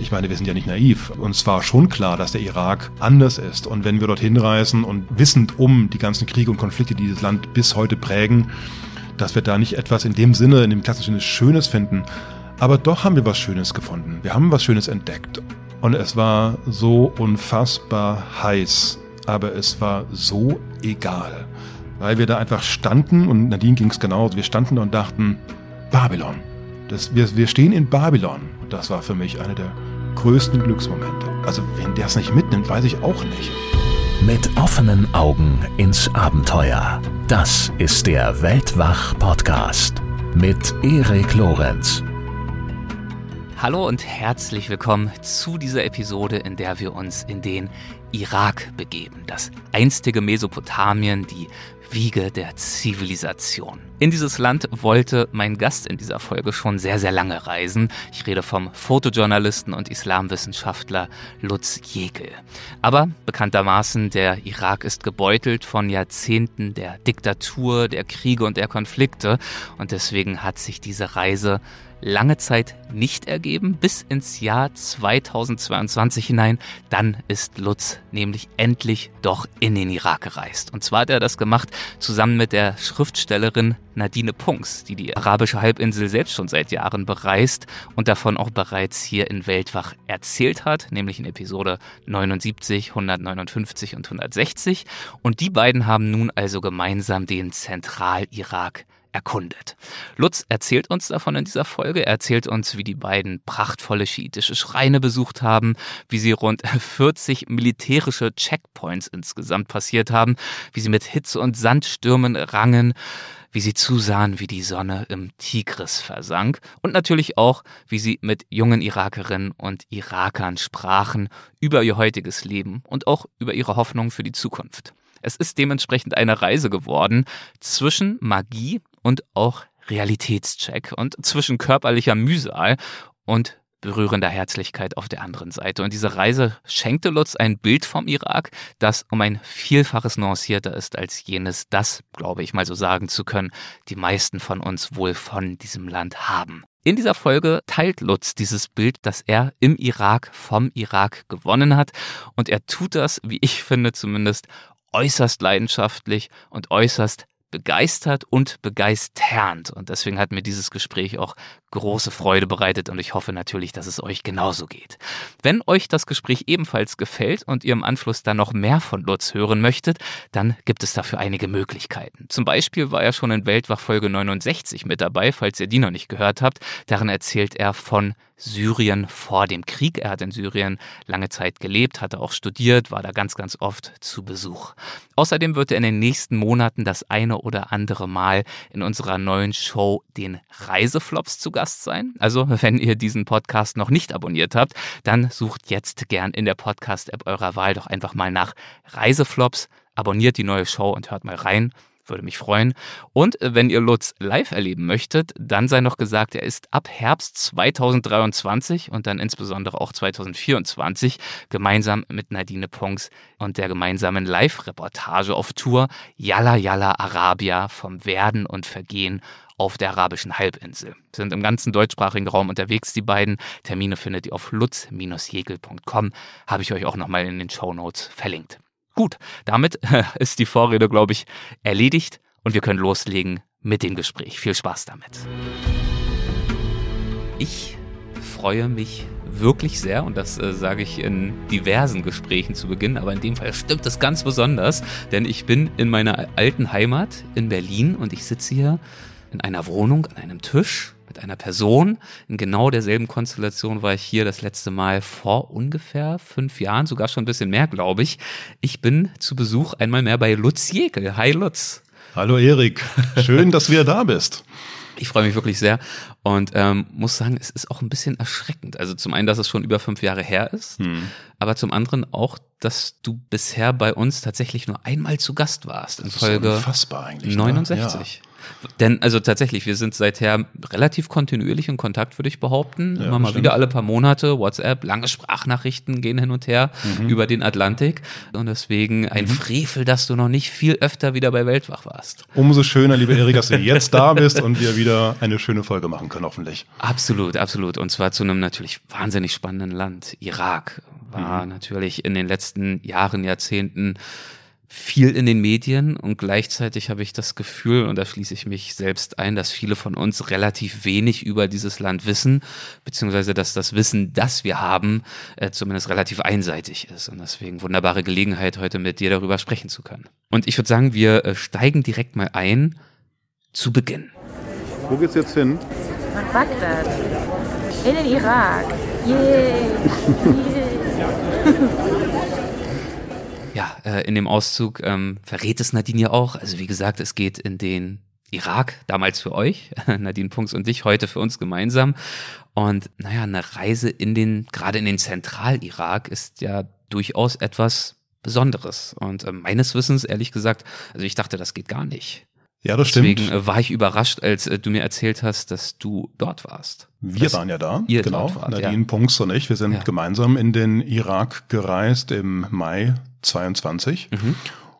Ich meine, wir sind ja nicht naiv. Uns war schon klar, dass der Irak anders ist. Und wenn wir dorthin reisen und wissend um die ganzen Kriege und Konflikte, die dieses Land bis heute prägen, dass wir da nicht etwas in dem Sinne, in dem klassischen Sinne Schönes finden. Aber doch haben wir was Schönes gefunden. Wir haben was Schönes entdeckt. Und es war so unfassbar heiß. Aber es war so egal. Weil wir da einfach standen und Nadine ging es genauso. Wir standen da und dachten, Babylon. Das, wir, wir stehen in Babylon. Das war für mich einer der größten Glücksmomente. Also, wenn der es nicht mitnimmt, weiß ich auch nicht. Mit offenen Augen ins Abenteuer. Das ist der Weltwach-Podcast mit Erik Lorenz. Hallo und herzlich willkommen zu dieser Episode, in der wir uns in den Irak begeben, das einstige Mesopotamien, die Wiege der Zivilisation. In dieses Land wollte mein Gast in dieser Folge schon sehr, sehr lange reisen. Ich rede vom Fotojournalisten und Islamwissenschaftler Lutz Jekel. Aber bekanntermaßen, der Irak ist gebeutelt von Jahrzehnten der Diktatur, der Kriege und der Konflikte. Und deswegen hat sich diese Reise lange Zeit nicht ergeben, bis ins Jahr 2022 hinein. Dann ist Lutz nämlich endlich doch in den Irak gereist. Und zwar hat er das gemacht zusammen mit der Schriftstellerin Nadine Punks, die die arabische Halbinsel selbst schon seit Jahren bereist und davon auch bereits hier in Weltwach erzählt hat, nämlich in Episode 79, 159 und 160. Und die beiden haben nun also gemeinsam den Zentralirak erkundet. Lutz erzählt uns davon in dieser Folge. Er erzählt uns, wie die beiden prachtvolle schiitische Schreine besucht haben, wie sie rund 40 militärische Checkpoints insgesamt passiert haben, wie sie mit Hitze und Sandstürmen rangen, wie sie zusahen, wie die Sonne im Tigris versank und natürlich auch, wie sie mit jungen Irakerinnen und Irakern sprachen über ihr heutiges Leben und auch über ihre Hoffnung für die Zukunft. Es ist dementsprechend eine Reise geworden zwischen Magie und auch Realitätscheck und zwischen körperlicher Mühsal und berührender Herzlichkeit auf der anderen Seite. Und diese Reise schenkte Lutz ein Bild vom Irak, das um ein Vielfaches nuancierter ist als jenes, das, glaube ich mal so sagen zu können, die meisten von uns wohl von diesem Land haben. In dieser Folge teilt Lutz dieses Bild, das er im Irak vom Irak gewonnen hat. Und er tut das, wie ich finde zumindest, äußerst leidenschaftlich und äußerst begeistert und begeisternd. Und deswegen hat mir dieses Gespräch auch große Freude bereitet und ich hoffe natürlich, dass es euch genauso geht. Wenn euch das Gespräch ebenfalls gefällt und ihr im Anschluss dann noch mehr von Lutz hören möchtet, dann gibt es dafür einige Möglichkeiten. Zum Beispiel war er schon in Weltwach Folge 69 mit dabei, falls ihr die noch nicht gehört habt. Darin erzählt er von Syrien vor dem Krieg. Er hat in Syrien lange Zeit gelebt, hatte auch studiert, war da ganz, ganz oft zu Besuch. Außerdem wird er in den nächsten Monaten das eine oder andere Mal in unserer neuen Show den Reiseflops zu Gast sein. Also, wenn ihr diesen Podcast noch nicht abonniert habt, dann sucht jetzt gern in der Podcast-App eurer Wahl doch einfach mal nach Reiseflops, abonniert die neue Show und hört mal rein. Würde mich freuen. Und äh, wenn ihr Lutz live erleben möchtet, dann sei noch gesagt, er ist ab Herbst 2023 und dann insbesondere auch 2024 gemeinsam mit Nadine Ponks und der gemeinsamen Live-Reportage auf Tour Yalla Yalla Arabia vom Werden und Vergehen auf der arabischen Halbinsel. Sind im ganzen deutschsprachigen Raum unterwegs, die beiden. Termine findet ihr auf lutz-jegel.com. Habe ich euch auch nochmal in den Show Notes verlinkt. Gut, damit ist die Vorrede, glaube ich, erledigt und wir können loslegen mit dem Gespräch. Viel Spaß damit. Ich freue mich wirklich sehr und das äh, sage ich in diversen Gesprächen zu Beginn, aber in dem Fall stimmt es ganz besonders, denn ich bin in meiner alten Heimat in Berlin und ich sitze hier in einer Wohnung an einem Tisch mit einer Person. In genau derselben Konstellation war ich hier das letzte Mal vor ungefähr fünf Jahren, sogar schon ein bisschen mehr, glaube ich. Ich bin zu Besuch einmal mehr bei Lutz Jekel. Hi Lutz. Hallo Erik, schön, dass du wieder da bist. Ich freue mich wirklich sehr und ähm, muss sagen, es ist auch ein bisschen erschreckend. Also zum einen, dass es schon über fünf Jahre her ist, hm. aber zum anderen auch, dass du bisher bei uns tatsächlich nur einmal zu Gast warst in Folge unfassbar eigentlich, 69. Ne? Ja. Denn also tatsächlich, wir sind seither relativ kontinuierlich in Kontakt, würde ich behaupten. Ja, Immer mal wieder alle paar Monate, WhatsApp, lange Sprachnachrichten gehen hin und her Mhm. über den Atlantik. Und deswegen ein Frevel, dass du noch nicht viel öfter wieder bei Weltwach warst. Umso schöner, liebe Erik, dass du jetzt da bist und wir wieder eine schöne Folge machen können, hoffentlich. Absolut, absolut. Und zwar zu einem natürlich wahnsinnig spannenden Land. Irak war natürlich in den letzten Jahren, Jahrzehnten viel in den Medien und gleichzeitig habe ich das Gefühl, und da schließe ich mich selbst ein, dass viele von uns relativ wenig über dieses Land wissen, beziehungsweise dass das Wissen, das wir haben, äh, zumindest relativ einseitig ist. Und deswegen wunderbare Gelegenheit, heute mit dir darüber sprechen zu können. Und ich würde sagen, wir äh, steigen direkt mal ein zu Beginn. Wo geht's jetzt hin? Nach Bagdad. In den Irak. Yay. Ja, äh, in dem Auszug ähm, verrät es Nadine ja auch. Also wie gesagt, es geht in den Irak, damals für euch, Nadine Punks und dich, heute für uns gemeinsam. Und naja, eine Reise in den, gerade in den Zentralirak ist ja durchaus etwas Besonderes. Und äh, meines Wissens, ehrlich gesagt, also ich dachte, das geht gar nicht. Ja, das stimmt. Deswegen äh, war ich überrascht, als äh, du mir erzählt hast, dass du dort warst. Wir Das- waren ja da, ihr genau. dort wart, Nadine ja. Punks und ich, wir sind Ja. gemeinsam in den Irak gereist im Mai 22. Mhm.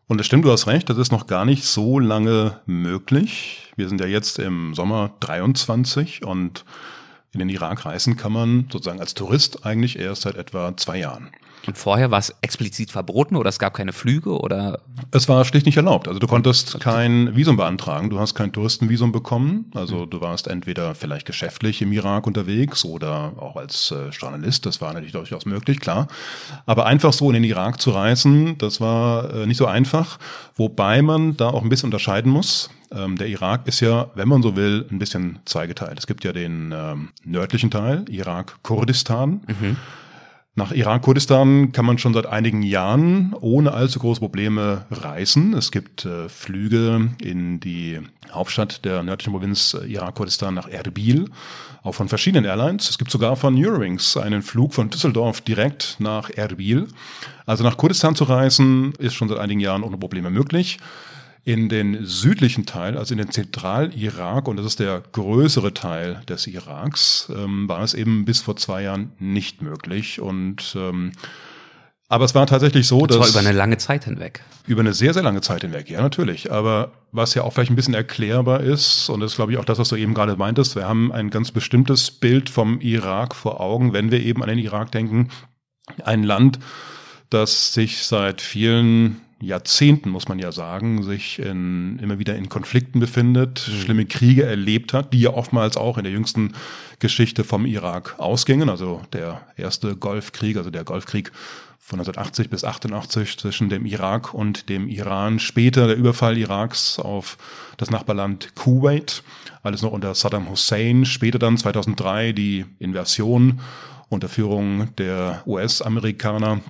Und es stimmt, du hast recht, das ist noch gar nicht so lange möglich. Wir sind ja jetzt im Sommer 23 und in den Irak reisen kann man sozusagen als Tourist eigentlich erst seit etwa zwei Jahren. Und vorher war es explizit verboten oder es gab keine Flüge oder Es war schlicht nicht erlaubt. Also du konntest kein Visum beantragen. Du hast kein Touristenvisum bekommen. Also du warst entweder vielleicht geschäftlich im Irak unterwegs oder auch als äh, Journalist. Das war natürlich durchaus möglich, klar. Aber einfach so in den Irak zu reisen, das war äh, nicht so einfach. Wobei man da auch ein bisschen unterscheiden muss. Ähm, der Irak ist ja, wenn man so will, ein bisschen zweigeteilt. Es gibt ja den ähm, nördlichen Teil, Irak-Kurdistan. Nach Irak-Kurdistan kann man schon seit einigen Jahren ohne allzu große Probleme reisen. Es gibt äh, Flüge in die Hauptstadt der nördlichen Provinz äh, Irak-Kurdistan nach Erbil, auch von verschiedenen Airlines. Es gibt sogar von Eurowings einen Flug von Düsseldorf direkt nach Erbil. Also nach Kurdistan zu reisen ist schon seit einigen Jahren ohne Probleme möglich. In den südlichen Teil, also in den Zentralirak, und das ist der größere Teil des Iraks, ähm, war es eben bis vor zwei Jahren nicht möglich. Und ähm, aber es war tatsächlich so, das war dass über eine lange Zeit hinweg. über eine sehr, sehr lange Zeit hinweg, ja, natürlich. Aber was ja auch vielleicht ein bisschen erklärbar ist, und das ist, glaube ich, auch das, was du eben gerade meintest, wir haben ein ganz bestimmtes Bild vom Irak vor Augen, wenn wir eben an den Irak denken. Ein Land, das sich seit vielen Jahrzehnten, muss man ja sagen, sich in, immer wieder in Konflikten befindet, schlimme Kriege erlebt hat, die ja oftmals auch in der jüngsten Geschichte vom Irak ausgingen. Also der erste Golfkrieg, also der Golfkrieg von 1980 bis 88 zwischen dem Irak und dem Iran. Später der Überfall Iraks auf das Nachbarland Kuwait, alles noch unter Saddam Hussein. Später dann 2003 die Invasion unter Führung der US-Amerikaner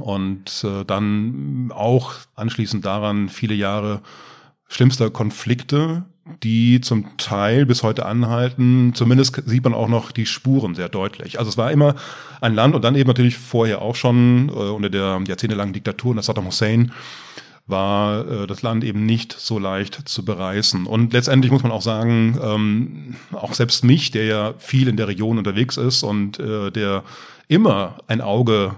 und äh, dann auch anschließend daran viele Jahre schlimmster Konflikte, die zum Teil bis heute anhalten. Zumindest sieht man auch noch die Spuren sehr deutlich. Also es war immer ein Land und dann eben natürlich vorher auch schon äh, unter der jahrzehntelangen Diktatur unter Saddam Hussein war äh, das Land eben nicht so leicht zu bereisen. Und letztendlich muss man auch sagen, ähm, auch selbst mich, der ja viel in der Region unterwegs ist und äh, der immer ein Auge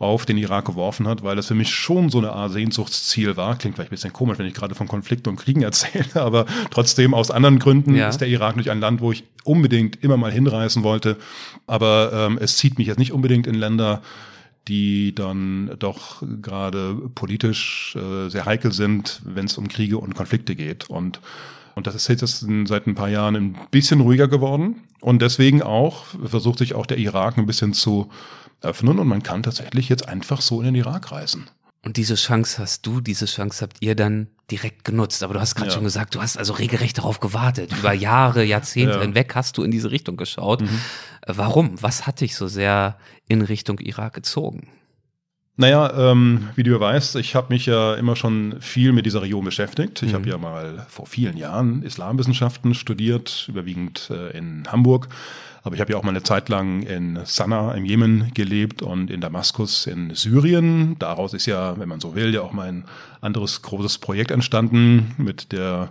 auf den Irak geworfen hat, weil das für mich schon so eine Art Sehnsuchtsziel war. Klingt vielleicht ein bisschen komisch, wenn ich gerade von Konflikten und Kriegen erzähle, aber trotzdem aus anderen Gründen Ja. ist der Irak nicht ein Land, wo ich unbedingt immer mal hinreisen wollte. Aber ähm, es zieht mich jetzt nicht unbedingt in Länder, die dann doch gerade politisch äh, sehr heikel sind, wenn es um Kriege und Konflikte geht. Und, und das ist jetzt seit ein paar Jahren ein bisschen ruhiger geworden. Und deswegen auch versucht sich auch der Irak ein bisschen zu öffnen und man kann tatsächlich jetzt einfach so in den Irak reisen. Und diese Chance hast du, diese Chance habt ihr dann direkt genutzt. Aber du hast gerade Ja. schon gesagt, du hast also regelrecht darauf gewartet. Über Jahre, Jahrzehnte Ja. Mhm. hinweg hast du in diese Richtung geschaut. Äh, Warum? Was hat dich so sehr in Richtung Irak gezogen? Naja, ähm, wie du ja weißt, ich habe mich ja immer schon viel mit dieser Region beschäftigt. Ich Mhm. habe ja mal vor vielen Jahren Islamwissenschaften studiert, überwiegend äh, in Hamburg. Aber ich habe ja auch mal eine Zeit lang in Sanaa im Jemen gelebt und in Damaskus in Syrien. Daraus ist ja, wenn man so will, ja auch mein anderes großes Projekt entstanden mit der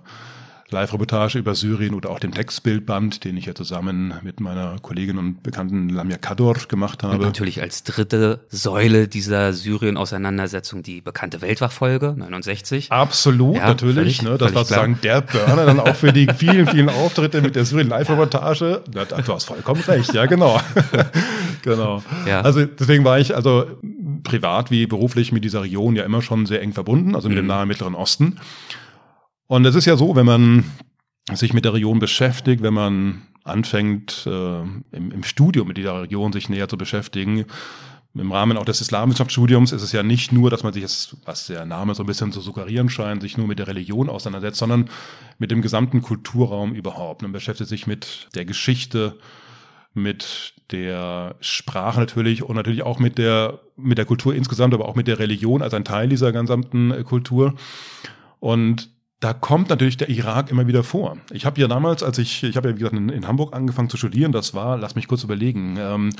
Live-Reportage über Syrien oder auch dem Textbildband, den ich ja zusammen mit meiner Kollegin und Bekannten Lamia Kador gemacht habe. Und natürlich als dritte Säule dieser Syrien-Auseinandersetzung die bekannte Weltwachfolge 69. Absolut, ja, natürlich. Völlig, ne, das war sozusagen der Burner dann auch für die vielen, vielen Auftritte mit der Syrien-Live-Reportage. Du hast vollkommen recht, ja genau. genau. Ja. Also deswegen war ich also privat wie beruflich mit dieser Region ja immer schon sehr eng verbunden, also mit mhm. dem Nahen Mittleren Osten. Und es ist ja so, wenn man sich mit der Region beschäftigt, wenn man anfängt, äh, im, im Studium mit dieser Region sich näher zu beschäftigen, im Rahmen auch des Islamwissenschaftsstudiums ist es ja nicht nur, dass man sich jetzt, was der Name so ein bisschen zu suggerieren scheint, sich nur mit der Religion auseinandersetzt, sondern mit dem gesamten Kulturraum überhaupt. Man beschäftigt sich mit der Geschichte, mit der Sprache natürlich und natürlich auch mit der, mit der Kultur insgesamt, aber auch mit der Religion als ein Teil dieser gesamten Kultur. Und da kommt natürlich der Irak immer wieder vor. Ich habe ja damals, als ich, ich habe ja wie gesagt in, in, Hamburg angefangen zu studieren, das war, lass mich kurz überlegen, ähm,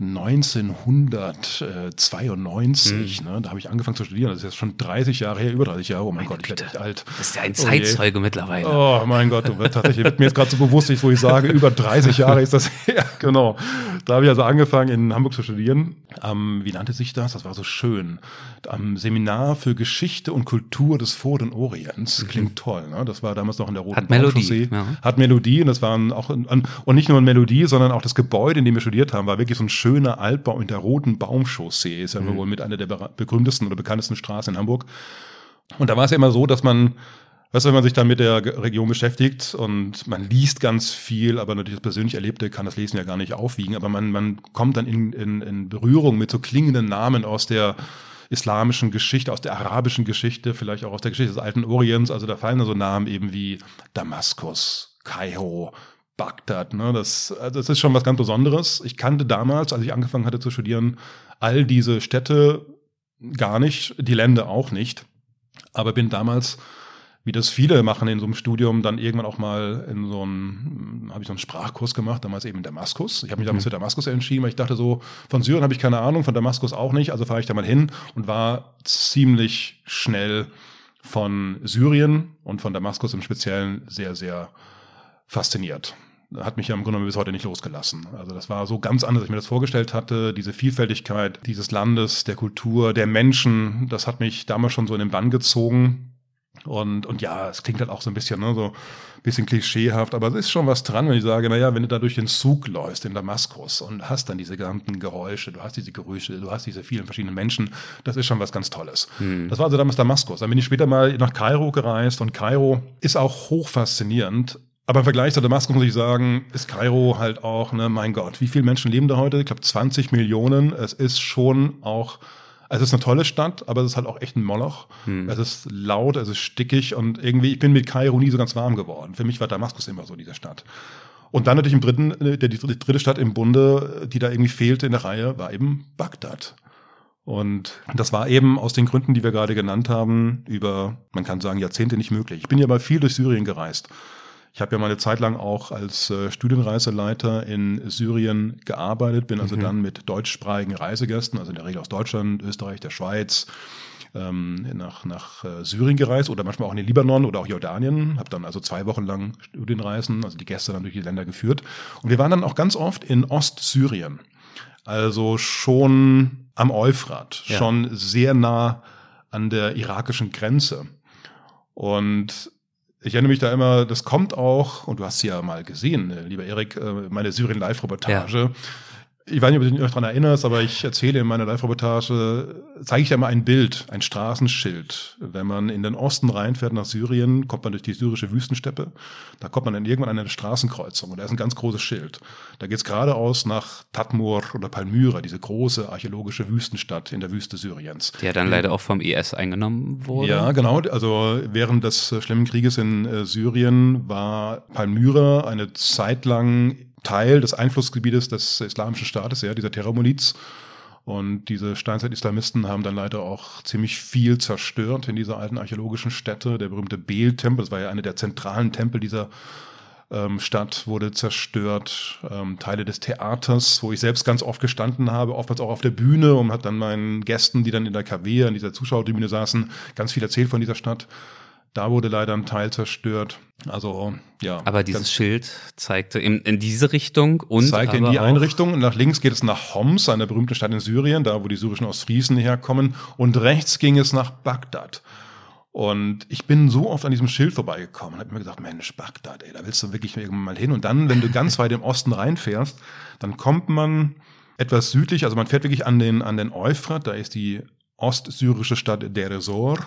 1992, mhm. ne, da habe ich angefangen zu studieren. Das ist jetzt schon 30 Jahre her, über 30 Jahre. Oh mein Meine Gott, ich werde alt. Das ist ja ein Zeitzeuge oh mittlerweile. Oh mein Gott, du, tatsächlich wird mir jetzt gerade so bewusst, wo ich sage, über 30 Jahre ist das her. Genau. Da habe ich also angefangen in Hamburg zu studieren. Ähm, wie nannte sich das? Das war so schön. Am Seminar für Geschichte und Kultur des Vorderen Orients. Mhm. Klingt toll. Ne? Das war damals noch in der Roten Hat Melodie. Ja. Hat Melodie und das waren auch und nicht nur eine Melodie, sondern auch das Gebäude, in dem wir studiert haben, war wirklich so ein schöner Altbau in der Roten Baumchaussee. Ist ja mhm. wohl mit einer der berühmtesten oder bekanntesten Straßen in Hamburg. Und da war es ja immer so, dass man Weißt du, wenn man sich dann mit der Region beschäftigt und man liest ganz viel, aber natürlich das persönlich Erlebte kann das Lesen ja gar nicht aufwiegen, aber man, man kommt dann in, in, in Berührung mit so klingenden Namen aus der islamischen Geschichte, aus der arabischen Geschichte, vielleicht auch aus der Geschichte des alten Orients. Also da fallen so Namen eben wie Damaskus, Kairo, Bagdad. Ne? Das, also das ist schon was ganz Besonderes. Ich kannte damals, als ich angefangen hatte zu studieren, all diese Städte gar nicht, die Länder auch nicht. Aber bin damals wie das viele machen in so einem Studium, dann irgendwann auch mal in so einem, habe ich so einen Sprachkurs gemacht, damals eben in Damaskus. Ich habe mich damals mhm. für Damaskus entschieden, weil ich dachte so, von Syrien habe ich keine Ahnung, von Damaskus auch nicht, also fahre ich da mal hin und war ziemlich schnell von Syrien und von Damaskus im Speziellen sehr, sehr fasziniert. Hat mich ja im Grunde bis heute nicht losgelassen. Also das war so ganz anders, als ich mir das vorgestellt hatte. Diese Vielfältigkeit dieses Landes, der Kultur, der Menschen, das hat mich damals schon so in den Bann gezogen. Und, und ja, es klingt halt auch so ein bisschen, ne, so ein bisschen klischeehaft, aber es ist schon was dran, wenn ich sage, naja, wenn du da durch den Zug läufst in Damaskus und hast dann diese gesamten Geräusche, du hast diese Gerüche, du hast diese vielen verschiedenen Menschen, das ist schon was ganz Tolles. Hm. Das war also damals Damaskus. Dann bin ich später mal nach Kairo gereist und Kairo ist auch hoch faszinierend. Aber im Vergleich zu Damaskus muss ich sagen, ist Kairo halt auch, ne, mein Gott, wie viele Menschen leben da heute? Ich glaube 20 Millionen. Es ist schon auch also es ist eine tolle Stadt, aber es ist halt auch echt ein Moloch. Hm. Es ist laut, es ist stickig und irgendwie, ich bin mit Kairo nie so ganz warm geworden. Für mich war Damaskus immer so diese Stadt. Und dann natürlich im dritten, äh, der, die dritte Stadt im Bunde, die da irgendwie fehlte in der Reihe, war eben Bagdad. Und das war eben aus den Gründen, die wir gerade genannt haben, über, man kann sagen, Jahrzehnte nicht möglich. Ich bin ja mal viel durch Syrien gereist. Ich habe ja mal eine Zeit lang auch als äh, Studienreiseleiter in Syrien gearbeitet, bin also mhm. dann mit deutschsprachigen Reisegästen, also in der Regel aus Deutschland, Österreich, der Schweiz, ähm, nach, nach äh, Syrien gereist oder manchmal auch in den Libanon oder auch Jordanien. Habe dann also zwei Wochen lang Studienreisen, also die Gäste dann durch die Länder geführt. Und wir waren dann auch ganz oft in Ostsyrien. Also schon am Euphrat, ja. schon sehr nah an der irakischen Grenze. Und ich erinnere mich da immer, das kommt auch, und du hast sie ja mal gesehen, äh, lieber Erik, äh, meine Syrien-Live-Reportage. Ja ich weiß nicht, ob du dich noch daran erinnerst, aber ich erzähle in meiner Live-Reportage, zeige ich ja mal ein Bild, ein Straßenschild. Wenn man in den Osten reinfährt nach Syrien, kommt man durch die syrische Wüstensteppe. Da kommt man dann irgendwann an eine Straßenkreuzung und da ist ein ganz großes Schild. Da geht's geradeaus nach Tatmur oder Palmyra, diese große archäologische Wüstenstadt in der Wüste Syriens. Die ja dann leider auch vom IS eingenommen wurde. Ja, genau. Also während des schlimmen Krieges in äh, Syrien war Palmyra eine Zeit lang Teil des Einflussgebietes des Islamischen Staates, ja, dieser Terrormiliz. Und diese Steinzeit-Islamisten haben dann leider auch ziemlich viel zerstört in dieser alten archäologischen Stätte. Der berühmte Beel-Tempel, das war ja einer der zentralen Tempel dieser ähm, Stadt, wurde zerstört. Ähm, Teile des Theaters, wo ich selbst ganz oft gestanden habe, oftmals auch auf der Bühne und hat dann meinen Gästen, die dann in der KW, in dieser Zuschauertribüne saßen, ganz viel erzählt von dieser Stadt. Da wurde leider ein Teil zerstört. Also ja. Aber dieses Schild zeigte in, in diese Richtung und zeigte in die eine Richtung. Nach links geht es nach Homs, einer berühmten Stadt in Syrien, da wo die syrischen Ostfriesen herkommen. Und rechts ging es nach Bagdad. Und ich bin so oft an diesem Schild vorbeigekommen und habe mir gedacht, Mensch, Bagdad, ey, da willst du wirklich irgendwann mal hin. Und dann, wenn du ganz weit im Osten reinfährst, dann kommt man etwas südlich, also man fährt wirklich an den, an den Euphrat, da ist die ostsyrische Stadt Deresor.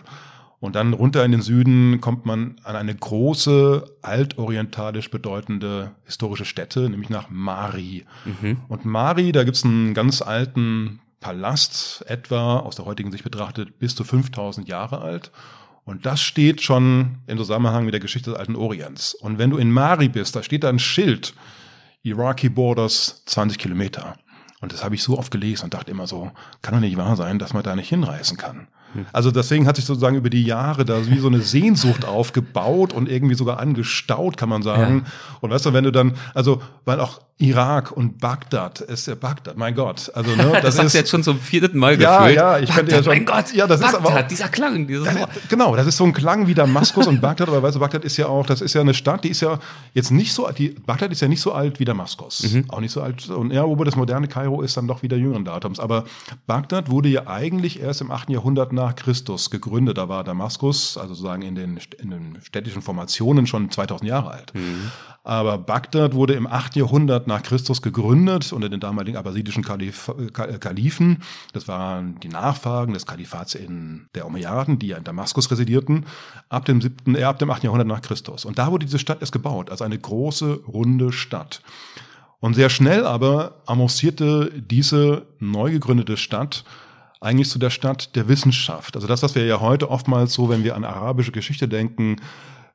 Und dann runter in den Süden kommt man an eine große, altorientalisch bedeutende historische Stätte, nämlich nach Mari. Mhm. Und Mari, da gibt's einen ganz alten Palast, etwa aus der heutigen Sicht betrachtet bis zu 5000 Jahre alt. Und das steht schon im Zusammenhang mit der Geschichte des alten Orients. Und wenn du in Mari bist, da steht da ein Schild, Iraqi Borders 20 Kilometer. Und das habe ich so oft gelesen und dachte immer so, kann doch nicht wahr sein, dass man da nicht hinreisen kann. Also deswegen hat sich sozusagen über die Jahre da wie so eine Sehnsucht aufgebaut und irgendwie sogar angestaut, kann man sagen. Ja. Und weißt du, wenn du dann, also, weil auch Irak und Bagdad ist ja Bagdad, mein Gott. Also, ne, das, das ist jetzt schon zum vierten Mal ja, gefühlt. Ja, ja, ich könnte ja schon. Mein Gott, ja, das Bagdad, ist aber auch, dieser Klang, dieses das, Genau, das ist so ein Klang wie Damaskus und Bagdad, aber weißt du, Bagdad ist ja auch, das ist ja eine Stadt, die ist ja jetzt nicht so, die, Bagdad ist ja nicht so alt wie Damaskus. Mhm. Auch nicht so alt, und ja, wobei das moderne Kairo ist dann doch wieder jüngeren Datums. Aber Bagdad wurde ja eigentlich erst im 8. Jahrhundert nach Christus gegründet. Da war Damaskus, also sozusagen in den, in den städtischen Formationen schon 2000 Jahre alt. Mhm. Aber Bagdad wurde im 8. Jahrhundert nach Christus gegründet unter den damaligen abbasidischen Kalif Kalifen. Das waren die Nachfahren des Kalifats in der Umayyaden, die ja in Damaskus residierten, ab dem 7., äh, ab dem 8. Jahrhundert nach Christus. Und da wurde diese Stadt erst gebaut, als eine große, runde Stadt. Und sehr schnell aber avancierte diese neu gegründete Stadt eigentlich zu der Stadt der Wissenschaft. Also das, was wir ja heute oftmals so, wenn wir an arabische Geschichte denken,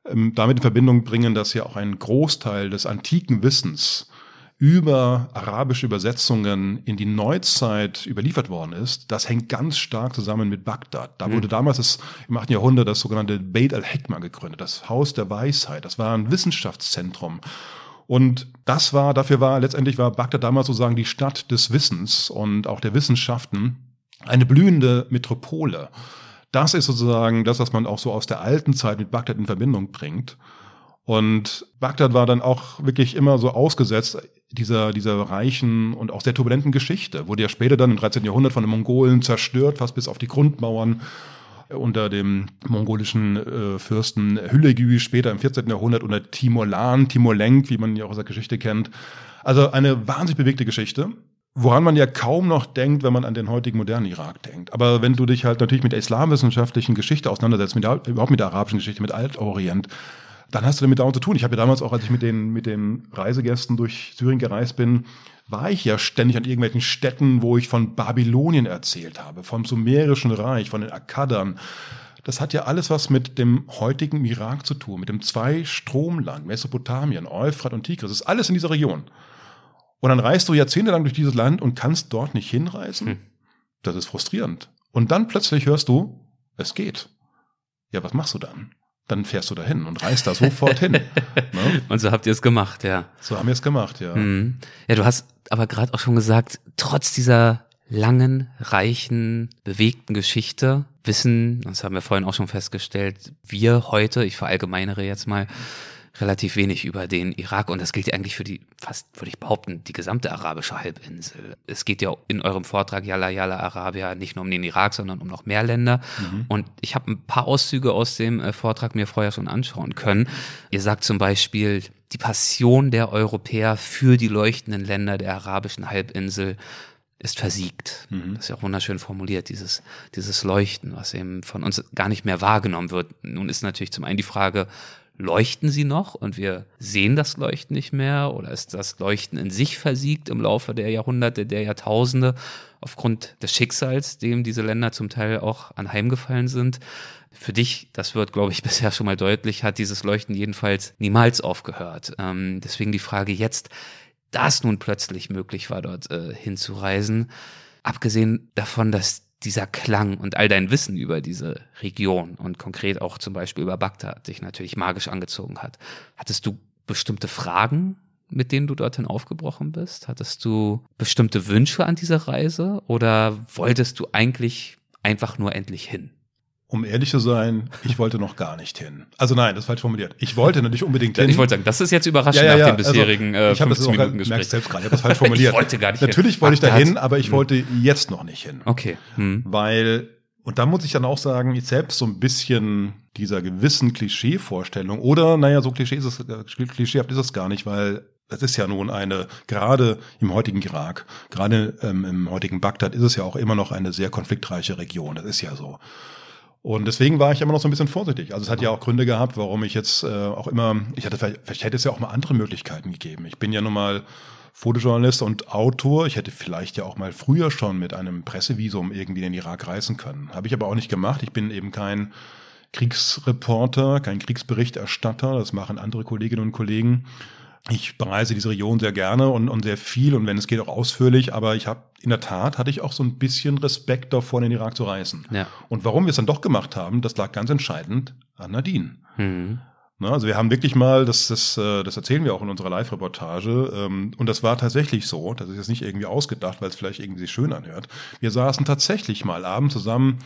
ähm, damit in Verbindung bringen, dass ja auch ein Großteil des antiken Wissens über arabische Übersetzungen in die Neuzeit überliefert worden ist, das hängt ganz stark zusammen mit Bagdad. Da wurde mhm. damals das, im 8. Jahrhundert das sogenannte Beit al-Hikmah gegründet, das Haus der Weisheit. Das war ein Wissenschaftszentrum. Und das war, dafür war, letztendlich war Bagdad damals sozusagen die Stadt des Wissens und auch der Wissenschaften, eine blühende Metropole. Das ist sozusagen das, was man auch so aus der alten Zeit mit Bagdad in Verbindung bringt. Und Bagdad war dann auch wirklich immer so ausgesetzt dieser, dieser reichen und auch sehr turbulenten Geschichte. Wurde ja später dann im 13. Jahrhundert von den Mongolen zerstört, fast bis auf die Grundmauern unter dem mongolischen äh, Fürsten Hülegü, später im 14. Jahrhundert unter Timur-Lan, Timur-Lenk, wie man ja auch aus der Geschichte kennt. Also eine wahnsinnig bewegte Geschichte. Woran man ja kaum noch denkt, wenn man an den heutigen modernen Irak denkt. Aber wenn du dich halt natürlich mit der islamwissenschaftlichen Geschichte auseinandersetzt, mit der, überhaupt mit der arabischen Geschichte, mit Altorient, dann hast du damit dauernd zu tun. Ich habe ja damals auch, als ich mit den, mit den Reisegästen durch Syrien gereist bin, war ich ja ständig an irgendwelchen Städten, wo ich von Babylonien erzählt habe, vom Sumerischen Reich, von den Akkadern. Das hat ja alles was mit dem heutigen Irak zu tun, mit dem Zwei-Stromland, Mesopotamien, Euphrat und Tigris. Das ist alles in dieser Region. Und dann reist du jahrzehntelang durch dieses Land und kannst dort nicht hinreisen. Hm. Das ist frustrierend. Und dann plötzlich hörst du, es geht. Ja, was machst du dann? Dann fährst du dahin und reist da sofort hin. Ne? Und so habt ihr es gemacht, ja. So haben wir es gemacht, ja. Mhm. Ja, du hast aber gerade auch schon gesagt, trotz dieser langen, reichen, bewegten Geschichte wissen, das haben wir vorhin auch schon festgestellt, wir heute, ich verallgemeinere jetzt mal, relativ wenig über den Irak und das gilt ja eigentlich für die, fast würde ich behaupten, die gesamte arabische Halbinsel. Es geht ja in eurem Vortrag Yalla Yalla Arabia nicht nur um den Irak, sondern um noch mehr Länder. Mhm. Und ich habe ein paar Auszüge aus dem äh, Vortrag mir vorher schon anschauen können. Ihr sagt zum Beispiel, die Passion der Europäer für die leuchtenden Länder der arabischen Halbinsel ist versiegt. Mhm. Das ist ja auch wunderschön formuliert, dieses, dieses Leuchten, was eben von uns gar nicht mehr wahrgenommen wird. Nun ist natürlich zum einen die Frage, leuchten sie noch und wir sehen das Leuchten nicht mehr oder ist das Leuchten in sich versiegt im Laufe der Jahrhunderte, der Jahrtausende aufgrund des Schicksals, dem diese Länder zum Teil auch anheimgefallen sind. Für dich, das wird, glaube ich, bisher schon mal deutlich, hat dieses Leuchten jedenfalls niemals aufgehört. Ähm, deswegen die Frage jetzt, da es nun plötzlich möglich war, dort äh, hinzureisen, abgesehen davon, dass dieser Klang und all dein Wissen über diese Region und konkret auch zum Beispiel über Bagdad dich natürlich magisch angezogen hat. Hattest du bestimmte Fragen, mit denen du dorthin aufgebrochen bist? Hattest du bestimmte Wünsche an dieser Reise oder wolltest du eigentlich einfach nur endlich hin? Um ehrlich zu sein, ich wollte noch gar nicht hin. Also nein, das ist falsch formuliert. Ich wollte natürlich unbedingt hin. Ich wollte sagen, das ist jetzt überraschend Ja, ja, ja. nach dem bisherigen also, äh, ich das 15 auch, Minuten Gespräch. selbst gerade, ich habe das falsch formuliert. Ich wollte gar nicht hin. Natürlich wollte ich da hin, aber ich wollte jetzt noch nicht hin. Okay. Hm. Weil, und da muss ich dann auch sagen, ich selbst so ein bisschen dieser gewissen Klischee-Vorstellung, oder naja, so Klischee ist es, äh, klischeehaft ist es gar nicht, weil es ist ja nun eine, gerade im heutigen Irak, gerade ähm, im heutigen Bagdad ist es ja auch immer noch eine sehr konfliktreiche Region. Das ist ja so. Und deswegen war ich immer noch so ein bisschen vorsichtig. Also es hat ja auch Gründe gehabt, warum ich jetzt äh, auch immer, ich hatte vielleicht, vielleicht hätte es ja auch mal andere Möglichkeiten gegeben. Ich bin ja nun mal Fotojournalist und Autor. Ich hätte vielleicht ja auch mal früher schon mit einem Pressevisum irgendwie in den Irak reisen können. Habe ich aber auch nicht gemacht. Ich bin eben kein Kriegsreporter, kein Kriegsberichterstatter. Das machen andere Kolleginnen und Kollegen. Ich bereise diese Region sehr gerne und, und sehr viel und wenn es geht auch ausführlich, aber ich habe in der Tat hatte ich auch so ein bisschen Respekt davor, in den Irak zu reisen. Ja. Und warum wir es dann doch gemacht haben, das lag ganz entscheidend an Nadine. Hm. Ne, also wir haben wirklich mal, das, das, äh, das erzählen wir auch in unserer Live-Reportage, ähm, und das war tatsächlich so, das ist jetzt nicht irgendwie ausgedacht, weil es vielleicht irgendwie sich schön anhört. Wir saßen tatsächlich mal abends zusammen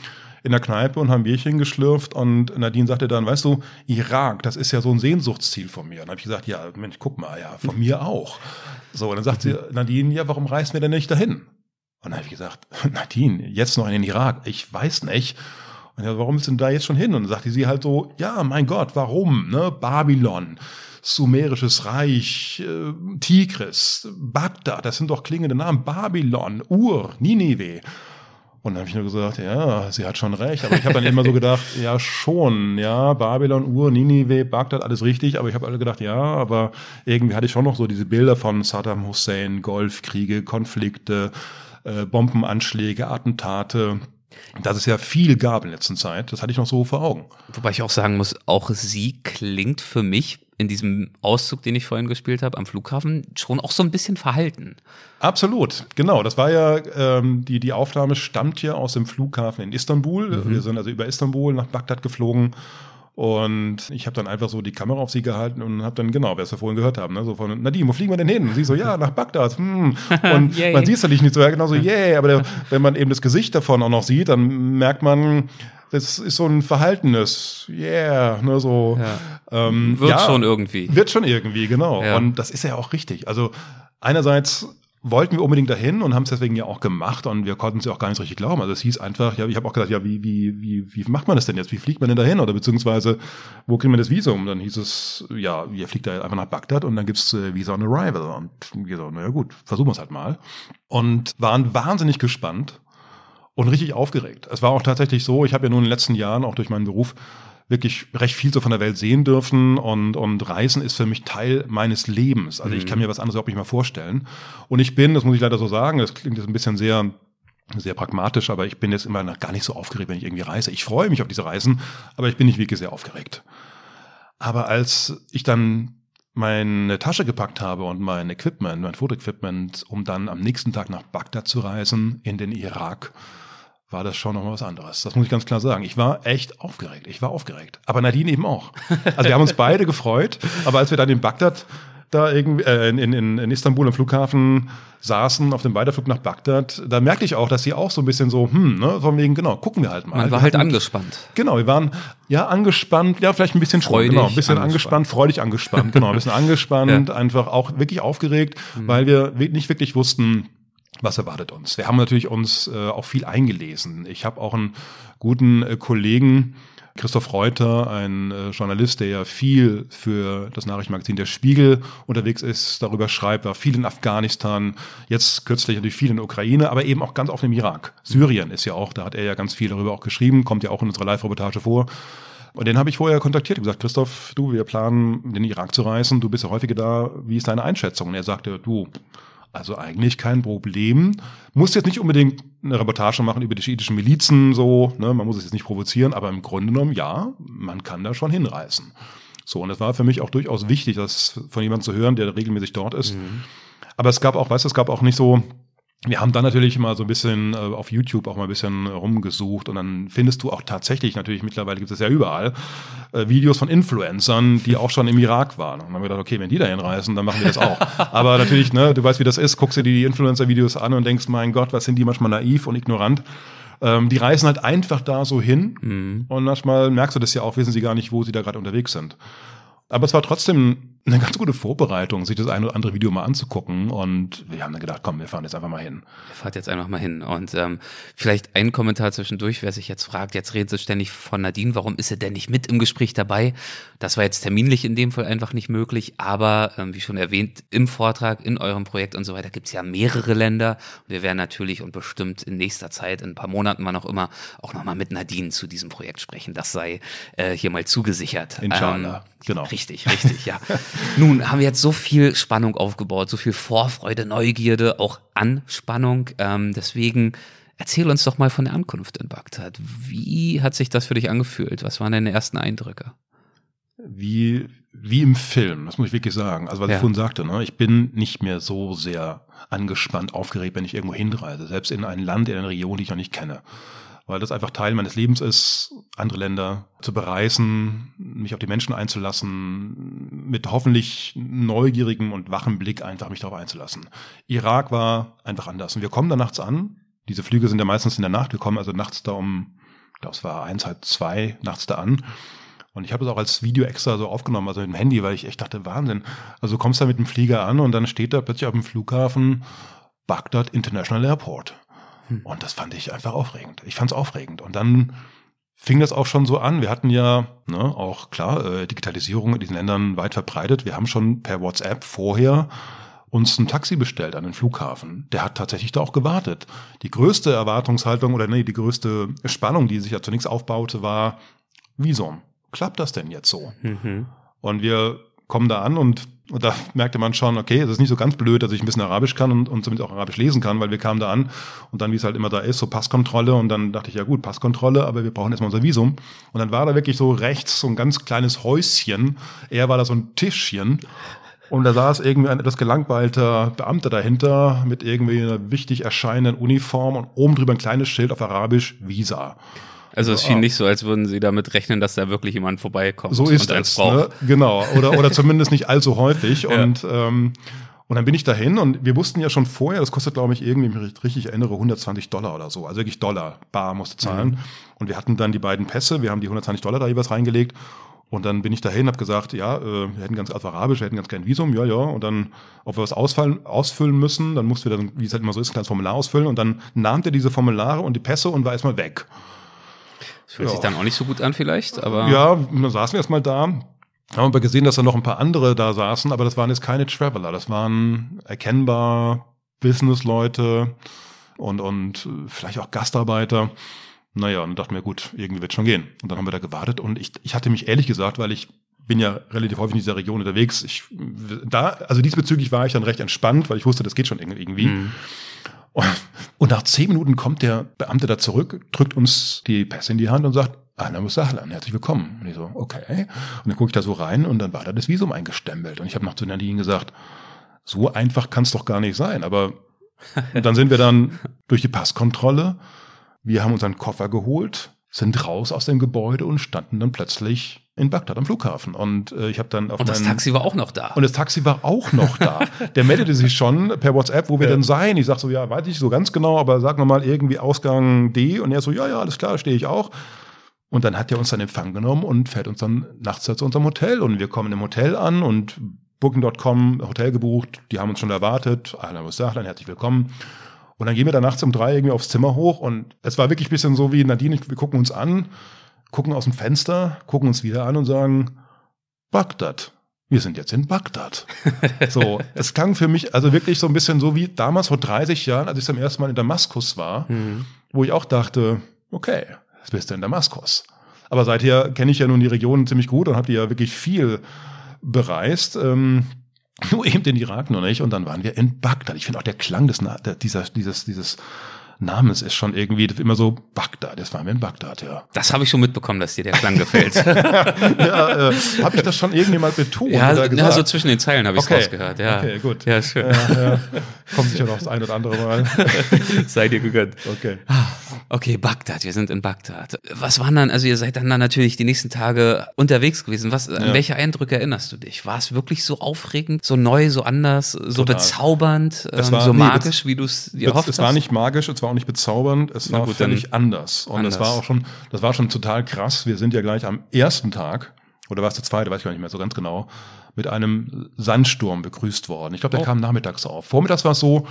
in der Kneipe und haben Bierchen geschlürft und Nadine sagte dann, weißt du, Irak, das ist ja so ein Sehnsuchtsziel von mir. Und dann habe ich gesagt, ja, Mensch, guck mal, ja, von mir auch. So, und dann sagt sie, Nadine, ja, warum reisen wir denn nicht dahin? Und dann habe ich gesagt, Nadine, jetzt noch in den Irak, ich weiß nicht. Und ja, warum ist denn da jetzt schon hin? Und dann sagte sie halt so, ja, mein Gott, warum? Ne? Babylon, Sumerisches Reich, äh, Tigris, Bagdad, das sind doch klingende Namen. Babylon, Ur, Ninive. Und dann habe ich nur gesagt, ja, sie hat schon recht. Aber ich habe dann immer so gedacht, ja schon, ja, Babylon, Ur, Ninive, Bagdad, alles richtig. Aber ich habe alle gedacht, ja, aber irgendwie hatte ich schon noch so diese Bilder von Saddam Hussein, Golfkriege, Konflikte, äh, Bombenanschläge, Attentate. Dass es ja viel gab in letzter Zeit, das hatte ich noch so vor Augen. Wobei ich auch sagen muss, auch sie klingt für mich in diesem Auszug, den ich vorhin gespielt habe, am Flughafen, schon auch so ein bisschen verhalten. Absolut, genau. Das war ja, ähm, die, die Aufnahme stammt ja aus dem Flughafen in Istanbul. Wir sind also über Istanbul nach Bagdad geflogen. Und ich habe dann einfach so die Kamera auf sie gehalten und habe dann, genau, was wir vorhin gehört haben, ne, so von, Nadine, wo fliegen wir denn hin? Und sie so, ja, nach Bagdad. Hm. Und man sieht es natürlich nicht so, ja, genau so, yay. Aber der, wenn man eben das Gesicht davon auch noch sieht, dann merkt man, das ist so ein verhaltenes, yeah, ne, so. Ähm, Wird ja, schon irgendwie. Wird schon irgendwie, genau. Ja. Und das ist ja auch richtig. Also einerseits wollten wir unbedingt dahin und haben es deswegen ja auch gemacht und wir konnten es ja auch gar nicht richtig glauben. Also es hieß einfach, ja, ich habe auch gesagt, ja, wie, wie, wie, wie macht man das denn jetzt? Wie fliegt man denn dahin? Oder beziehungsweise, wo kriegt man das Visum? Dann hieß es, ja, ihr fliegt da einfach nach Bagdad und dann gibt's äh, Visa on Arrival. Und wir so, naja gut, versuchen wir es halt mal. Und waren wahnsinnig gespannt und richtig aufgeregt. Es war auch tatsächlich so, ich habe ja nun in den letzten Jahren auch durch meinen Beruf wirklich recht viel so von der Welt sehen dürfen und, und Reisen ist für mich Teil meines Lebens. Also ich kann mir was anderes überhaupt nicht mehr vorstellen. Und ich bin, das muss ich leider so sagen, das klingt jetzt ein bisschen sehr sehr pragmatisch, aber ich bin jetzt immer noch gar nicht so aufgeregt, wenn ich irgendwie reise. Ich freue mich auf diese Reisen, aber ich bin nicht wirklich sehr aufgeregt. Aber als ich dann meine Tasche gepackt habe und mein Equipment, mein Fotoequipment, um dann am nächsten Tag nach Bagdad zu reisen, in den Irak, war das schon nochmal was anderes. Das muss ich ganz klar sagen. Ich war echt aufgeregt. Ich war aufgeregt. Aber Nadine eben auch. Also wir haben uns beide gefreut. Aber als wir dann in Bagdad da irgendwie, äh, in, in, in Istanbul am Flughafen saßen, auf dem Weiterflug nach Bagdad, da merkte ich auch, dass sie auch so ein bisschen so, hm, ne, von wegen, genau, gucken wir halt mal. Man Wir war halt angespannt. Genau, wir waren ja angespannt, ja vielleicht ein bisschen Freudig genau, ein bisschen angespannt. angespannt, freudig angespannt, genau, ein bisschen angespannt, einfach auch wirklich aufgeregt, weil wir nicht wirklich wussten, was erwartet uns. Wir haben natürlich uns äh, auch viel eingelesen. Ich habe auch einen guten äh, Kollegen, Christoph Reuter, ein äh, Journalist, der ja viel für das Nachrichtenmagazin Der Spiegel unterwegs ist, darüber schreibt, war viel in Afghanistan, jetzt kürzlich natürlich viel in der Ukraine, aber eben auch ganz oft im Irak. Syrien ist ja auch, da hat er ja ganz viel darüber auch geschrieben, kommt ja auch in unserer Live-Reportage vor. Und den habe ich vorher kontaktiert und gesagt, Christoph, du, wir planen, in den Irak zu reisen, du bist ja häufiger da, wie ist deine Einschätzung? Und er sagte, du, also eigentlich kein Problem. Muss jetzt nicht unbedingt eine Reportage machen über die schiitischen Milizen, so, ne, man muss es jetzt nicht provozieren, aber im Grunde genommen, ja, man kann da schon hinreisen. So, und das war für mich auch durchaus wichtig, das von jemandem zu hören, der regelmäßig dort ist. Aber es gab auch, weißt du, es gab auch nicht so, wir haben dann natürlich mal so ein bisschen äh, auf YouTube auch mal ein bisschen rumgesucht und dann findest du auch tatsächlich, natürlich mittlerweile gibt es ja überall, äh, Videos von Influencern, die auch schon im Irak waren. Und dann haben wir gedacht, okay, wenn die da hinreisen, dann machen wir das auch. Aber natürlich, ne, du weißt, wie das ist, guckst dir die Influencer-Videos an und denkst, mein Gott, was sind die manchmal naiv und ignorant. Ähm, die reisen halt einfach da so hin Mhm. und manchmal merkst du das ja auch, wissen sie gar nicht, wo sie da gerade unterwegs sind. Aber es war trotzdem eine ganz gute Vorbereitung, sich das eine oder andere Video mal anzugucken. Und wir haben dann gedacht, komm, wir fahren jetzt einfach mal hin. Ihr fahrt jetzt einfach mal hin. Und ähm, vielleicht ein Kommentar zwischendurch, wer sich jetzt fragt, jetzt redet sie ständig von Nadine, warum ist sie denn nicht mit im Gespräch dabei? Das war jetzt terminlich in dem Fall einfach nicht möglich, aber ähm, wie schon erwähnt, im Vortrag, in eurem Projekt und so weiter gibt's ja mehrere Länder. Und wir werden natürlich und bestimmt in nächster Zeit, in ein paar Monaten, wann auch immer, auch nochmal mit Nadine zu diesem Projekt sprechen. Das sei äh, hier mal zugesichert. Inshallah, genau. Richtig, richtig, ja. Nun haben wir jetzt so viel Spannung aufgebaut, so viel Vorfreude, Neugierde, auch Anspannung. Ähm, deswegen erzähl uns doch mal von der Ankunft in Bagdad. Wie hat sich das für dich angefühlt? Was waren deine ersten Eindrücke? Wie, wie im Film, das muss ich wirklich sagen. Also was Ja. ich vorhin sagte, ne, ich bin nicht mehr so sehr angespannt, aufgeregt, wenn ich irgendwo hinreise. Selbst in ein Land, in eine Region, die ich noch nicht kenne. Weil das einfach Teil meines Lebens ist, andere Länder zu bereisen, mich auf die Menschen einzulassen, mit hoffentlich neugierigem und wachem Blick einfach mich darauf einzulassen. Irak war einfach anders. Und wir kommen da nachts an. Diese Flüge sind ja meistens in der Nacht. Wir kommen also nachts da um, ich glaube, es war eins, halb zwei, nachts da an. Und ich habe das auch als Video extra so aufgenommen, also mit dem Handy, weil ich echt dachte, Wahnsinn. Also du kommst da mit dem Flieger an und dann steht da plötzlich auf dem Flughafen Baghdad International Airport. Und das fand ich einfach aufregend. Ich fand es aufregend. Und dann fing das auch schon so an. Wir hatten ja ne, auch klar äh, Digitalisierung in diesen Ländern weit verbreitet. Wir haben schon per WhatsApp vorher uns ein Taxi bestellt an den Flughafen. Der hat tatsächlich da auch gewartet. Die größte Erwartungshaltung oder nee, die größte Spannung, die sich ja zunächst aufbaute, war Visum. Klappt das denn jetzt so? Und wir kommen da an und, und da merkte man schon, okay, es ist nicht so ganz blöd, dass ich ein bisschen Arabisch kann und, und zumindest auch Arabisch lesen kann, weil wir kamen da an und dann, wie es halt immer da ist, so Passkontrolle und dann dachte ich, ja gut, Passkontrolle, aber wir brauchen erstmal unser Visum. Und dann war da wirklich so rechts so ein ganz kleines Häuschen, eher war da so ein Tischchen und da saß irgendwie ein etwas gelangweilter Beamter dahinter mit irgendwie einer wichtig erscheinenden Uniform und oben drüber ein kleines Schild auf Arabisch, Visa. Also es schien nicht so, als würden sie damit rechnen, dass da wirklich jemand vorbeikommt So ist es, ne? genau. Oder, oder zumindest nicht allzu häufig. Ja. Und, ähm, und dann bin ich dahin und wir wussten ja schon vorher, das kostet, glaube ich, irgendwie, wenn ich mich richtig erinnere, 120 Dollar oder so. Also wirklich Dollar, bar musste zahlen. Mhm. Und wir hatten dann die beiden Pässe, wir haben die 120 Dollar da jeweils reingelegt. Und dann bin ich dahin, habe gesagt, ja, äh, wir hätten ganz Arabisch, wir hätten ganz gern Visum, ja, ja. Und dann, ob wir was ausfallen, ausfüllen müssen, dann mussten wir dann, wie es halt immer so ist, ein kleines Formular ausfüllen. Und dann nahm der diese Formulare und die Pässe und war erstmal weg. Fühlt sich Ja. dann auch nicht so gut an vielleicht, aber Ja, dann saßen wir erstmal da. Haben aber gesehen, dass da noch ein paar andere da saßen, aber das waren jetzt keine Traveler. Das waren erkennbar Businessleute und, und vielleicht auch Gastarbeiter. Naja, und dann dachten wir, gut, irgendwie wird schon gehen. Und dann haben wir da gewartet und ich, ich hatte mich ehrlich gesagt, weil ich bin ja relativ häufig in dieser Region unterwegs. Ich, da, also diesbezüglich war ich dann recht entspannt, weil ich wusste, das geht schon irgendwie. Mhm. Und, nach zehn Minuten kommt der Beamte da zurück, drückt uns die Pässe in die Hand und sagt, Anna Musahlan, herzlich willkommen. Und ich so, okay. Und dann gucke ich da so rein und dann war da das Visum eingestempelt. Und ich habe noch zu Nadine gesagt, so einfach kann es doch gar nicht sein. Aber dann sind wir dann durch die Passkontrolle. Wir haben unseren Koffer geholt, sind raus aus dem Gebäude und standen dann plötzlich in Bagdad am Flughafen. Und äh, ich habe dann auf und das Taxi war auch noch da. und das Taxi war auch noch da. Der meldete sich schon per WhatsApp, wo wir Ja. denn seien. Ich sag so, ja, weiß ich so ganz genau, aber sag mal irgendwie Ausgang D. Und er so, ja, ja, alles klar, stehe ich auch. Und dann hat er uns dann Empfang genommen und fährt uns dann nachts zu unserem Hotel. Und wir kommen im Hotel an und Booking.com Hotel gebucht. Die haben uns schon erwartet. Ahlan wa sahlan, herzlich willkommen. Und dann gehen wir da nachts um drei irgendwie aufs Zimmer hoch. Und es war wirklich ein bisschen so wie Nadine, wir gucken uns an, gucken aus dem Fenster, gucken uns wieder an und sagen, Bagdad. Wir sind jetzt in Bagdad. So, es klang für mich also wirklich so ein bisschen so wie damals vor 30 Jahren, als ich zum ersten Mal in Damaskus war, Mhm. wo ich auch dachte, okay, jetzt bist du in Damaskus. Aber seither kenne ich ja nun die Region ziemlich gut und habe die ja wirklich viel bereist. Ähm, nur eben den Irak noch nicht. Und dann waren wir in Bagdad. Ich finde auch der Klang des, dieser, dieses, dieses Namens ist schon irgendwie immer so Bagdad. Jetzt waren wir in Bagdad, ja. Das habe ich schon mitbekommen, dass dir der Klang gefällt. ja äh, habe ich das schon irgendwie mal betont ja, oder ja, so zwischen den Zeilen habe ich es Okay. rausgehört. Ja. Okay, gut. Ja, schön. ja, ja. Kommt sicher noch das ein oder andere Mal. Sei dir gegönnt. Okay. Okay, Bagdad, wir sind in Bagdad. Was waren dann, also ihr seid dann, dann natürlich die nächsten Tage unterwegs gewesen. Was, an Ja. welche Eindrücke erinnerst du dich? War es wirklich so aufregend, so neu, so anders, so Total. bezaubernd, ähm, war- so nee, magisch, wie du es dir Es, erhofft es war hast? nicht magisch, es war auch nicht bezaubernd, es Na war gut, völlig anders. Und anders. das war auch schon, das war schon total krass. Wir sind ja gleich am ersten Tag, oder war es der zweite, weiß ich gar nicht mehr so ganz genau, mit einem Sandsturm begrüßt worden. Ich glaube, der Oh. kam nachmittags auf. Vormittags war es so,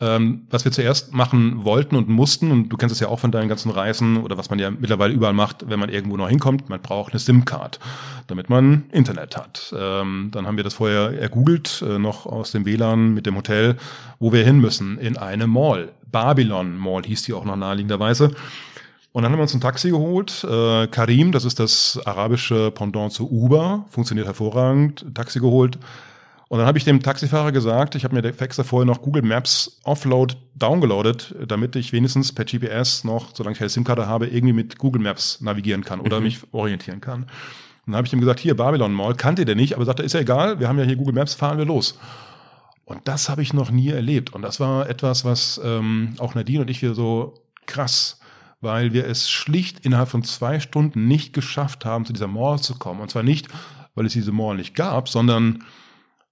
ähm, was wir zuerst machen wollten und mussten, und du kennst es ja auch von deinen ganzen Reisen oder was man ja mittlerweile überall macht, wenn man irgendwo noch hinkommt, man braucht eine SIM-Card, damit man Internet hat. Ähm, dann haben wir das vorher ergoogelt, äh, noch aus dem WLAN mit dem Hotel, wo wir hin müssen, in eine Mall. Babylon Mall hieß die auch noch naheliegenderweise. Und dann haben wir uns ein Taxi geholt. Äh, Karim, das ist das arabische Pendant zu Uber, funktioniert hervorragend. Taxi geholt. Und dann habe ich dem Taxifahrer gesagt, ich habe mir der extra vorher noch Google Maps Offload downgeloadet, damit ich wenigstens per GPS noch, solange ich keine SIM-Karte habe, irgendwie mit Google Maps navigieren kann oder mich orientieren kann. Und dann habe ich ihm gesagt, hier Babylon Mall, kannte der nicht, aber sagte, ist ja egal, wir haben ja hier Google Maps, fahren wir los. Und das habe ich noch nie erlebt. Und das war etwas, was ähm, auch Nadine und ich wieder so krass, weil wir es schlicht innerhalb von zwei Stunden nicht geschafft haben, zu dieser Mall zu kommen. Und zwar nicht, weil es diese Mall nicht gab, sondern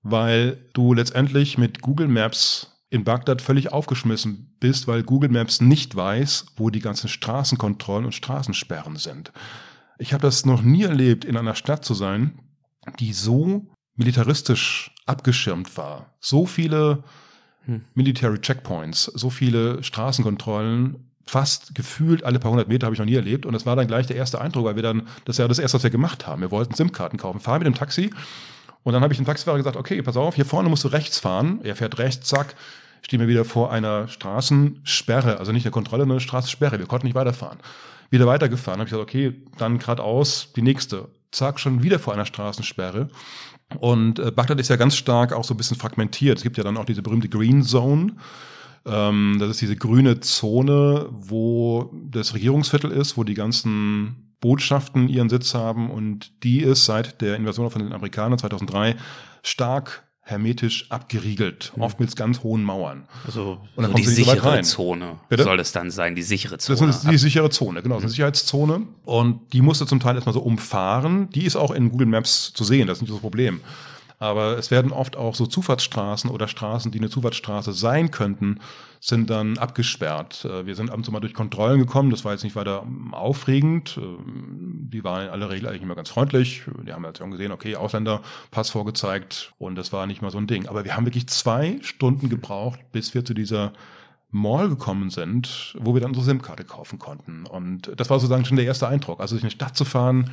weil du letztendlich mit Google Maps in Bagdad völlig aufgeschmissen bist, weil Google Maps nicht weiß, wo die ganzen Straßenkontrollen und Straßensperren sind. Ich habe das noch nie erlebt, in einer Stadt zu sein, die so militaristisch abgeschirmt war. So viele Hm. Military Checkpoints, so viele Straßenkontrollen, fast gefühlt alle paar hundert Meter habe ich noch nie erlebt. Und das war dann gleich der erste Eindruck, weil wir dann, das ist ja das erste, was wir gemacht haben. Wir wollten SIM-Karten kaufen, fahren mit dem Taxi. Und dann habe ich dem Taxifahrer gesagt, okay, pass auf, hier vorne musst du rechts fahren. Er fährt rechts, zack, stehen wir wieder vor einer Straßensperre, also nicht eine Kontrolle, sondern eine Straßensperre. Wir konnten nicht weiterfahren. Wieder weitergefahren. Habe ich gesagt, okay, dann geradeaus die nächste. Zack, schon wieder vor einer Straßensperre. Und äh, Bagdad ist ja ganz stark auch so ein bisschen fragmentiert. Es gibt ja dann auch diese berühmte Green Zone. Ähm, das ist diese grüne Zone, wo das Regierungsviertel ist, wo die ganzen Botschaften ihren Sitz haben. Und die ist seit der Invasion von den Amerikanern 2003 stark hermetisch abgeriegelt, oft mit ganz hohen Mauern. Also Und dann so die sichere rein. Zone Bitte? soll es dann sein, die sichere Zone. Das ist die sichere Zone, genau, ist eine Sicherheitszone. Und die musst du zum Teil erstmal so umfahren. Die ist auch in Google Maps zu sehen, das ist nicht das Problem. Aber es werden oft auch so Zufahrtsstraßen oder Straßen, die eine Zufahrtsstraße sein könnten, sind dann abgesperrt. Äh, Wir sind ab und zu mal durch Kontrollen gekommen, das war jetzt nicht weiter ähm, aufregend. Ähm, Die waren in aller Regel eigentlich immer ganz freundlich. Die haben halt schon gesehen, okay, Ausländer, Pass vorgezeigt und das war nicht mal so ein Ding. Aber wir haben wirklich zwei Stunden gebraucht, bis wir zu dieser Mall gekommen sind, wo wir dann unsere SIM-Karte kaufen konnten. Und das war sozusagen schon der erste Eindruck. Also durch eine Stadt zu fahren,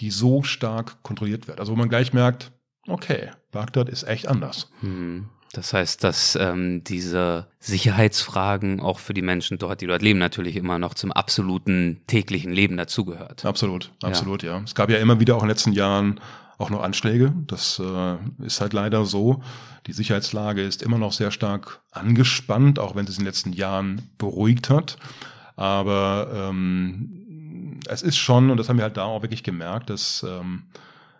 die so stark kontrolliert wird. Also wo man gleich merkt, okay, Bagdad ist echt anders. Hm. Das heißt, dass ähm, diese Sicherheitsfragen auch für die Menschen dort, die dort leben, natürlich immer noch zum absoluten täglichen Leben dazugehört. Absolut, absolut, ja. Es gab ja immer wieder auch in den letzten Jahren auch noch Anschläge. Das äh, ist halt leider so. Die Sicherheitslage ist immer noch sehr stark angespannt, auch wenn sie es in den letzten Jahren beruhigt hat. Aber ähm, es ist schon, und das haben wir halt da auch wirklich gemerkt, dass ähm,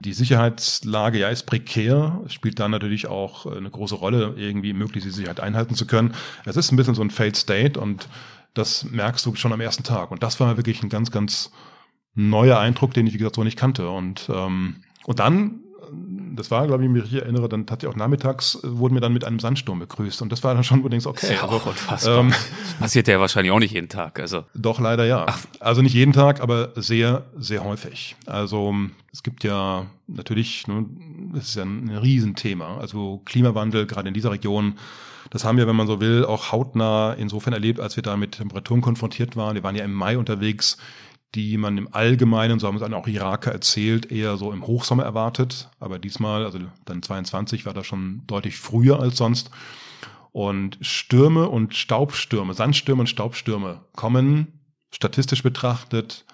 die Sicherheitslage ja ist prekär, spielt da natürlich auch eine große Rolle, irgendwie möglichst die Sicherheit einhalten zu können. Es ist ein bisschen so ein Failed State und das merkst du schon am ersten Tag. Und das war wirklich ein ganz, ganz neuer Eindruck, den ich, wie gesagt, so nicht kannte. Und, ähm, und dann, das war, glaube ich, wenn ich mich erinnere, dann tatsächlich auch nachmittags äh, wurden wir dann mit einem Sandsturm begrüßt. Und das war dann schon, wo du denkst, okay, ja also, auch unfassbar. ähm, passiert ja wahrscheinlich auch nicht jeden Tag. Also doch, leider ja. Also nicht jeden Tag, aber sehr, sehr häufig. Also es gibt ja natürlich, ne, das ist ja ein Riesenthema. Also Klimawandel, gerade in dieser Region, das haben wir, wenn man so will, auch hautnah insofern erlebt, als wir da mit Temperaturen konfrontiert waren. Wir waren ja im Mai unterwegs, die man im Allgemeinen, so haben es dann auch Iraker erzählt, eher so im Hochsommer erwartet. Aber diesmal, also dann 22, war das schon deutlich früher als sonst. Und Stürme und Staubstürme, Sandstürme und Staubstürme kommen statistisch betrachtet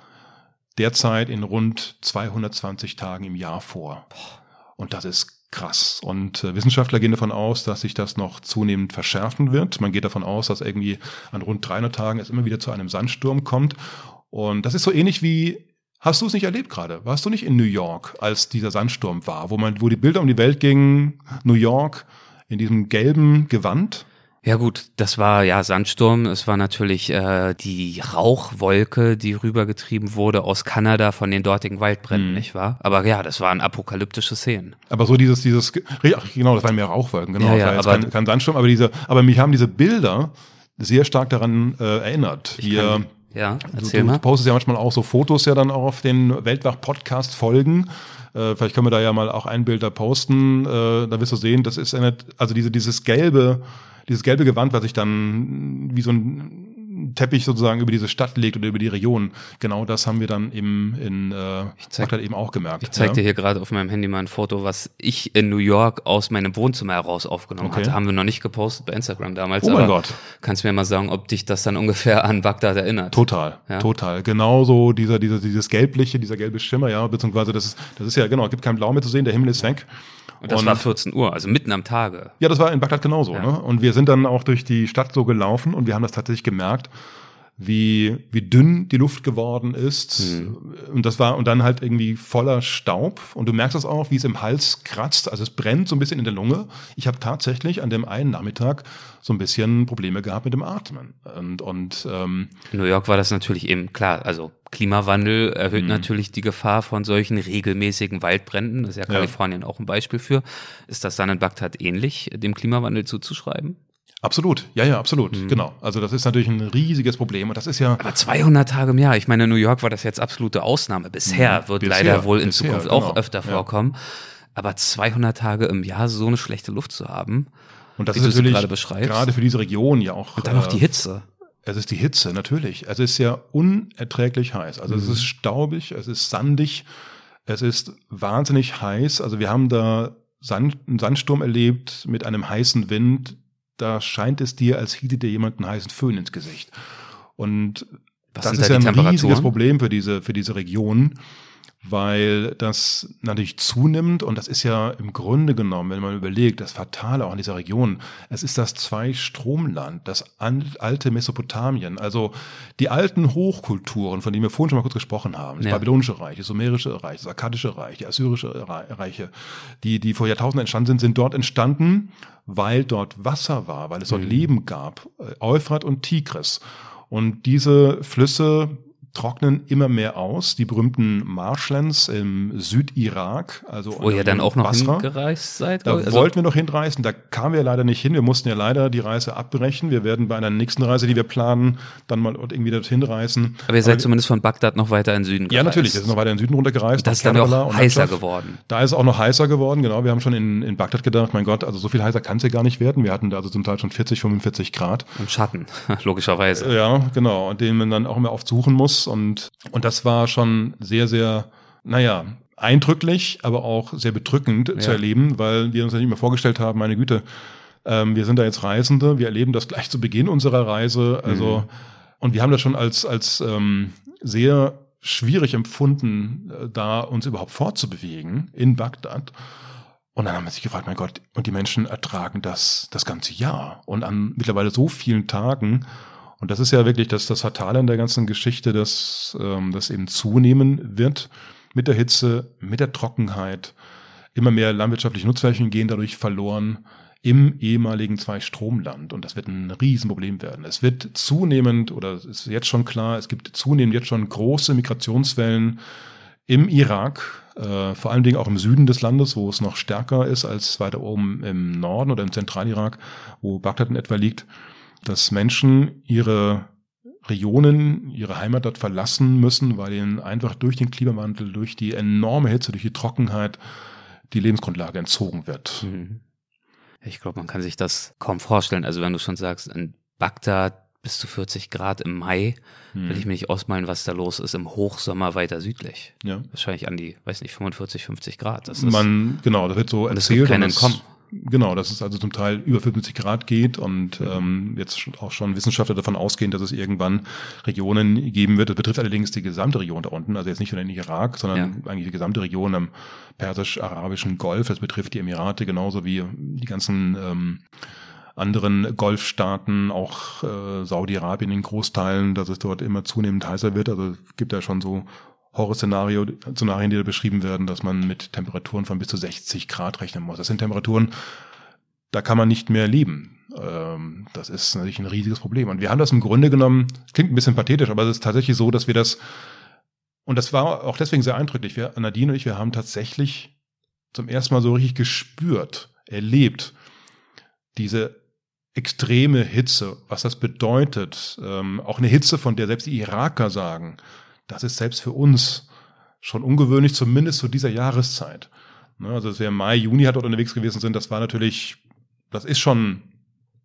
derzeit in rund 220 Tagen im Jahr vor. Und das ist krass. Und äh, Wissenschaftler gehen davon aus, dass sich das noch zunehmend verschärfen wird. Man geht davon aus, dass irgendwie an rund 300 Tagen es immer wieder zu einem Sandsturm kommt. Und das ist so ähnlich wie Hast du es nicht erlebt gerade? Warst du nicht in New York, als dieser Sandsturm war, wo man, wo die Bilder um die Welt gingen, New York in diesem gelben Gewand? Ja gut, das war ja Sandsturm. Es war natürlich äh, die Rauchwolke, die rübergetrieben wurde aus Kanada von den dortigen Waldbränden, Mhm. nicht wahr? Aber ja, das waren apokalyptische Szenen. Aber so dieses, dieses, ach, genau, das waren mehr Rauchwolken, genau. Ja, das ja, war aber- kein, kein Sandsturm, aber diese, aber mich haben diese Bilder sehr stark daran äh, erinnert. Ich kann- ja, du, erzähl du mal. postest ja manchmal auch so Fotos ja dann auch auf den Weltwach-Podcast-Folgen. Äh, vielleicht können wir da ja mal auch ein Bild da posten. Äh, da wirst du sehen, das ist eine, also diese, dieses gelbe, dieses gelbe Gewand, was sich dann wie so ein Teppich sozusagen über diese Stadt legt oder über die Region. Genau das haben wir dann eben in äh, zeig- Bagdad eben auch gemerkt. Ich zeig ja. dir hier gerade auf meinem Handy mal ein Foto, was ich in New York aus meinem Wohnzimmer heraus aufgenommen Okay. hatte. Haben wir noch nicht gepostet bei Instagram damals. Oh mein Gott. Kannst mir mal sagen, ob dich das dann ungefähr an Bagdad erinnert? Total, Ja. total. Genauso dieser, dieser, dieses gelbliche, dieser gelbe Schimmer, ja, beziehungsweise das ist, das ist ja, genau, es gibt kein Blau mehr zu sehen, der Himmel ist weg. Und das war 14 Uhr, also mitten am Tage. Ja, das war in Bagdad genauso. Ja. Ne? Und wir sind dann auch durch die Stadt so gelaufen und wir haben das tatsächlich gemerkt, wie, wie dünn die Luft geworden ist. Und das war, und dann halt irgendwie voller Staub. Und du merkst das auch, wie es im Hals kratzt. Also es brennt so ein bisschen in der Lunge. Ich habe tatsächlich an dem einen Nachmittag so ein bisschen Probleme gehabt mit dem Atmen. Und, und ähm, In New York war das natürlich eben klar, also Klimawandel erhöht Mhm. natürlich die Gefahr von solchen regelmäßigen Waldbränden. Das ist ja Ja. Kalifornien auch ein Beispiel für. Ist das dann in Bagdad ähnlich, dem Klimawandel zuzuschreiben? Absolut, ja, ja, absolut, Mhm. genau. Also das ist natürlich ein riesiges Problem und das ist ja, Aber 200 Tage im Jahr, ich meine, in New York war das jetzt absolute Ausnahme. Bisher Mhm. wird Bisher, leider wohl in bisher, Zukunft genau. auch öfter Ja. vorkommen. Aber 200 Tage im Jahr so eine schlechte Luft zu haben. und das wie ist natürlich gerade beschreibst. gerade für diese Region ja auch. Und dann noch äh, die Hitze. Es ist die Hitze, natürlich. Es ist ja unerträglich heiß. Also Mhm. es ist staubig, es ist sandig, es ist wahnsinnig heiß. Also wir haben da Sand, einen Sandsturm erlebt mit einem heißen Wind. Da scheint es dir, als hiete dir jemand einen heißen Föhn ins Gesicht. Und Was das ist ja ein riesiges? Problem für diese, für diese Region, weil das natürlich zunimmt und das ist ja im Grunde genommen, wenn man überlegt, das Fatale auch in dieser Region, es ist das Zwei-Stromland, das alte Mesopotamien, also die alten Hochkulturen, von denen wir vorhin schon mal kurz gesprochen haben, das Ja. Babylonische Reich, das Sumerische Reich, das Akkadische Reich, die Assyrische Re- Reiche, die, die vor Jahrtausenden entstanden sind, sind dort entstanden, weil dort Wasser war, weil es dort Leben gab, äh, Euphrat und Tigris. Und diese Flüsse trocknen immer mehr aus. Die berühmten Marshlands im Südirak, also Wo ihr dann auch noch Basra. hingereist seid? Da Also- wollten wir noch hinreisen, da kamen wir leider nicht hin. Wir mussten ja leider die Reise abbrechen. Wir werden bei einer nächsten Reise, die wir planen, dann mal irgendwie dorthin reisen. Aber ihr seid zumindest von Bagdad noch weiter in den Süden ja, gereist. natürlich. Wir sind noch weiter in den Süden runtergereist. Das ist dann ja Karbala auch heißer geworden. Da ist es auch noch heißer geworden, genau. Wir haben schon in, in Bagdad gedacht, mein Gott, also so viel heißer kann es ja gar nicht werden. Wir hatten da also zum Teil schon 40, 45 Grad. Im Schatten, logischerweise. Ja, genau. Und den man dann auch immer oft suchen muss. Und, und das war schon sehr, sehr, naja, eindrücklich, aber auch sehr bedrückend zu Ja. erleben, weil wir uns ja nicht mehr vorgestellt haben, meine Güte, ähm, wir sind da jetzt Reisende, wir erleben das gleich zu Beginn unserer Reise. Also, und wir haben das schon als, als ähm, sehr schwierig empfunden, äh, da uns überhaupt fortzubewegen in Bagdad. Und dann haben wir sich gefragt, mein Gott, und die Menschen ertragen das das ganze Jahr und an mittlerweile so vielen Tagen. Und das ist ja wirklich das, das Fatale in der ganzen Geschichte, dass ähm, das eben zunehmen wird mit der Hitze, mit der Trockenheit. Immer mehr landwirtschaftliche Nutzflächen gehen dadurch verloren im ehemaligen Zwei-Stromland. Und das wird ein Riesenproblem werden. Es wird zunehmend, oder es ist jetzt schon klar, es gibt zunehmend jetzt schon große Migrationswellen im Irak, äh, vor allen Dingen auch im Süden des Landes, wo es noch stärker ist als weiter oben im Norden oder im Zentralirak, wo Bagdad in etwa liegt, dass Menschen ihre Regionen, ihre Heimat dort verlassen müssen, weil ihnen einfach durch den Klimawandel, durch die enorme Hitze, durch die Trockenheit die Lebensgrundlage entzogen wird. Mhm. Ich glaube, man kann sich das kaum vorstellen. Also wenn du schon sagst, in Bagdad bis zu 40 Grad im Mai, Hm. will ich mir nicht ausmalen, was da los ist im Hochsommer weiter südlich. Ja. Wahrscheinlich an die, weiß nicht, 45, 50 Grad. Das ist, Man, genau, das wird so Und es erzählt. und es- entkommen. Genau, dass es also zum Teil über 50 Grad geht und ähm, jetzt auch schon Wissenschaftler davon ausgehen, dass es irgendwann Regionen geben wird. Das betrifft allerdings die gesamte Region da unten, also jetzt nicht nur den Irak, sondern eigentlich die gesamte Region am persisch-arabischen Golf. Das betrifft die Emirate genauso wie die ganzen ähm, anderen Golfstaaten, auch äh, Saudi-Arabien in Großteilen, dass es dort immer zunehmend heißer wird. Also es gibt da schon so Horrorszenario, Szenarien, die da beschrieben werden, dass man mit Temperaturen von bis zu 60 Grad rechnen muss. Das sind Temperaturen, da kann man nicht mehr leben. Ähm, das ist natürlich ein riesiges Problem. Und wir haben das im Grunde genommen, klingt ein bisschen pathetisch, aber es ist tatsächlich so, dass wir das, und das war auch deswegen sehr eindrücklich, wir, Nadine und ich, wir haben tatsächlich zum ersten Mal so richtig gespürt, erlebt, diese extreme Hitze, was das bedeutet, ähm, auch eine Hitze, von der selbst die Iraker sagen, das ist selbst für uns schon ungewöhnlich, zumindest zu dieser Jahreszeit. Ne, also dass wir im Mai, Juni halt dort unterwegs gewesen sind, das war natürlich, das ist schon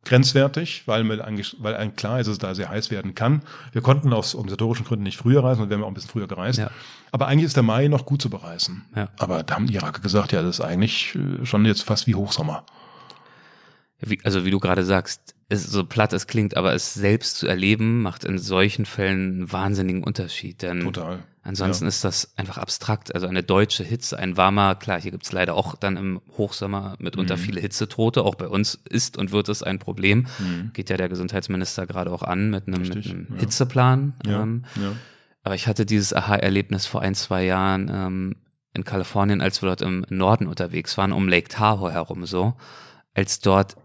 grenzwertig, weil, mir eigentlich, weil einem klar ist, dass es da sehr heiß werden kann. Wir konnten aus organisatorischen Gründen nicht früher reisen und wären auch ein bisschen früher gereist. Ja. Aber eigentlich ist der Mai noch gut zu bereisen. Ja. Aber da haben die Iraker gesagt, ja, das ist eigentlich äh, schon jetzt fast wie Hochsommer. Wie, also wie du gerade sagst, ist so platt es klingt, aber es selbst zu erleben, macht in solchen Fällen einen wahnsinnigen Unterschied. Denn Total. Ansonsten ja. ist das einfach abstrakt. Also eine deutsche Hitze, ein warmer, klar, hier gibt's leider auch dann im Hochsommer mitunter mhm. viele Hitzetote. Auch bei uns ist und wird es ein Problem. Mhm. Geht ja der Gesundheitsminister gerade auch an mit einem, mit einem ja. Hitzeplan. Ja. Ähm. Aber ich hatte dieses Aha-Erlebnis vor ein, zwei Jahren ähm, in Kalifornien, als wir dort im Norden unterwegs waren, um Lake Tahoe herum so, als dort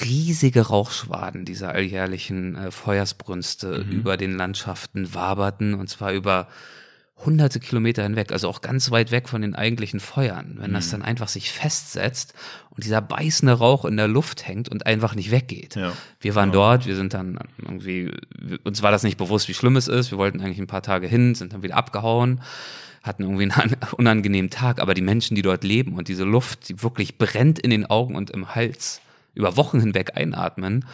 riesige Rauchschwaden dieser alljährlichen äh, Feuersbrünste mhm. über den Landschaften waberten und zwar über hunderte Kilometer hinweg, also auch ganz weit weg von den eigentlichen Feuern, wenn mhm. das dann einfach sich festsetzt und dieser beißende Rauch in der Luft hängt und einfach nicht weggeht. Ja. Wir waren ja. dort, wir sind dann irgendwie, uns war das nicht bewusst, wie schlimm es ist, wir wollten eigentlich ein paar Tage hin, sind dann wieder abgehauen hatten irgendwie einen unangenehmen Tag, aber die Menschen, die dort leben und diese Luft, die wirklich brennt in den Augen und im Hals, über Wochen hinweg einatmen,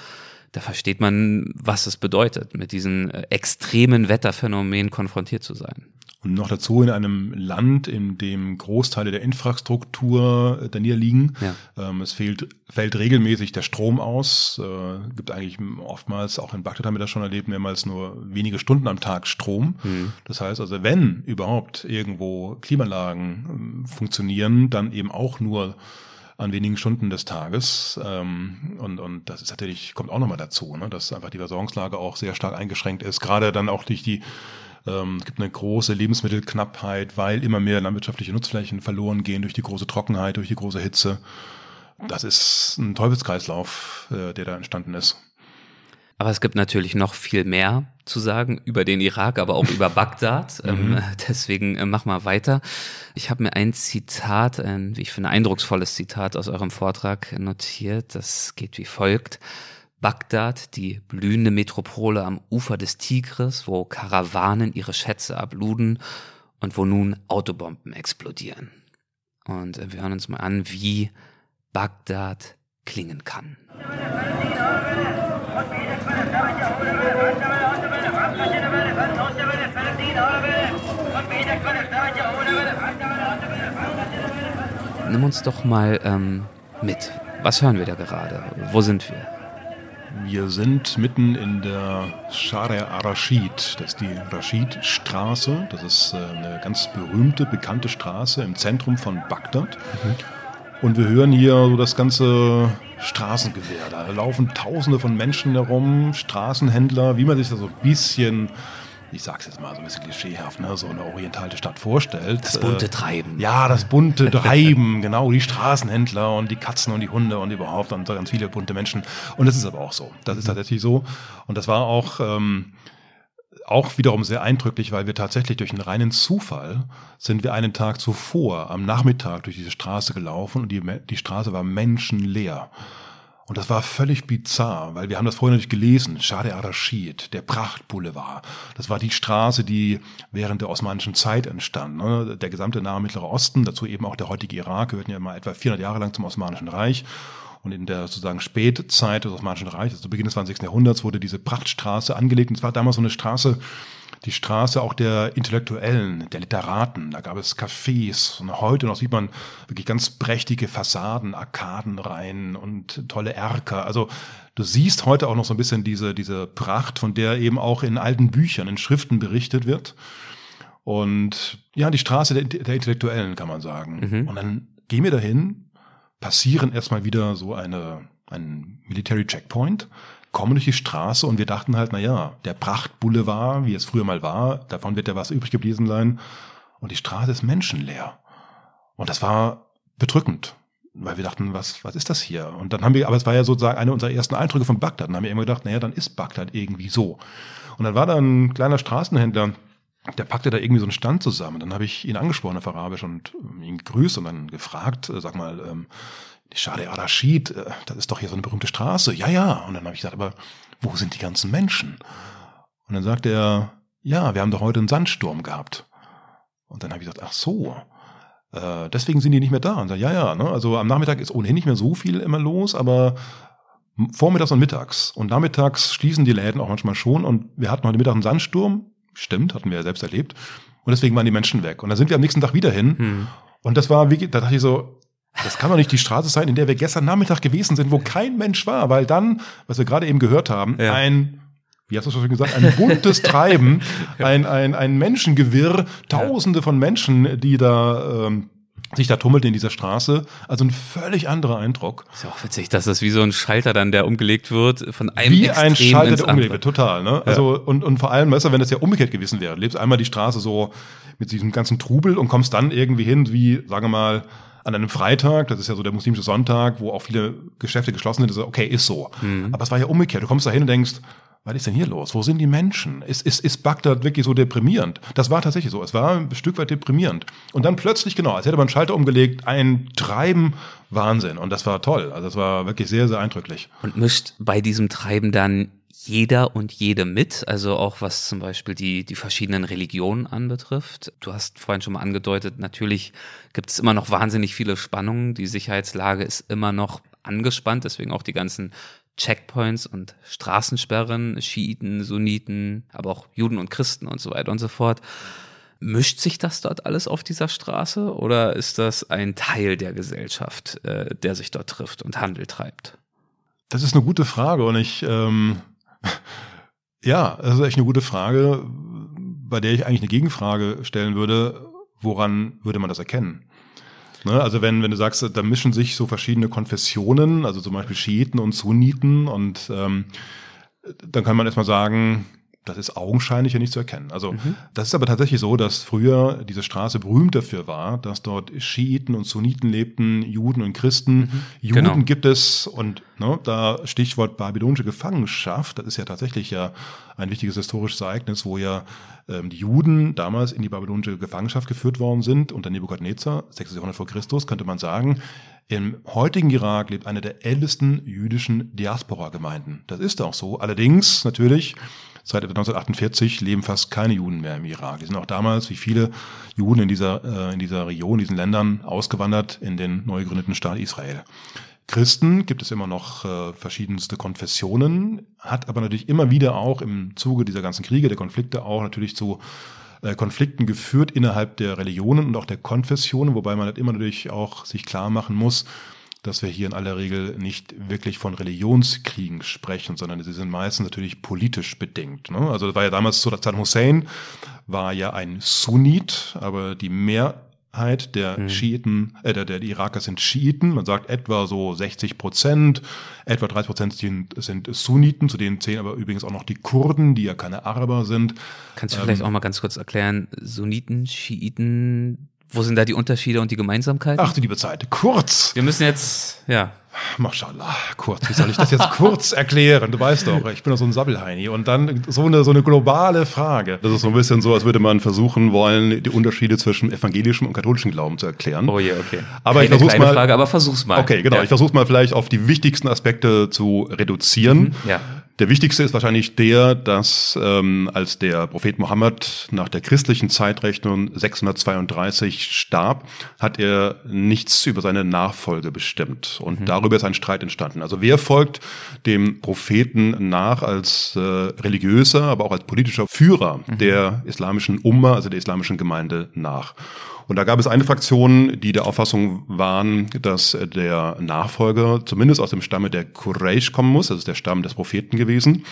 da versteht man, was es bedeutet, mit diesen äh, extremen Wetterphänomenen konfrontiert zu sein. Und noch dazu in einem Land, in dem Großteile der Infrastruktur äh, da niederliegen. Ja. Ähm, es fehlt, fällt regelmäßig der Strom aus. Äh, gibt eigentlich oftmals, auch in Bagdad haben wir das schon erlebt, mehrmals nur wenige Stunden am Tag Strom. Mhm. Das heißt also, wenn überhaupt irgendwo Klimaanlagen äh, funktionieren, dann eben auch nur an wenigen Stunden des Tages. Ähm, und, und das ist natürlich, kommt auch nochmal dazu, ne, dass einfach die Versorgungslage auch sehr stark eingeschränkt ist. Gerade dann auch durch die ähm, es gibt eine große Lebensmittelknappheit, weil immer mehr landwirtschaftliche Nutzflächen verloren gehen durch die große Trockenheit, durch die große Hitze. Das ist ein Teufelskreislauf, äh, der da entstanden ist. Aber es gibt natürlich noch viel mehr zu sagen über den Irak, aber auch über Bagdad. Mhm. Ähm, deswegen äh, mach mal weiter. Ich habe mir ein Zitat, ein, wie ich finde, eindrucksvolles Zitat aus eurem Vortrag notiert. Das geht wie folgt. Bagdad, die blühende Metropole am Ufer des Tigris, wo Karawanen ihre Schätze abluden und wo nun Autobomben explodieren. Und äh, wir hören uns mal an, wie Bagdad klingen kann. Nimm uns doch mal ähm, mit. Was hören wir da gerade? Wo sind wir? Wir sind mitten in der Share Arashid. Das ist die Rashid-Straße. Das ist äh, eine ganz berühmte, bekannte Straße im Zentrum von Bagdad. Mhm. Und wir hören hier so das ganze Straßengewehr. Da laufen Tausende von Menschen herum, Straßenhändler, wie man sich das so ein bisschen ich sag's jetzt mal so ein bisschen klischeehaft, ne, so eine orientale Stadt vorstellt. Das bunte äh, Treiben. Ja, das bunte Treiben, genau, die Straßenhändler und die Katzen und die Hunde und überhaupt und ganz viele bunte Menschen. Und das ist aber auch so. Das ist mhm. tatsächlich so. Und das war auch, ähm, auch wiederum sehr eindrücklich, weil wir tatsächlich durch einen reinen Zufall sind wir einen Tag zuvor am Nachmittag durch diese Straße gelaufen und die, die Straße war menschenleer. Und das war völlig bizarr, weil wir haben das vorhin natürlich gelesen. Schade Arashid, der Prachtboulevard. Das war die Straße, die während der osmanischen Zeit entstand. Ne? Der gesamte Nahe Mittlere Osten, dazu eben auch der heutige Irak, gehörten ja mal etwa 400 Jahre lang zum Osmanischen Reich. Und in der sozusagen Spätzeit des Osmanischen Reiches, also zu Beginn des 20. Jahrhunderts, wurde diese Prachtstraße angelegt. Und es war damals so eine Straße, die Straße auch der Intellektuellen, der Literaten. Da gab es Cafés und heute noch sieht man wirklich ganz prächtige Fassaden, Arkadenreihen und tolle Erker. Also du siehst heute auch noch so ein bisschen diese, diese Pracht, von der eben auch in alten Büchern, in Schriften berichtet wird. Und ja, die Straße der, der Intellektuellen, kann man sagen. Mhm. Und dann gehen wir dahin, passieren erstmal wieder so eine, ein Military Checkpoint kommen durch die Straße und wir dachten halt, na ja, der Prachtboulevard, wie es früher mal war, davon wird ja was übrig geblieben sein. Und die Straße ist menschenleer. Und das war bedrückend. weil wir dachten, was, was ist das hier? Und dann haben wir, aber es war ja sozusagen eine unserer ersten Eindrücke von Bagdad. Dann haben wir immer gedacht, naja, dann ist Bagdad irgendwie so. Und dann war da ein kleiner Straßenhändler, der packte da irgendwie so einen Stand zusammen. Dann habe ich ihn angesprochen auf Arabisch und ihn gegrüßt und dann gefragt, äh, sag mal, ähm, Schade Arashid, äh, das ist doch hier so eine berühmte Straße. Ja, ja. Und dann habe ich gesagt, aber wo sind die ganzen Menschen? Und dann sagt er, ja, wir haben doch heute einen Sandsturm gehabt. Und dann habe ich gesagt, ach so, äh, deswegen sind die nicht mehr da. Und sagt, ja, ja, ne? also am Nachmittag ist ohnehin nicht mehr so viel immer los, aber vormittags und mittags. Und nachmittags schließen die Läden auch manchmal schon. Und wir hatten heute Mittag einen Sandsturm. Stimmt, hatten wir ja selbst erlebt. Und deswegen waren die Menschen weg. Und dann sind wir am nächsten Tag wieder hin. Hm. Und das war, wie, da dachte ich so, das kann doch nicht die Straße sein, in der wir gestern Nachmittag gewesen sind, wo kein Mensch war, weil dann, was wir gerade eben gehört haben, ja. ein wie hast du schon gesagt, ein buntes Treiben, ein, ein, ein Menschengewirr, tausende von Menschen, die da ähm, sich da tummelt in dieser Straße. Also ein völlig anderer Eindruck. Ist ja auch witzig, dass das wie so ein Schalter dann, der umgelegt wird, von einem Wie Extrem ein Schalter, der umgelegt wird, total. Ne? Also ja. und, und vor allem, weißt du, wenn das ja umgekehrt gewesen wäre, lebst einmal die Straße so mit diesem ganzen Trubel und kommst dann irgendwie hin, wie, sagen wir mal, an einem Freitag, das ist ja so der muslimische Sonntag, wo auch viele Geschäfte geschlossen sind, ist okay, ist so. Mhm. Aber es war ja umgekehrt. Du kommst da hin und denkst, was ist denn hier los? Wo sind die Menschen? Ist, ist, ist Bagdad wirklich so deprimierend? Das war tatsächlich so. Es war ein Stück weit deprimierend. Und dann plötzlich, genau, als hätte man einen Schalter umgelegt, ein Treiben, Wahnsinn. Und das war toll. Also das war wirklich sehr, sehr eindrücklich. Und mischt bei diesem Treiben dann jeder und jede mit, also auch was zum Beispiel die, die verschiedenen Religionen anbetrifft. Du hast vorhin schon mal angedeutet, natürlich gibt es immer noch wahnsinnig viele Spannungen. Die Sicherheitslage ist immer noch angespannt, deswegen auch die ganzen Checkpoints und Straßensperren, Schiiten, Sunniten, aber auch Juden und Christen und so weiter und so fort. Mischt sich das dort alles auf dieser Straße oder ist das ein Teil der Gesellschaft, äh, der sich dort trifft und Handel treibt? Das ist eine gute Frage und ich, ähm, ja, das ist echt eine gute Frage, bei der ich eigentlich eine Gegenfrage stellen würde. Woran würde man das erkennen? Ne, also wenn, wenn du sagst, da mischen sich so verschiedene Konfessionen, also zum Beispiel Schiiten und Sunniten und ähm, dann kann man erstmal sagen, das ist augenscheinlich ja nicht zu erkennen. Also mhm. das ist aber tatsächlich so, dass früher diese Straße berühmt dafür war, dass dort Schiiten und Sunniten lebten, Juden und Christen. Mhm. Juden genau. gibt es und ne, da Stichwort babylonische Gefangenschaft, das ist ja tatsächlich ja ein wichtiges historisches Ereignis, wo ja ähm, die Juden damals in die babylonische Gefangenschaft geführt worden sind unter Nebukadnezar, 6. Jahrhundert vor Christus, könnte man sagen. Im heutigen Irak lebt eine der ältesten jüdischen Diaspora-Gemeinden. Das ist auch so. Allerdings natürlich Seit 1948 leben fast keine Juden mehr im Irak. Die sind auch damals, wie viele Juden in dieser, äh, in dieser Region, diesen Ländern, ausgewandert in den neu gegründeten Staat Israel. Christen gibt es immer noch äh, verschiedenste Konfessionen, hat aber natürlich immer wieder auch im Zuge dieser ganzen Kriege, der Konflikte auch natürlich zu äh, Konflikten geführt innerhalb der Religionen und auch der Konfessionen, wobei man halt immer natürlich auch sich klar machen muss, dass wir hier in aller Regel nicht wirklich von Religionskriegen sprechen, sondern sie sind meistens natürlich politisch bedingt. Ne? Also das war ja damals so, Saddam Hussein war ja ein Sunnit, aber die Mehrheit der hm. Schiiten, äh, der, der Iraker sind Schiiten. Man sagt etwa so 60 Prozent, etwa 30 Prozent sind, sind Sunniten, zu denen zählen aber übrigens auch noch die Kurden, die ja keine Araber sind. Kannst du ähm, vielleicht auch mal ganz kurz erklären, Sunniten, Schiiten, wo sind da die Unterschiede und die Gemeinsamkeiten? Ach du liebe Zeit, kurz. Wir müssen jetzt, ja. Mashallah, kurz. Wie soll ich das jetzt kurz erklären? Du weißt doch, ich bin doch so ein Sabbelheini. Und dann so eine, so eine globale Frage. Das ist so ein bisschen so, als würde man versuchen wollen, die Unterschiede zwischen evangelischem und katholischem Glauben zu erklären. Oh je, okay. Aber Keine ich versuch's mal. Frage, aber versuch's mal. Okay, genau. Ja. Ich versuch's mal vielleicht auf die wichtigsten Aspekte zu reduzieren. Mhm, ja. Der wichtigste ist wahrscheinlich der, dass ähm, als der Prophet Mohammed nach der christlichen Zeitrechnung 632 starb, hat er nichts über seine Nachfolge bestimmt. Und mhm. darüber ist ein Streit entstanden. Also wer folgt dem Propheten nach als äh, religiöser, aber auch als politischer Führer mhm. der islamischen Umma, also der islamischen Gemeinde nach? Und da gab es eine Fraktion, die der Auffassung waren, dass der Nachfolger zumindest aus dem Stamme der Quraysh kommen muss, das ist der Stamm des Propheten gewesen.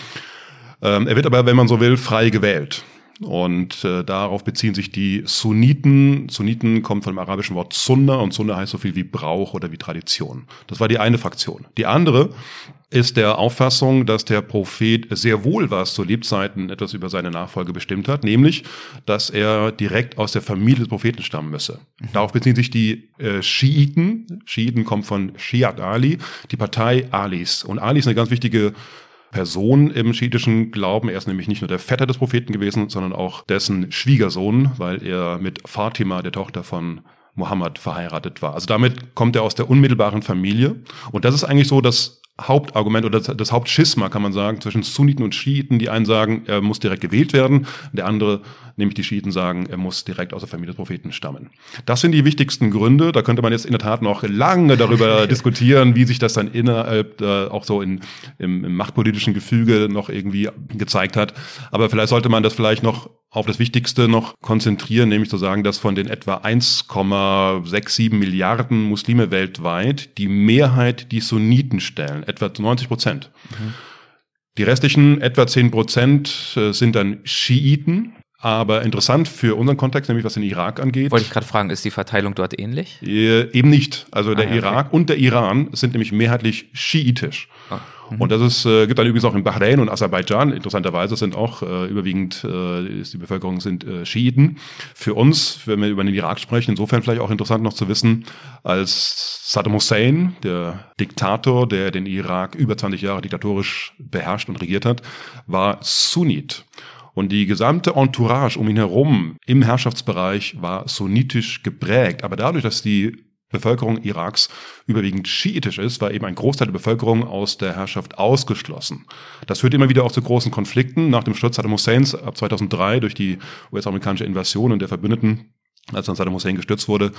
Ähm, er wird aber, wenn man so will, frei gewählt. Und äh, darauf beziehen sich die Sunniten. Sunniten kommt vom arabischen Wort Sunna und Sunna heißt so viel wie Brauch oder wie Tradition. Das war die eine Fraktion. Die andere ist der Auffassung, dass der Prophet sehr wohl was zu Lebzeiten etwas über seine Nachfolge bestimmt hat, nämlich, dass er direkt aus der Familie des Propheten stammen müsse. Mhm. Darauf beziehen sich die äh, Schiiten. Schiiten kommt von Shiat Ali, die Partei Alis. Und Ali ist eine ganz wichtige Person im schiitischen Glauben. Er ist nämlich nicht nur der Vetter des Propheten gewesen, sondern auch dessen Schwiegersohn, weil er mit Fatima, der Tochter von Mohammed, verheiratet war. Also damit kommt er aus der unmittelbaren Familie. Und das ist eigentlich so das Hauptargument oder das, das Hauptschisma, kann man sagen, zwischen Sunniten und Schiiten. Die einen sagen, er muss direkt gewählt werden, der andere, nämlich die Schiiten, sagen, er muss direkt aus der Familie des Propheten stammen. Das sind die wichtigsten Gründe. Da könnte man jetzt in der Tat noch lange darüber diskutieren, wie sich das dann innerhalb äh, auch so in, im, im machtpolitischen Gefüge noch irgendwie gezeigt hat. Aber vielleicht sollte man das vielleicht noch auf das Wichtigste noch konzentrieren, nämlich zu sagen, dass von den etwa 1,67 Milliarden Muslime weltweit die Mehrheit die Sunniten stellen, etwa 90 Prozent. Mhm. Die restlichen etwa 10 Prozent äh, sind dann Schiiten, aber interessant für unseren Kontext, nämlich was den Irak angeht. Wollte ich gerade fragen, ist die Verteilung dort ähnlich? Äh, eben nicht. Also der ah, ja, Irak okay. und der Iran sind nämlich mehrheitlich schiitisch. Ah. Mhm. Und das ist, äh, gibt dann übrigens auch in Bahrain und Aserbaidschan, interessanterweise sind auch äh, überwiegend, äh, ist die Bevölkerung sind äh, Schiiten. Für uns, wenn wir über den Irak sprechen, insofern vielleicht auch interessant noch zu wissen, als Saddam Hussein, der Diktator, der den Irak über 20 Jahre diktatorisch beherrscht und regiert hat, war Sunnit. Und die gesamte Entourage um ihn herum im Herrschaftsbereich war sunnitisch geprägt. Aber dadurch, dass die Bevölkerung Iraks überwiegend schiitisch ist, war eben ein Großteil der Bevölkerung aus der Herrschaft ausgeschlossen. Das führt immer wieder auch zu großen Konflikten. Nach dem Sturz Saddam Husseins ab 2003 durch die US-amerikanische Invasion und der Verbündeten, als dann Saddam Hussein gestürzt wurde,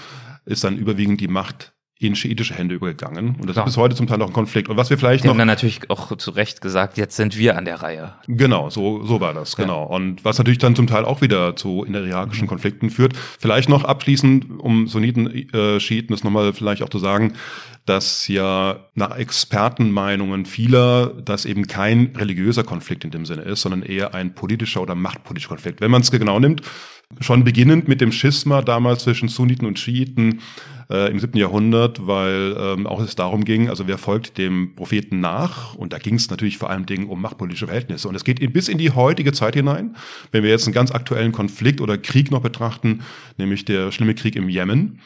ist dann überwiegend die Macht in schiitische Hände übergegangen. Und das Klar. ist bis heute zum Teil noch ein Konflikt. Und was wir vielleicht Die noch. haben dann natürlich auch zu Recht gesagt, jetzt sind wir an der Reihe. Genau, so, so war das, genau. Ja. Und was natürlich dann zum Teil auch wieder zu interirakischen mhm. Konflikten führt. Vielleicht noch abschließend, um Sunniten, äh, Schiiten das nochmal vielleicht auch zu sagen, dass ja nach Expertenmeinungen vieler das eben kein religiöser Konflikt in dem Sinne ist, sondern eher ein politischer oder machtpolitischer Konflikt. Wenn man es genau nimmt, schon beginnend mit dem Schisma damals zwischen Sunniten und Schiiten äh, im siebten Jahrhundert, weil ähm, auch es darum ging, also wer folgt dem Propheten nach? Und da ging es natürlich vor allem Dingen um machtpolitische Verhältnisse. Und es geht bis in die heutige Zeit hinein. Wenn wir jetzt einen ganz aktuellen Konflikt oder Krieg noch betrachten, nämlich der schlimme Krieg im Jemen,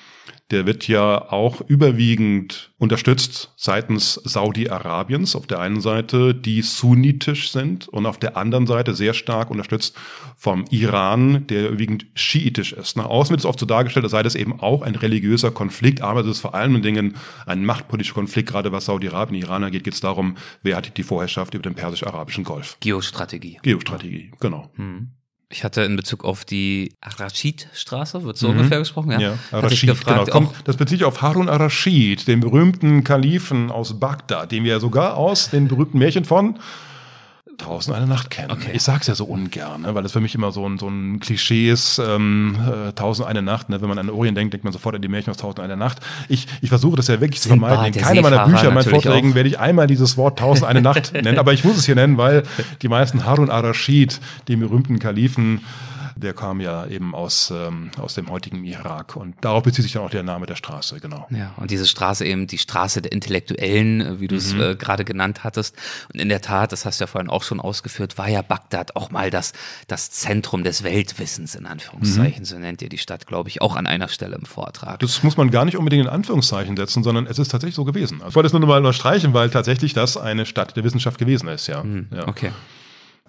der wird ja auch überwiegend unterstützt seitens Saudi-Arabiens auf der einen Seite, die sunnitisch sind und auf der anderen Seite sehr stark unterstützt vom Iran, der überwiegend schiitisch ist. Nach außen wird es oft so dargestellt, als sei das eben auch ein religiöser Konflikt, aber es ist vor allen Dingen ein machtpolitischer Konflikt, gerade was Saudi-Arabien und Iran angeht, geht es darum, wer hat die Vorherrschaft über den persisch-arabischen Golf. Geostrategie. Geostrategie, genau. Hm. Ich hatte in Bezug auf die Arashid-Straße, wird so mhm. ungefähr gesprochen, ja? Ja, Arashid, gefragt, genau. Kommt, das bezieht sich auf Harun Arashid, den berühmten Kalifen aus Bagdad, den wir ja sogar aus den berühmten Märchen von Tausend eine Nacht kennen. Okay. Ich sag's ja so ungern, ne, weil das für mich immer so ein, so ein Klischee ist, ähm, äh, Tausend eine Nacht. Ne? Wenn man an Orient denkt, denkt man sofort an die Märchen aus Tausend eine Nacht. Ich, ich versuche das ja wirklich zu vermeiden. In keinem meiner Bücher, in meinen Vorträgen werde ich einmal dieses Wort Tausend eine Nacht nennen, aber ich muss es hier nennen, weil die meisten Harun al-Rashid, berühmten Kalifen, der kam ja eben aus, ähm, aus dem heutigen Irak. Und darauf bezieht sich dann auch der Name der Straße, genau. Ja, und diese Straße eben die Straße der Intellektuellen, äh, wie du es mhm. äh, gerade genannt hattest. Und in der Tat, das hast du ja vorhin auch schon ausgeführt, war ja Bagdad auch mal das, das Zentrum des Weltwissens, in Anführungszeichen. Mhm. So nennt ihr die Stadt, glaube ich, auch an einer Stelle im Vortrag. Das muss man gar nicht unbedingt in Anführungszeichen setzen, sondern es ist tatsächlich so gewesen. Also ich wollte es nur mal streichen, weil tatsächlich das eine Stadt der Wissenschaft gewesen ist, ja. Mhm. ja. Okay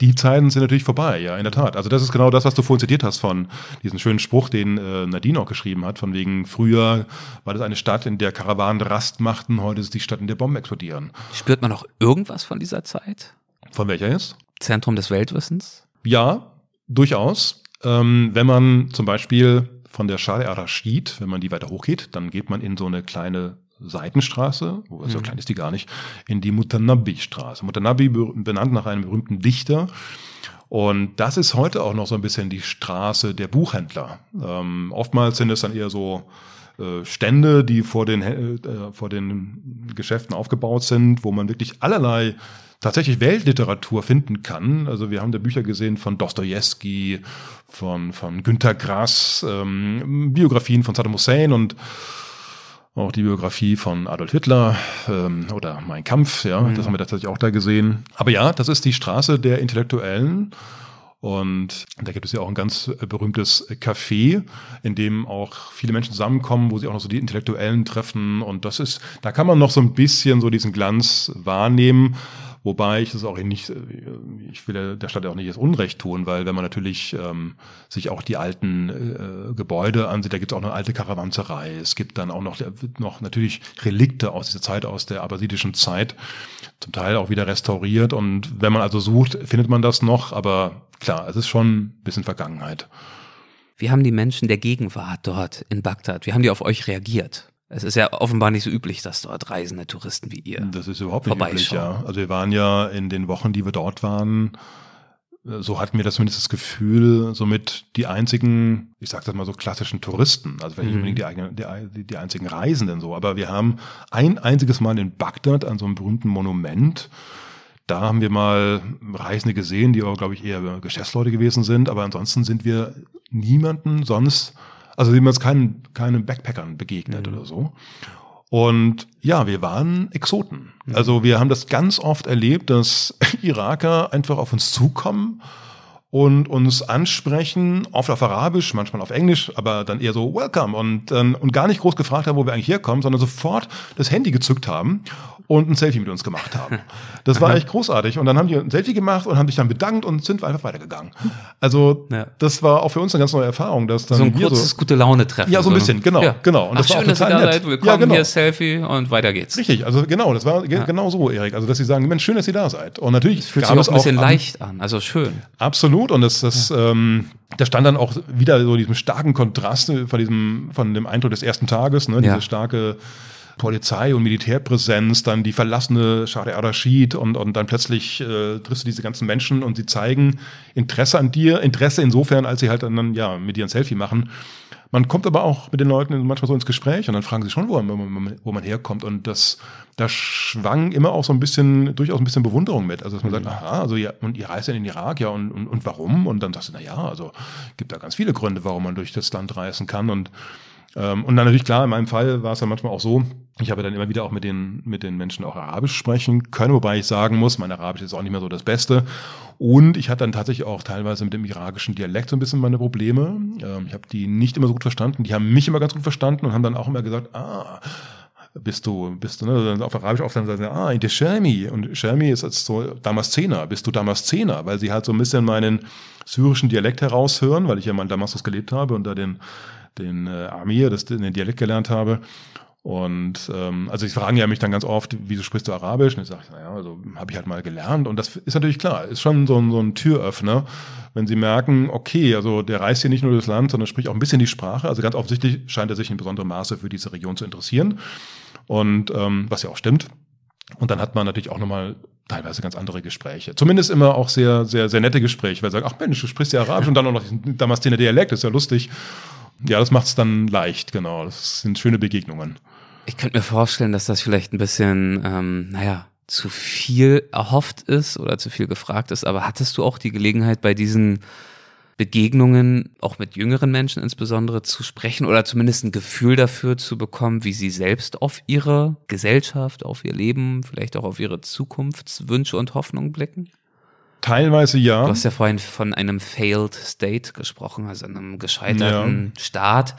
die Zeiten sind natürlich vorbei, ja, in der Tat. Also das ist genau das, was du vorhin zitiert hast von diesem schönen Spruch, den äh, Nadine auch geschrieben hat, von wegen früher war das eine Stadt, in der Karawanen Rast machten, heute ist es die Stadt, in der Bomben explodieren. Spürt man noch irgendwas von dieser Zeit? Von welcher jetzt? Zentrum des Weltwissens? Ja, durchaus. Ähm, wenn man zum Beispiel von der Schale Arashid, wenn man die weiter hochgeht, dann geht man in so eine kleine Seitenstraße, so mhm. klein ist die gar nicht, in die Mutanabbi-Straße. Mutanabbi benannt nach einem berühmten Dichter. Und das ist heute auch noch so ein bisschen die Straße der Buchhändler. Ähm, oftmals sind es dann eher so äh, Stände, die vor den, äh, vor den Geschäften aufgebaut sind, wo man wirklich allerlei tatsächlich Weltliteratur finden kann. Also wir haben da Bücher gesehen von Dostoevsky, von, von Günter Grass, ähm, Biografien von Saddam Hussein und auch die Biografie von Adolf Hitler ähm, oder Mein Kampf, ja, mhm. das haben wir tatsächlich auch da gesehen. Aber ja, das ist die Straße der Intellektuellen. Und da gibt es ja auch ein ganz berühmtes Café, in dem auch viele Menschen zusammenkommen, wo sie auch noch so die Intellektuellen treffen. Und das ist, da kann man noch so ein bisschen so diesen Glanz wahrnehmen. Wobei ich es auch nicht, ich will der Stadt auch nicht das Unrecht tun, weil wenn man natürlich ähm, sich auch die alten äh, Gebäude ansieht, da gibt es auch eine alte Karawanserei. Es gibt dann auch noch, noch natürlich Relikte aus dieser Zeit, aus der abbasidischen Zeit, zum Teil auch wieder restauriert. Und wenn man also sucht, findet man das noch. Aber klar, es ist schon ein bisschen Vergangenheit. Wie haben die Menschen der Gegenwart dort in Bagdad, wie haben die auf euch reagiert? Es ist ja offenbar nicht so üblich, dass dort reisende Touristen wie ihr. Das ist überhaupt nicht üblich, ja. Also wir waren ja in den Wochen, die wir dort waren, so hatten wir das zumindest das Gefühl, somit die einzigen, ich sag das mal so klassischen Touristen, also vielleicht nicht mhm. unbedingt die, die, die einzigen Reisenden so, aber wir haben ein einziges Mal in Bagdad an so einem berühmten Monument, da haben wir mal Reisende gesehen, die auch, glaube ich, eher Geschäftsleute gewesen sind, aber ansonsten sind wir niemanden sonst also sind wir uns keinen, keinen Backpackern begegnet mhm. oder so. Und ja, wir waren Exoten. Mhm. Also wir haben das ganz oft erlebt, dass Iraker einfach auf uns zukommen und uns ansprechen, oft auf Arabisch, manchmal auf Englisch, aber dann eher so Welcome und, und gar nicht groß gefragt haben, wo wir eigentlich herkommen, sondern sofort das Handy gezückt haben und ein Selfie mit uns gemacht haben. Das war echt großartig. Und dann haben die ein Selfie gemacht und haben sich dann bedankt und sind einfach weitergegangen. Also ja. das war auch für uns eine ganz neue Erfahrung. Dass dann so ein kurzes so, gute Laune-Treffen. Ja, so ein bisschen, genau. Ja. genau. Und das Ach, war schön, auch total dass ihr da seid. Willkommen ja, genau. hier, Selfie und weiter geht's. Richtig, also genau, das war ja. genau so, Erik. Also dass sie sagen, Mensch, schön, dass ihr da seid. Und natürlich das fühlt sich auch ein bisschen auch leicht an, also schön. Absolut. Und das, das, ähm, da stand dann auch wieder so diesem starken Kontrast von diesem, von dem Eindruck des ersten Tages, ne, diese starke Polizei und Militärpräsenz, dann die verlassene Shari al-Rashid und, und dann plötzlich äh, triffst du diese ganzen Menschen und sie zeigen Interesse an dir, Interesse insofern, als sie halt dann ja mit dir ein Selfie machen. Man kommt aber auch mit den Leuten manchmal so ins Gespräch und dann fragen sie schon, wo man, wo man herkommt. Und das, da schwang immer auch so ein bisschen, durchaus ein bisschen Bewunderung mit. Also, dass man sagt, mhm. aha, also ja, und ihr reist ja in den Irak, ja, und, und, und warum? Und dann sagst du, na ja, also gibt da ganz viele Gründe, warum man durch das Land reisen kann. Und ähm, und dann natürlich klar, in meinem Fall war es dann manchmal auch so, ich habe dann immer wieder auch mit den, mit den Menschen auch Arabisch sprechen können, wobei ich sagen muss, mein Arabisch ist auch nicht mehr so das Beste. Und ich hatte dann tatsächlich auch teilweise mit dem irakischen Dialekt so ein bisschen meine Probleme. Ähm, ich habe die nicht immer so gut verstanden, die haben mich immer ganz gut verstanden und haben dann auch immer gesagt, ah, bist du, bist du, ne, auf Arabisch oft dann sagen, ah, in der Shermi. Und Shermi ist als so Damaszener, bist du Damaszener, weil sie halt so ein bisschen meinen syrischen Dialekt heraushören, weil ich ja mal in Damaskus gelebt habe und da den den äh, Amir, das, den Dialekt gelernt habe. Und ähm, also ich fragen ja mich dann ganz oft, wieso sprichst du Arabisch? Und ich sage, naja, also habe ich halt mal gelernt. Und das ist natürlich klar, ist schon so ein, so ein Türöffner, wenn sie merken, okay, also der reist hier nicht nur das Land, sondern spricht auch ein bisschen die Sprache. Also ganz offensichtlich scheint er sich in besonderem Maße für diese Region zu interessieren. Und ähm, was ja auch stimmt. Und dann hat man natürlich auch nochmal teilweise ganz andere Gespräche. Zumindest immer auch sehr, sehr, sehr nette Gespräche, weil sie sagen, ach Mensch, du sprichst ja Arabisch und dann auch noch damals den Dialekt, ist ja lustig. Ja, das macht es dann leicht, genau. Das sind schöne Begegnungen. Ich könnte mir vorstellen, dass das vielleicht ein bisschen, ähm, naja, zu viel erhofft ist oder zu viel gefragt ist. Aber hattest du auch die Gelegenheit, bei diesen Begegnungen, auch mit jüngeren Menschen insbesondere, zu sprechen oder zumindest ein Gefühl dafür zu bekommen, wie sie selbst auf ihre Gesellschaft, auf ihr Leben, vielleicht auch auf ihre Zukunftswünsche und Hoffnungen blicken? Teilweise ja. Du hast ja vorhin von einem failed state gesprochen, also einem gescheiterten ja. Staat.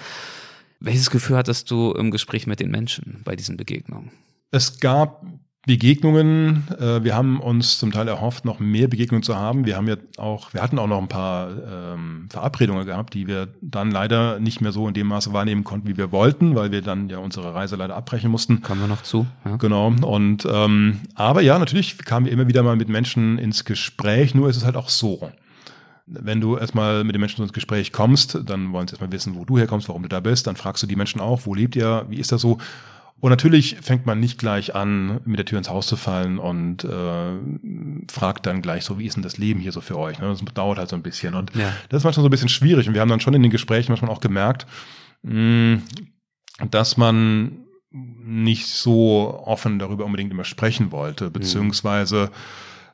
Welches Gefühl hattest du im Gespräch mit den Menschen bei diesen Begegnungen? Es gab Begegnungen. Äh, wir haben uns zum Teil erhofft, noch mehr Begegnungen zu haben. Wir haben ja auch, wir hatten auch noch ein paar ähm, Verabredungen gehabt, die wir dann leider nicht mehr so in dem Maße wahrnehmen konnten, wie wir wollten, weil wir dann ja unsere Reise leider abbrechen mussten. Kommen wir noch zu. Ja. Genau. Und ähm, aber ja, natürlich kamen wir immer wieder mal mit Menschen ins Gespräch. Nur ist es halt auch so. Wenn du erstmal mit den Menschen ins Gespräch kommst, dann wollen sie erstmal wissen, wo du herkommst, warum du da bist. Dann fragst du die Menschen auch, wo lebt ihr, wie ist das so? Und natürlich fängt man nicht gleich an, mit der Tür ins Haus zu fallen und äh, fragt dann gleich so, wie ist denn das Leben hier so für euch? Ne? Das dauert halt so ein bisschen. Und ja. das ist manchmal so ein bisschen schwierig. Und wir haben dann schon in den Gesprächen manchmal auch gemerkt, mh, dass man nicht so offen darüber unbedingt immer sprechen wollte, beziehungsweise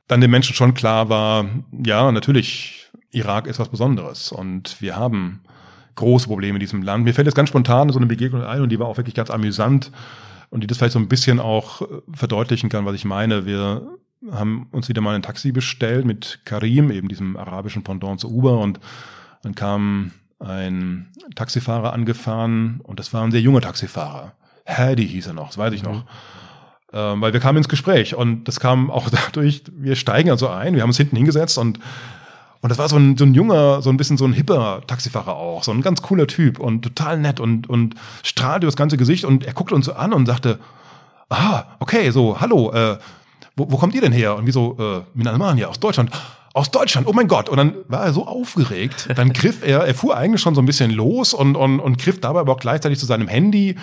dann den Menschen schon klar war, ja, natürlich, Irak ist was Besonderes und wir haben große Probleme in diesem Land. Mir fällt jetzt ganz spontan so eine Begegnung ein und die war auch wirklich ganz amüsant und die das vielleicht so ein bisschen auch äh, verdeutlichen kann, was ich meine. Wir haben uns wieder mal ein Taxi bestellt mit Karim, eben diesem arabischen Pendant zu Uber und dann kam ein Taxifahrer angefahren und das war ein sehr junger Taxifahrer. Hadi hieß er noch, das weiß ich noch. Mhm. Ähm, weil wir kamen ins Gespräch und das kam auch dadurch, wir steigen also ein, wir haben uns hinten hingesetzt und und das war so ein, so ein junger, so ein bisschen so ein hipper Taxifahrer auch, so ein ganz cooler Typ und total nett und, und strahlt über das ganze Gesicht und er guckte uns so an und sagte, ah, okay, so, hallo, äh, wo, wo kommt ihr denn her? Und wie so, äh, Min Almania aus Deutschland aus Deutschland, oh mein Gott. Und dann war er so aufgeregt. Dann griff er, er fuhr eigentlich schon so ein bisschen los und, und, und griff dabei aber auch gleichzeitig zu seinem Handy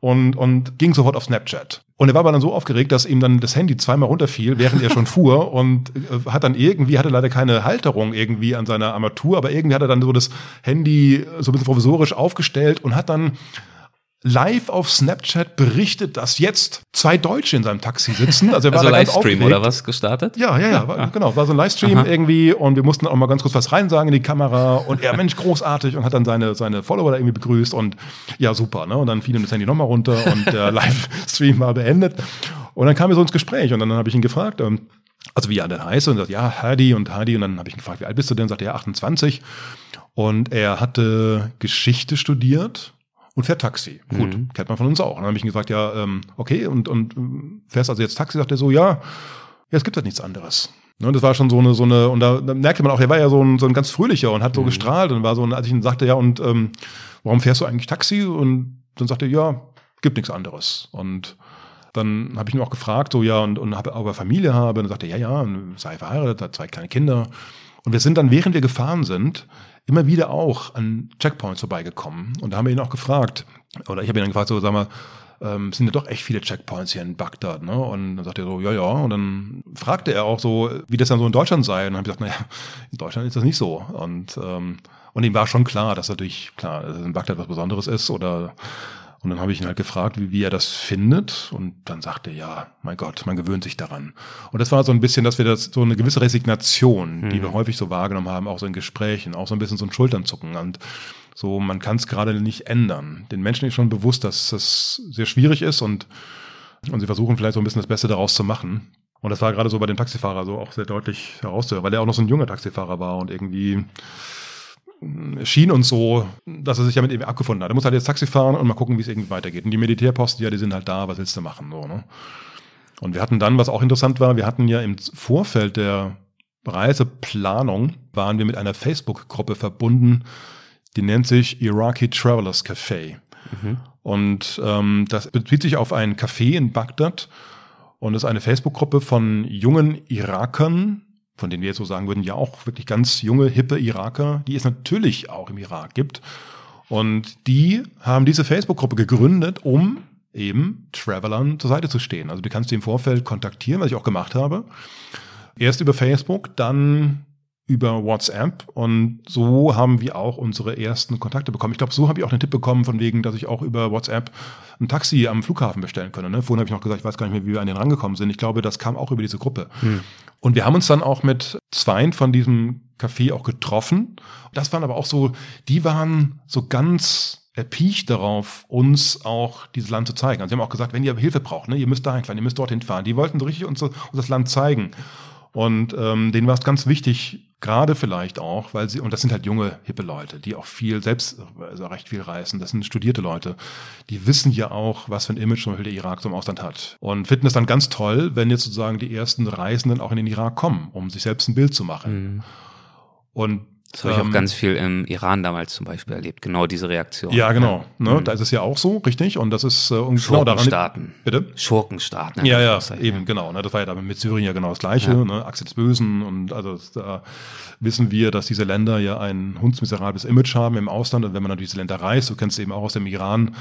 und, und ging sofort auf Snapchat. Und er war aber dann so aufgeregt, dass ihm dann das Handy zweimal runterfiel, während er schon fuhr und äh, hat dann irgendwie, hatte leider keine Halterung irgendwie an seiner Armatur, aber irgendwie hat er dann so das Handy so ein bisschen provisorisch aufgestellt und hat dann live auf Snapchat berichtet, dass jetzt zwei Deutsche in seinem Taxi sitzen. Also er war also Livestream oder was gestartet? Ja, ja, ja, war, ah. genau, war so ein Livestream Aha. irgendwie und wir mussten auch mal ganz kurz was reinsagen in die Kamera und er, Mensch, großartig und hat dann seine, seine Follower da irgendwie begrüßt und ja, super, ne? Und dann fiel ihm das Handy nochmal runter und der Livestream war beendet und dann kam er so ins Gespräch und dann habe ich ihn gefragt, ähm, also wie er denn heißt und sagt, ja, Hadi und Hadi und dann habe ich ihn gefragt, wie alt bist du denn? Sagt er, ja, 28 und er hatte Geschichte studiert und fährt Taxi. Gut, mhm. kennt man von uns auch. Und dann habe ich ihn gesagt, ja, ähm, okay, und, und fährst also jetzt Taxi? Sagt er so, ja, es gibt halt nichts anderes. Ne, das war schon so eine, so eine, und da, da merkte man auch, er war ja so ein, so ein ganz fröhlicher und hat so mhm. gestrahlt und war so, als ich ihn sagte, ja, und ähm, warum fährst du eigentlich Taxi? Und dann sagte er, ja, gibt nichts anderes. Und dann habe ich ihn auch gefragt, so ja, und, und habe aber Familie habe. Und dann sagte er, ja, ja, sei verheiratet, hat zwei kleine Kinder. Und wir sind dann, während wir gefahren sind, immer wieder auch an Checkpoints vorbeigekommen. Und da haben wir ihn auch gefragt, oder ich habe ihn dann gefragt, so, sag mal, ähm, sind ja doch echt viele Checkpoints hier in Bagdad, ne? Und dann sagt er so, ja, ja. Und dann fragte er auch so, wie das dann so in Deutschland sei. Und dann habe ich gesagt, naja, in Deutschland ist das nicht so. Und, ähm, und ihm war schon klar, dass natürlich, klar, dass in Bagdad was Besonderes ist oder und dann habe ich ihn halt gefragt, wie, wie er das findet. Und dann sagte er, ja, mein Gott, man gewöhnt sich daran. Und das war so ein bisschen, dass wir das so eine gewisse Resignation, mhm. die wir häufig so wahrgenommen haben, auch so in Gesprächen, auch so ein bisschen so ein Schulternzucken. Und so, man kann es gerade nicht ändern. Den Menschen ist schon bewusst, dass das sehr schwierig ist und, und sie versuchen vielleicht so ein bisschen das Beste daraus zu machen. Und das war gerade so bei dem Taxifahrer so auch sehr deutlich herauszuhören, weil er auch noch so ein junger Taxifahrer war und irgendwie schien uns so, dass er sich damit irgendwie abgefunden hat. Er muss halt jetzt Taxi fahren und mal gucken, wie es irgendwie weitergeht. Und die Militärposten, ja, die sind halt da, was willst du machen? So, ne? Und wir hatten dann, was auch interessant war, wir hatten ja im Vorfeld der Reiseplanung, waren wir mit einer Facebook-Gruppe verbunden, die nennt sich Iraqi Travelers Café. Mhm. Und ähm, das bezieht sich auf ein Café in Bagdad und ist eine Facebook-Gruppe von jungen Irakern, von denen wir jetzt so sagen würden, ja auch wirklich ganz junge, hippe Iraker, die es natürlich auch im Irak gibt. Und die haben diese Facebook-Gruppe gegründet, um eben Travelern zur Seite zu stehen. Also du kannst die im Vorfeld kontaktieren, was ich auch gemacht habe. Erst über Facebook, dann über WhatsApp und so haben wir auch unsere ersten Kontakte bekommen. Ich glaube, so habe ich auch einen Tipp bekommen, von wegen, dass ich auch über WhatsApp ein Taxi am Flughafen bestellen könne. Ne? Vorhin habe ich noch gesagt, ich weiß gar nicht mehr, wie wir an den rangekommen sind. Ich glaube, das kam auch über diese Gruppe. Hm. Und wir haben uns dann auch mit zweien von diesem Café auch getroffen. Das waren aber auch so, die waren so ganz erpicht darauf, uns auch dieses Land zu zeigen. Also sie haben auch gesagt, wenn ihr Hilfe braucht, ne, ihr müsst dahin fahren, ihr müsst dorthin fahren. Die wollten so richtig uns, uns das Land zeigen. Und ähm, denen war es ganz wichtig, gerade vielleicht auch, weil sie, und das sind halt junge, hippe Leute, die auch viel, selbst also recht viel reisen, das sind studierte Leute, die wissen ja auch, was für ein Image zum Beispiel der Irak im Ausland hat. Und finden es dann ganz toll, wenn jetzt sozusagen die ersten Reisenden auch in den Irak kommen, um sich selbst ein Bild zu machen. Mhm. Und das habe ich auch ähm, ganz viel im Iran damals zum Beispiel erlebt, genau diese Reaktion. Ja, genau. Ne? Mhm. Da ist es ja auch so, richtig. Und das ist äh, und genau daran. Bitte? Schurkenstaaten. Ja, ja, eben, genau. Ne? Das war ja damit mit Syrien ja genau das Gleiche. Ja. Ne? Achse des Bösen. Und also da wissen wir, dass diese Länder ja ein hundsmiserables Image haben im Ausland. Und wenn man dann diese Länder reist, du kennst eben auch aus dem Iran,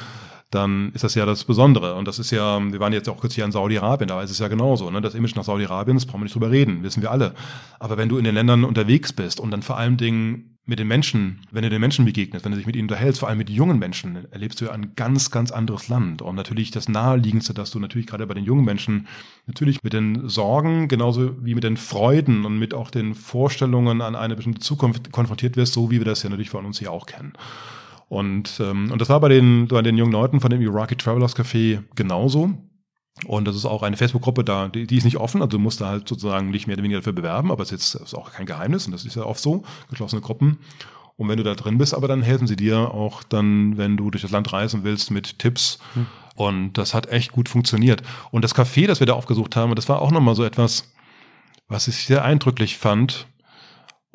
dann ist das ja das Besondere. Und das ist ja, wir waren jetzt auch kürzlich in Saudi-Arabien, da ist es ja genauso. Ne? Das Image nach Saudi-Arabien, das brauchen wir nicht drüber reden, wissen wir alle. Aber wenn du in den Ländern unterwegs bist und dann vor allen Dingen mit den Menschen, wenn du den Menschen begegnest, wenn du dich mit ihnen unterhältst, vor allem mit jungen Menschen, erlebst du ja ein ganz, ganz anderes Land. Und natürlich das Naheliegendste, dass du natürlich gerade bei den jungen Menschen natürlich mit den Sorgen, genauso wie mit den Freuden und mit auch den Vorstellungen an eine bestimmte Zukunft konfrontiert wirst, so wie wir das ja natürlich von uns hier auch kennen. Und, ähm, und das war bei den, bei den jungen Leuten von dem Iraqi Travelers Café genauso. Und das ist auch eine Facebook-Gruppe, da, die, die ist nicht offen, also du musst da halt sozusagen nicht mehr oder weniger dafür bewerben, aber es ist, jetzt, ist auch kein Geheimnis und das ist ja oft so, geschlossene Gruppen. Und wenn du da drin bist, aber dann helfen sie dir auch dann, wenn du durch das Land reisen willst, mit Tipps. Hm. Und das hat echt gut funktioniert. Und das Café, das wir da aufgesucht haben, das war auch nochmal so etwas, was ich sehr eindrücklich fand.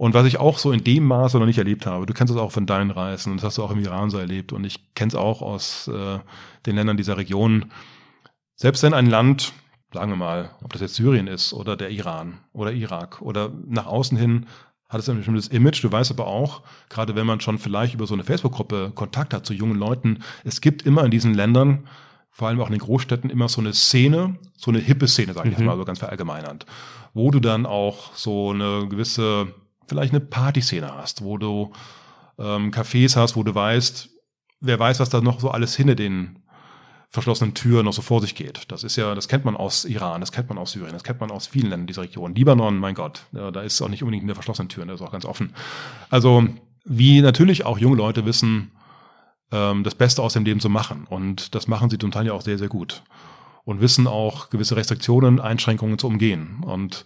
Und was ich auch so in dem Maße noch nicht erlebt habe. Du kennst es auch von deinen Reisen und das hast du auch im Iran so erlebt. Und ich kenne es auch aus äh, den Ländern dieser Region selbst wenn ein Land, sagen wir mal, ob das jetzt Syrien ist oder der Iran oder Irak oder nach außen hin hat es ein bestimmtes Image. Du weißt aber auch, gerade wenn man schon vielleicht über so eine Facebook-Gruppe Kontakt hat zu jungen Leuten, es gibt immer in diesen Ländern, vor allem auch in den Großstädten, immer so eine Szene, so eine hippe Szene, sage ich mhm. jetzt mal so ganz verallgemeinernd, wo du dann auch so eine gewisse, vielleicht eine Partyszene hast, wo du ähm, Cafés hast, wo du weißt, wer weiß, was da noch so alles hinter den verschlossenen Tür noch so vor sich geht. Das ist ja, das kennt man aus Iran, das kennt man aus Syrien, das kennt man aus vielen Ländern dieser Region. Libanon, mein Gott, da ist auch nicht unbedingt eine verschlossene Tür, das ist auch ganz offen. Also, wie natürlich auch junge Leute wissen, ähm, das Beste aus dem Leben zu machen. Und das machen sie zum Teil ja auch sehr, sehr gut. Und wissen auch gewisse Restriktionen, Einschränkungen zu umgehen. Und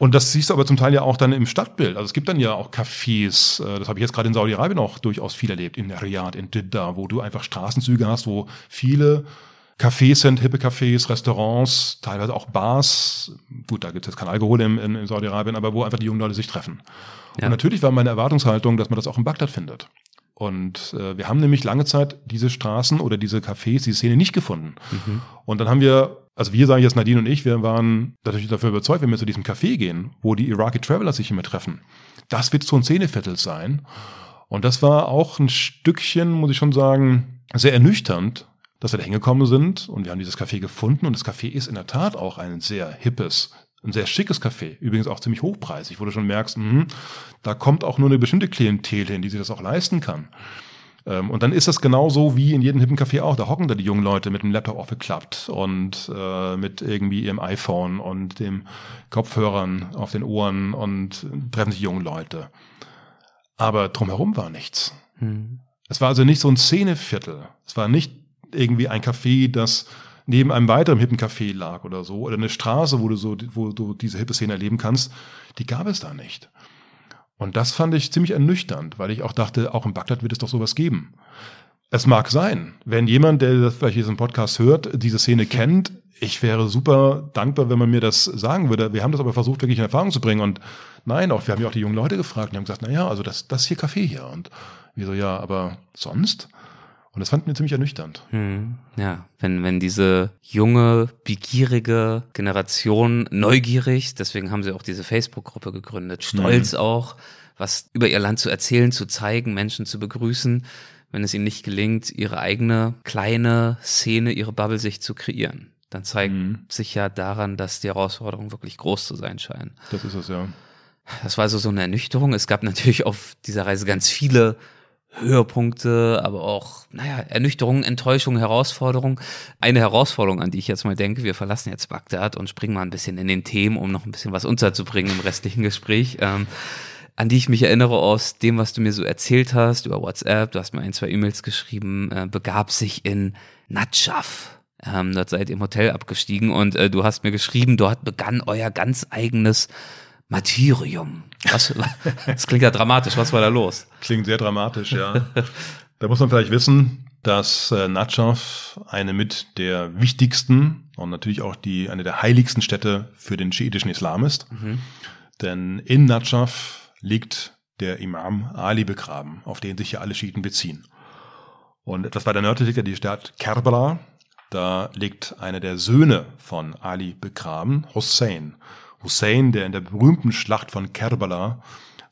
und das siehst du aber zum Teil ja auch dann im Stadtbild. Also es gibt dann ja auch Cafés, äh, das habe ich jetzt gerade in Saudi-Arabien auch durchaus viel erlebt, in Riyadh, in Jeddah, wo du einfach Straßenzüge hast, wo viele Cafés sind, hippe Cafés, Restaurants, teilweise auch Bars. Gut, da gibt es jetzt kein Alkohol in, in, in Saudi-Arabien, aber wo einfach die jungen Leute sich treffen. Ja. Und natürlich war meine Erwartungshaltung, dass man das auch in Bagdad findet. Und äh, wir haben nämlich lange Zeit diese Straßen oder diese Cafés, diese Szene nicht gefunden. Mhm. Und dann haben wir also wir sagen jetzt Nadine und ich, wir waren natürlich dafür überzeugt, wenn wir zu diesem Café gehen, wo die Iraqi Traveler sich immer treffen. Das wird so ein Szeneviertel sein. Und das war auch ein Stückchen, muss ich schon sagen, sehr ernüchternd, dass wir da hingekommen sind und wir haben dieses Café gefunden und das Café ist in der Tat auch ein sehr hippes, ein sehr schickes Café, übrigens auch ziemlich hochpreisig, wo du schon merkst, mh, da kommt auch nur eine bestimmte Klientel hin, die sich das auch leisten kann. Ähm, und dann ist das genauso wie in jedem hippen Café auch. Da hocken da die jungen Leute mit dem Laptop aufgeklappt und äh, mit irgendwie ihrem iPhone und dem Kopfhörern auf den Ohren und treffen sich junge Leute. Aber drumherum war nichts. Hm. Es war also nicht so ein Szeneviertel. Es war nicht irgendwie ein Café, das neben einem weiteren hippen Café lag oder so, oder eine Straße, wo du so, wo du diese hippe Szene erleben kannst. Die gab es da nicht. Und das fand ich ziemlich ernüchternd, weil ich auch dachte, auch in Bagdad wird es doch sowas geben. Es mag sein, wenn jemand, der vielleicht diesen Podcast hört, diese Szene kennt, ich wäre super dankbar, wenn man mir das sagen würde. Wir haben das aber versucht, wirklich in Erfahrung zu bringen. Und nein, auch wir haben ja auch die jungen Leute gefragt, die haben gesagt, na ja, also das, das hier Kaffee hier. Und wir so, ja, aber sonst? Und das fand mir ziemlich ernüchternd. Hm, ja, wenn, wenn diese junge, begierige Generation neugierig, deswegen haben sie auch diese Facebook-Gruppe gegründet, stolz mhm. auch, was über ihr Land zu erzählen, zu zeigen, Menschen zu begrüßen, wenn es ihnen nicht gelingt, ihre eigene kleine Szene, ihre Bubble sich zu kreieren. Dann zeigt mhm. sich ja daran, dass die Herausforderungen wirklich groß zu sein scheinen. Das ist es, ja. Das war also so eine Ernüchterung. Es gab natürlich auf dieser Reise ganz viele Höhepunkte, aber auch, naja, Ernüchterungen, Enttäuschungen, Herausforderungen. Eine Herausforderung, an die ich jetzt mal denke, wir verlassen jetzt Bagdad und springen mal ein bisschen in den Themen, um noch ein bisschen was unterzubringen im restlichen Gespräch. Ähm, an die ich mich erinnere aus dem, was du mir so erzählt hast über WhatsApp, du hast mir ein, zwei E-Mails geschrieben, äh, begab sich in Natschaf. Ähm, dort seid ihr im Hotel abgestiegen und äh, du hast mir geschrieben, dort begann euer ganz eigenes Martyrium. Was, das klingt ja dramatisch. Was war da los? Klingt sehr dramatisch, ja. da muss man vielleicht wissen, dass äh, Natschaf eine mit der wichtigsten und natürlich auch die eine der heiligsten Städte für den schiitischen Islam ist. Mhm. Denn in Natschaf liegt der Imam Ali begraben, auf den sich ja alle Schiiten beziehen. Und etwas weiter nördlich liegt ja die Stadt Kerbala. Da liegt einer der Söhne von Ali begraben, Hussein. Hussein, der in der berühmten Schlacht von Kerbala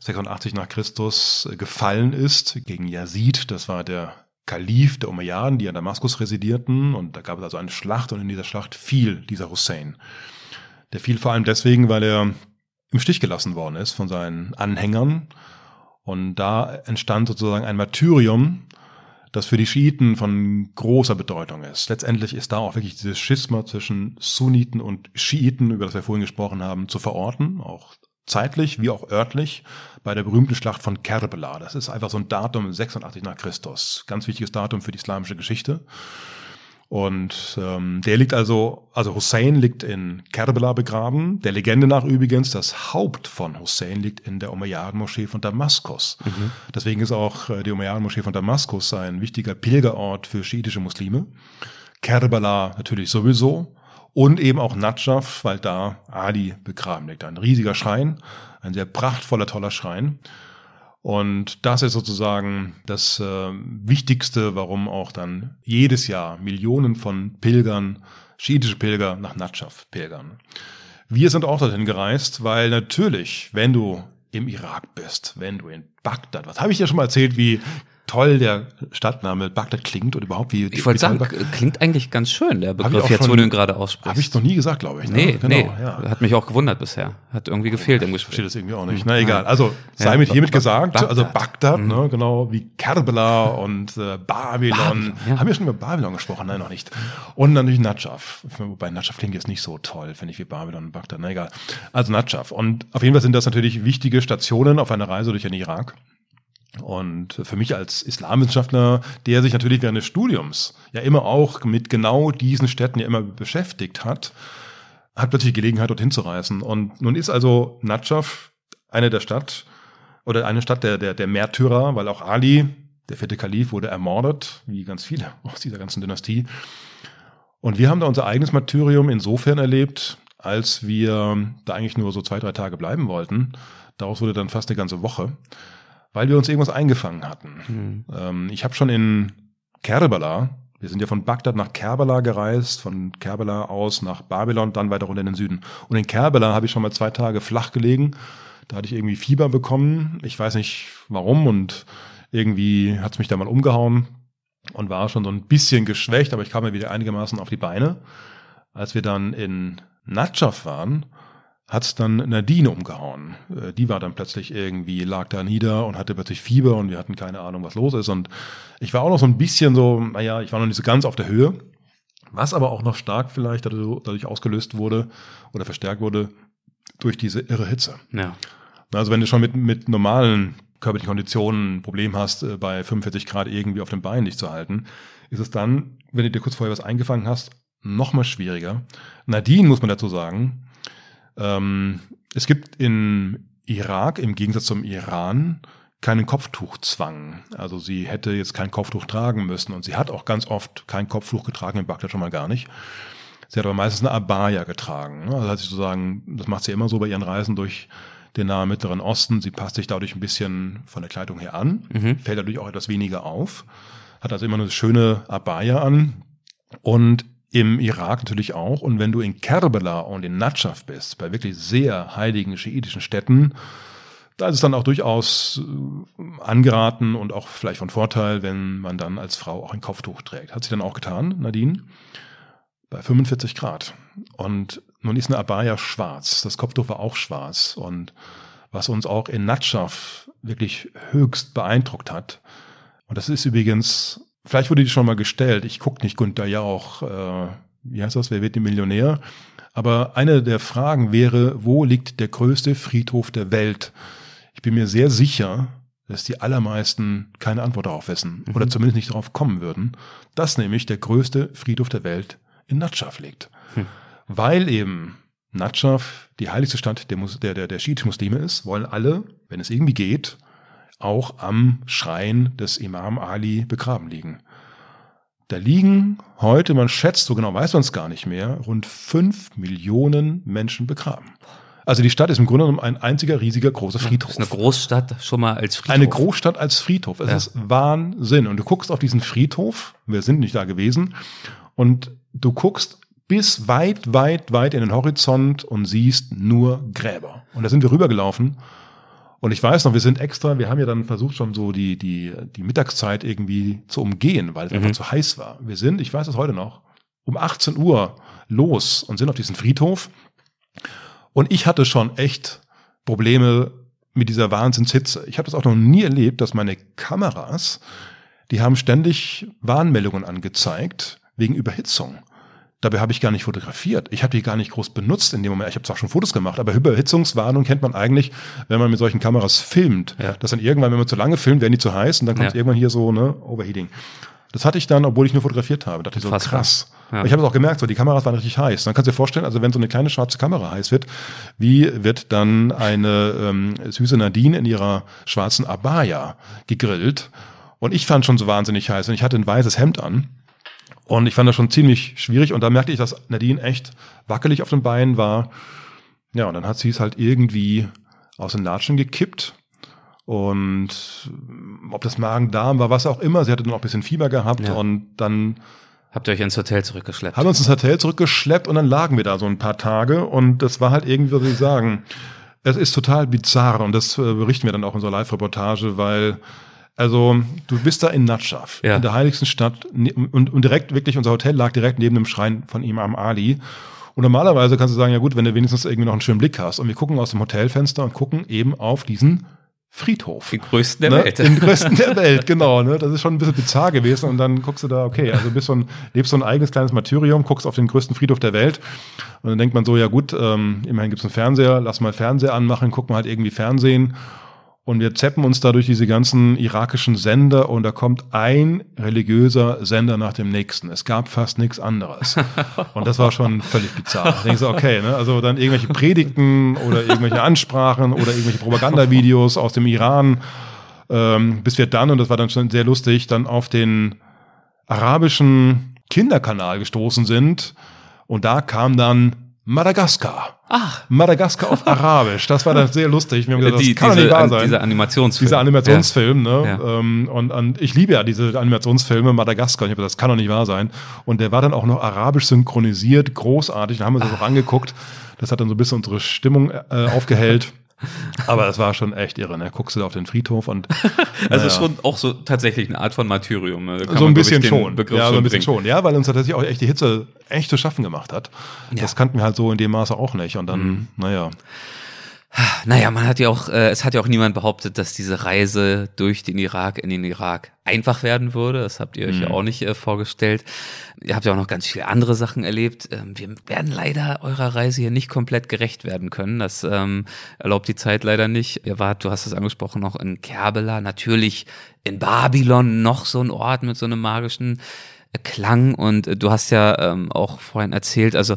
86 nach Christus äh, gefallen ist gegen Yazid. Das war der Kalif der Umayyaden, die in Damaskus residierten. Und da gab es also eine Schlacht und in dieser Schlacht fiel dieser Hussein. Der fiel vor allem deswegen, weil er im Stich gelassen worden ist von seinen Anhängern. Und da entstand sozusagen ein Martyrium, das für die Schiiten von großer Bedeutung ist. Letztendlich ist da auch wirklich dieses Schisma zwischen Sunniten und Schiiten, über das wir vorhin gesprochen haben, zu verorten, auch zeitlich wie auch örtlich, bei der berühmten Schlacht von Kerbela. Das ist einfach so ein Datum 86 nach Christus. Ganz wichtiges Datum für die islamische Geschichte. Und ähm, der liegt also, also Hussein liegt in Kerbela begraben. Der Legende nach übrigens, das Haupt von Hussein liegt in der Umayyaden-Moschee von Damaskus. Mhm. Deswegen ist auch äh, die Umayyaden-Moschee von Damaskus ein wichtiger Pilgerort für schiitische Muslime. Kerbela natürlich sowieso. Und eben auch Najaf, weil da Ali begraben liegt. Ein riesiger Schrein, ein sehr prachtvoller, toller Schrein. Und das ist sozusagen das äh, Wichtigste, warum auch dann jedes Jahr Millionen von Pilgern, schiitische Pilger nach Najaf pilgern. Wir sind auch dorthin gereist, weil natürlich, wenn du im Irak bist, wenn du in Bagdad, was habe ich dir schon mal erzählt, wie toll der Stadtname Bagdad klingt und überhaupt wie. Ich wollte sagen, klingt eigentlich ganz schön, der Begriff jetzt, wo du ihn gerade aussprichst. Habe ich noch nie gesagt, glaube ich. Ne? Nee, genau, nee. Ja. Hat mich auch gewundert bisher. Hat irgendwie gefehlt im Gespräch. Verstehe das irgendwie auch nicht. Na egal. Also sei ja, mit hiermit gesagt, Bagdad. also Bagdad, mhm. ne, genau, wie Kerbela und äh, Babylon. Babylon ja. Haben wir schon über Babylon gesprochen? Nein, noch nicht. Und natürlich Najaf. Wobei Najaf klingt jetzt nicht so toll, finde ich, wie Babylon und Bagdad. Na egal. Also Najaf. Und auf jeden Fall sind das natürlich wichtige Stationen auf einer Reise durch den Irak. Und für mich als Islamwissenschaftler, der sich natürlich während des Studiums ja immer auch mit genau diesen Städten ja immer beschäftigt hat, hat plötzlich Gelegenheit, dorthin zu reisen. Und nun ist also Najaf eine der Stadt oder eine Stadt der, der, der Märtyrer, weil auch Ali, der vierte Kalif, wurde ermordet, wie ganz viele aus dieser ganzen Dynastie. Und wir haben da unser eigenes Martyrium insofern erlebt, als wir da eigentlich nur so zwei, drei Tage bleiben wollten. Daraus wurde dann fast eine ganze Woche weil wir uns irgendwas eingefangen hatten. Mhm. Ähm, ich habe schon in Kerbala, wir sind ja von Bagdad nach Kerbala gereist, von Kerbala aus nach Babylon, dann weiter runter in den Süden. Und in Kerbala habe ich schon mal zwei Tage flach gelegen. Da hatte ich irgendwie Fieber bekommen. Ich weiß nicht warum und irgendwie hat es mich da mal umgehauen und war schon so ein bisschen geschwächt, aber ich kam mir wieder einigermaßen auf die Beine. Als wir dann in Natschaf waren, hat dann Nadine umgehauen. Äh, die war dann plötzlich irgendwie, lag da nieder und hatte plötzlich Fieber und wir hatten keine Ahnung, was los ist. Und ich war auch noch so ein bisschen so, naja, ich war noch nicht so ganz auf der Höhe. Was aber auch noch stark vielleicht dadurch ausgelöst wurde oder verstärkt wurde durch diese irre Hitze. Ja. Also wenn du schon mit, mit normalen körperlichen Konditionen ein Problem hast, äh, bei 45 Grad irgendwie auf dem Bein dich zu halten, ist es dann, wenn du dir kurz vorher was eingefangen hast, noch mal schwieriger. Nadine, muss man dazu sagen, ähm, es gibt in Irak im Gegensatz zum Iran keinen Kopftuchzwang. Also sie hätte jetzt kein Kopftuch tragen müssen und sie hat auch ganz oft kein Kopftuch getragen, in Bagdad schon mal gar nicht. Sie hat aber meistens eine Abaya getragen. Ne? Also hat sie sozusagen, das macht sie immer so bei ihren Reisen durch den nahen Mittleren Osten. Sie passt sich dadurch ein bisschen von der Kleidung her an, mhm. fällt dadurch auch etwas weniger auf, hat also immer eine schöne Abaya an und im Irak natürlich auch. Und wenn du in Kerbela und in Najaf bist, bei wirklich sehr heiligen schiitischen Städten, da ist es dann auch durchaus äh, angeraten und auch vielleicht von Vorteil, wenn man dann als Frau auch ein Kopftuch trägt. Hat sie dann auch getan, Nadine, bei 45 Grad. Und nun ist eine Abaya schwarz. Das Kopftuch war auch schwarz. Und was uns auch in Najaf wirklich höchst beeindruckt hat, und das ist übrigens Vielleicht wurde die schon mal gestellt. Ich gucke nicht Günther Jauch. Äh, wie heißt das? Wer wird die Millionär? Aber eine der Fragen wäre, wo liegt der größte Friedhof der Welt? Ich bin mir sehr sicher, dass die allermeisten keine Antwort darauf wissen mhm. oder zumindest nicht darauf kommen würden, dass nämlich der größte Friedhof der Welt in Natschaf liegt. Hm. Weil eben Natschaf die heiligste Stadt der, der, der, der Schiit-Muslime ist, wollen alle, wenn es irgendwie geht, auch am Schrein des Imam Ali begraben liegen. Da liegen heute, man schätzt, so genau weiß man es gar nicht mehr, rund fünf Millionen Menschen begraben. Also die Stadt ist im Grunde genommen ein einziger riesiger großer Friedhof. Das ist eine Großstadt schon mal als Friedhof. Eine Großstadt als Friedhof. Es ja. ist Wahnsinn. Und du guckst auf diesen Friedhof, wir sind nicht da gewesen, und du guckst bis weit, weit, weit in den Horizont und siehst nur Gräber. Und da sind wir rübergelaufen Und ich weiß noch, wir sind extra, wir haben ja dann versucht schon so die, die, die Mittagszeit irgendwie zu umgehen, weil es mhm. einfach zu heiß war. Wir sind, ich weiß es heute noch, um 18 Uhr los und sind auf diesen Friedhof. Und ich hatte schon echt Probleme mit dieser Wahnsinnshitze. Ich habe das auch noch nie erlebt, dass meine Kameras, die haben ständig Warnmeldungen angezeigt wegen Überhitzung. Dabei habe ich gar nicht fotografiert. Ich habe die gar nicht groß benutzt in dem Moment. Ich habe zwar schon Fotos gemacht, aber Überhitzungswarnung kennt man eigentlich, wenn man mit solchen Kameras filmt. Ja. Dass dann irgendwann, wenn man zu lange filmt, werden die zu heiß und dann kommt ja. irgendwann hier so ne Overheating. Das hatte ich dann, obwohl ich nur fotografiert habe. Da dachte ich so Fast krass. Ja. Ich habe es auch gemerkt, so die Kameras waren richtig heiß. Dann kannst du dir vorstellen, also wenn so eine kleine schwarze Kamera heiß wird, wie wird dann eine ähm, süße Nadine in ihrer schwarzen Abaya gegrillt? Und ich fand schon so wahnsinnig heiß und ich hatte ein weißes Hemd an. Und ich fand das schon ziemlich schwierig. Und da merkte ich, dass Nadine echt wackelig auf den Beinen war. Ja, und dann hat sie es halt irgendwie aus den Latschen gekippt. Und ob das Magen-Darm war, was auch immer, sie hatte dann auch ein bisschen Fieber gehabt ja. und dann Habt ihr euch ins Hotel zurückgeschleppt? Haben uns ins Hotel zurückgeschleppt und dann lagen wir da so ein paar Tage und das war halt irgendwie, was soll ich sagen, es ist total bizarr und das äh, berichten wir dann auch in unserer Live-Reportage, weil also du bist da in Natschaf, ja. in der heiligsten Stadt ne, und, und direkt wirklich unser Hotel lag direkt neben dem Schrein von Imam Ali. Und normalerweise kannst du sagen, ja gut, wenn du wenigstens irgendwie noch einen schönen Blick hast. Und wir gucken aus dem Hotelfenster und gucken eben auf diesen Friedhof. Den größten der ne? Welt. Den größten der Welt, genau. Ne? Das ist schon ein bisschen bizarr gewesen. Und dann guckst du da, okay, also bist so ein, lebst so ein eigenes kleines Martyrium, guckst auf den größten Friedhof der Welt. Und dann denkt man so, ja gut, ähm, immerhin gibt's einen Fernseher, lass mal Fernseher anmachen, guck mal halt irgendwie Fernsehen. Und wir zeppen uns da durch diese ganzen irakischen Sender und da kommt ein religiöser Sender nach dem nächsten. Es gab fast nichts anderes. Und das war schon völlig bizarr. Da denkst du, okay, ne? also dann irgendwelche Predigten oder irgendwelche Ansprachen oder irgendwelche Propagandavideos aus dem Iran, ähm, bis wir dann, und das war dann schon sehr lustig, dann auf den arabischen Kinderkanal gestoßen sind. Und da kam dann Madagaskar. Ach. Madagaskar auf Arabisch. Das war dann sehr lustig. Wir haben gesagt, die, das kann diese, nicht wahr sein. Dieser Animationsfilm. Dieser Animationsfilm, ja. ne? Ja. Ähm, und, und ich liebe ja diese Animationsfilme, Madagaskar. Und ich habe gesagt, das kann doch nicht wahr sein. Und der war dann auch noch arabisch synchronisiert, großartig. Da haben wir uns das auch angeguckt. Das hat dann so ein bisschen unsere Stimmung äh, aufgehellt. Aber es war schon echt irre, ne? Guckst du da auf den Friedhof und. also naja. schon auch so tatsächlich eine Art von Martyrium. Ne? so ein bisschen schon. Begriff ja, so ein bisschen schon. Ja, weil uns tatsächlich auch echt die Hitze echt zu schaffen gemacht hat. Ja. Das kannten wir halt so in dem Maße auch nicht. Und dann, mhm. naja. Naja, man hat ja auch, äh, es hat ja auch niemand behauptet, dass diese Reise durch den Irak in den Irak einfach werden würde. Das habt ihr euch mhm. ja auch nicht äh, vorgestellt. Ihr habt ja auch noch ganz viele andere Sachen erlebt. Ähm, wir werden leider eurer Reise hier nicht komplett gerecht werden können. Das ähm, erlaubt die Zeit leider nicht. Ihr wart, du hast es angesprochen, noch in Kerbela, natürlich in Babylon, noch so ein Ort mit so einem magischen äh, Klang. Und äh, du hast ja ähm, auch vorhin erzählt, also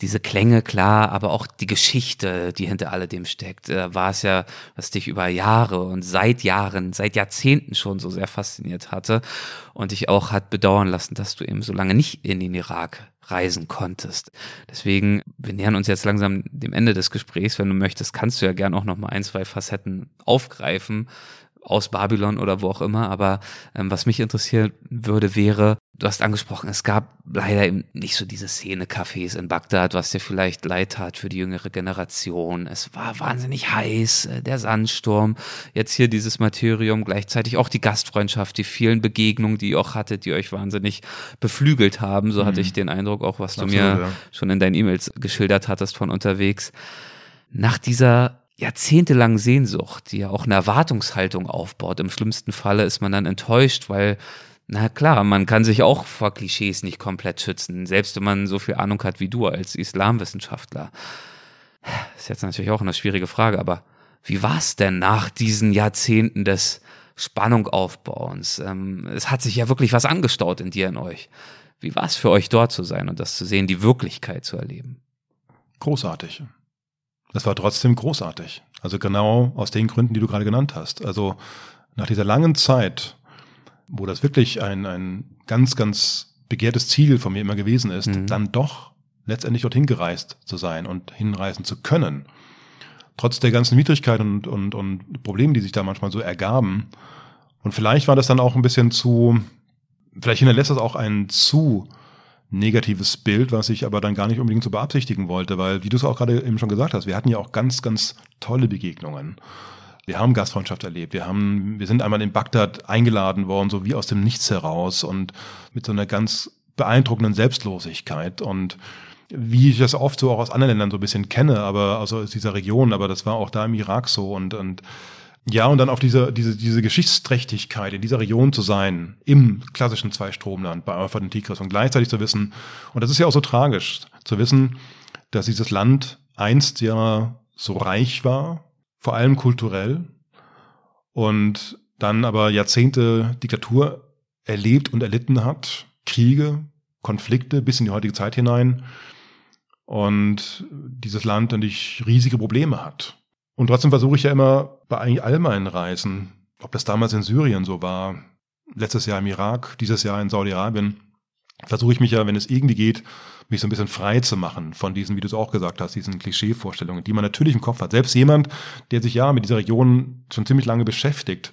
diese Klänge, klar, aber auch die Geschichte, die hinter alledem steckt, äh, war es ja, was dich über Jahre und seit Jahren, seit Jahrzehnten schon so sehr fasziniert hatte und dich auch hat bedauern lassen, dass du eben so lange nicht in den Irak reisen konntest. Deswegen, wir nähern uns jetzt langsam dem Ende des Gesprächs. Wenn du möchtest, kannst du ja gern auch noch mal ein, zwei Facetten aufgreifen, aus Babylon oder wo auch immer. Aber ähm, was mich interessieren würde, wäre, du hast angesprochen, es gab leider eben nicht so diese Szene-Cafés in Bagdad, was dir vielleicht leid tat für die jüngere Generation. Es war wahnsinnig heiß, äh, der Sandsturm, jetzt hier dieses Martyrium, gleichzeitig auch die Gastfreundschaft, die vielen Begegnungen, die ihr auch hattet, die euch wahnsinnig beflügelt haben. So mhm. hatte ich den Eindruck, auch was Absolut, du mir ja. schon in deinen E-Mails geschildert hattest von unterwegs. Nach dieser jahrzehntelangen Sehnsucht, die ja auch eine Erwartungshaltung aufbaut. Im schlimmsten Falle ist man dann enttäuscht, weil, na klar, man kann sich auch vor Klischees nicht komplett schützen, selbst wenn man so viel Ahnung hat wie du als Islamwissenschaftler. Ist jetzt natürlich auch eine schwierige Frage, aber wie war es denn nach diesen Jahrzehnten des Spannung aufbauens? Ähm, es hat sich ja wirklich was angestaut in dir, in euch. Wie war es für euch dort zu sein und das zu sehen, die Wirklichkeit zu erleben? Großartig das war trotzdem großartig. Also genau aus den Gründen, die du gerade genannt hast. Also nach dieser langen Zeit, wo das wirklich ein, ein ganz, ganz begehrtes Ziel von mir immer gewesen ist, mhm. dann doch letztendlich dorthin gereist zu sein und hinreisen zu können. Trotz der ganzen Widrigkeiten und, und, und Probleme, die sich da manchmal so ergaben. Und vielleicht war das dann auch ein bisschen zu, vielleicht hinterlässt das auch einen zu negatives Bild, was ich aber dann gar nicht unbedingt so beabsichtigen wollte, weil, wie du es auch gerade eben schon gesagt hast, wir hatten ja auch ganz, ganz tolle Begegnungen. Wir haben Gastfreundschaft erlebt. Wir haben, wir sind einmal in Bagdad eingeladen worden, so wie aus dem Nichts heraus und mit so einer ganz beeindruckenden Selbstlosigkeit und wie ich das oft so auch aus anderen Ländern so ein bisschen kenne, aber also aus dieser Region, aber das war auch da im Irak so und, und ja, und dann auf diese, diese, diese Geschichtsträchtigkeit in dieser Region zu sein, im klassischen Zweistromland bei Euphrat und Tigris und gleichzeitig zu wissen, und das ist ja auch so tragisch, zu wissen, dass dieses Land einst ja so reich war, vor allem kulturell, und dann aber Jahrzehnte Diktatur erlebt und erlitten hat, Kriege, Konflikte bis in die heutige Zeit hinein und dieses Land natürlich riesige Probleme hat. Und trotzdem versuche ich ja immer bei eigentlich all meinen Reisen, ob das damals in Syrien so war, letztes Jahr im Irak, dieses Jahr in Saudi-Arabien, versuche ich mich ja, wenn es irgendwie geht, mich so ein bisschen frei zu machen von diesen, wie du es auch gesagt hast, diesen Klischeevorstellungen, die man natürlich im Kopf hat. Selbst jemand, der sich ja mit dieser Region schon ziemlich lange beschäftigt,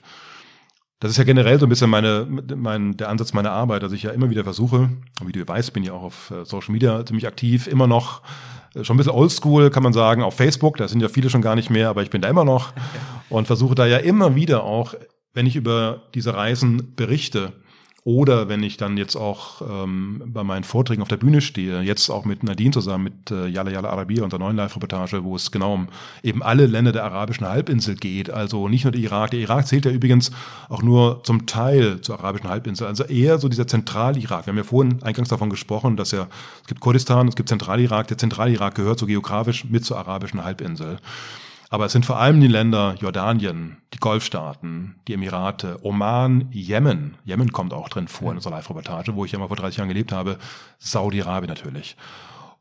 das ist ja generell so ein bisschen meine, mein, der Ansatz meiner Arbeit, dass ich ja immer wieder versuche, wie du weißt, bin ich auch auf äh, Social Media ziemlich aktiv, immer noch äh, schon ein bisschen oldschool, kann man sagen, auf Facebook, da sind ja viele schon gar nicht mehr, aber ich bin da immer noch und versuche da ja immer wieder auch, wenn ich über diese Reisen berichte, oder wenn ich dann jetzt auch ähm, bei meinen Vorträgen auf der Bühne stehe, jetzt auch mit Nadine zusammen, mit äh, Yala Yala Arabia, unserer neuen Live-Reportage, wo es genau um eben alle Länder der arabischen Halbinsel geht. Also nicht nur der Irak. Der Irak zählt ja übrigens auch nur zum Teil zur arabischen Halbinsel. Also eher so dieser Zentralirak. Wir haben ja vorhin eingangs davon gesprochen, dass ja, es gibt Kurdistan, es gibt Zentralirak. Der Zentralirak gehört so geografisch mit zur arabischen Halbinsel. Aber es sind vor allem die Länder Jordanien, die Golfstaaten, die Emirate, Oman, Jemen. Jemen kommt auch drin vor in unserer Live-Reportage, wo ich ja mal vor 30 Jahren gelebt habe. Saudi-Arabien natürlich.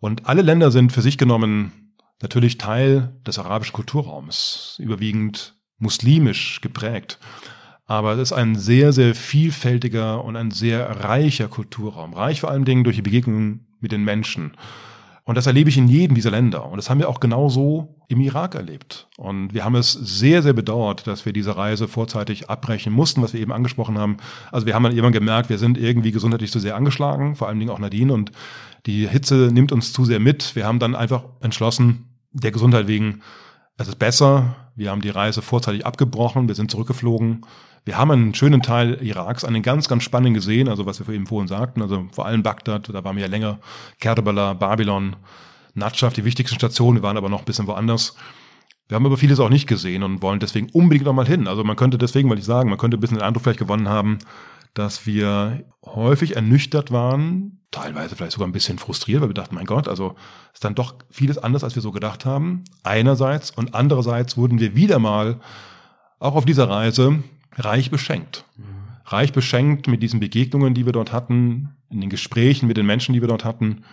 Und alle Länder sind für sich genommen natürlich Teil des arabischen Kulturraums, überwiegend muslimisch geprägt. Aber es ist ein sehr, sehr vielfältiger und ein sehr reicher Kulturraum. Reich vor allen Dingen durch die Begegnungen mit den Menschen. Und das erlebe ich in jedem dieser Länder. Und das haben wir auch genauso im Irak erlebt. Und wir haben es sehr, sehr bedauert, dass wir diese Reise vorzeitig abbrechen mussten, was wir eben angesprochen haben. Also wir haben dann irgendwann gemerkt, wir sind irgendwie gesundheitlich zu sehr angeschlagen, vor allen Dingen auch Nadine. Und die Hitze nimmt uns zu sehr mit. Wir haben dann einfach entschlossen, der Gesundheit wegen, es ist besser. Wir haben die Reise vorzeitig abgebrochen. Wir sind zurückgeflogen wir haben einen schönen Teil Iraks, einen ganz, ganz spannenden gesehen, also was wir eben vorhin sagten, also vor allem Bagdad, da waren wir ja länger, Kerbala, Babylon, Natschaf, die wichtigsten Stationen, wir waren aber noch ein bisschen woanders. Wir haben aber vieles auch nicht gesehen und wollen deswegen unbedingt noch mal hin. Also man könnte deswegen, weil ich sagen, man könnte ein bisschen den Eindruck vielleicht gewonnen haben, dass wir häufig ernüchtert waren, teilweise vielleicht sogar ein bisschen frustriert, weil wir dachten, mein Gott, also ist dann doch vieles anders, als wir so gedacht haben. Einerseits und andererseits wurden wir wieder mal auch auf dieser Reise reich beschenkt. Mhm. Reich beschenkt mit diesen Begegnungen, die wir dort hatten, in den Gesprächen mit den Menschen, die wir dort hatten,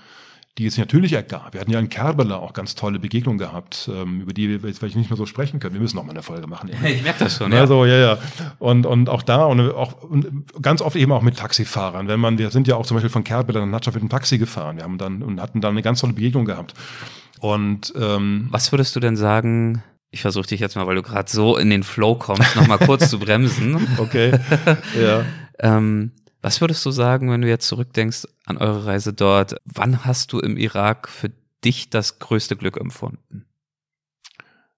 die es natürlich ergab. Wir hatten ja in Kerbala auch ganz tolle Begegnungen gehabt, ähm, über die wir jetzt vielleicht nicht mehr so sprechen können. Wir müssen noch mal eine Folge machen. Ich merke das schon. Ja. Also ja, ja. Und und auch da und auch und ganz oft eben auch mit Taxifahrern. Wenn man, wir sind ja auch zum Beispiel von Kerbala nach Natscha mit einem Taxi gefahren. Wir haben dann und hatten dann eine ganz tolle Begegnung gehabt. Und ähm, was würdest du denn sagen? Ich versuche dich jetzt mal, weil du gerade so in den Flow kommst, nochmal kurz zu bremsen. Okay. Ja. ähm, was würdest du sagen, wenn du jetzt zurückdenkst an eure Reise dort? Wann hast du im Irak für dich das größte Glück empfunden?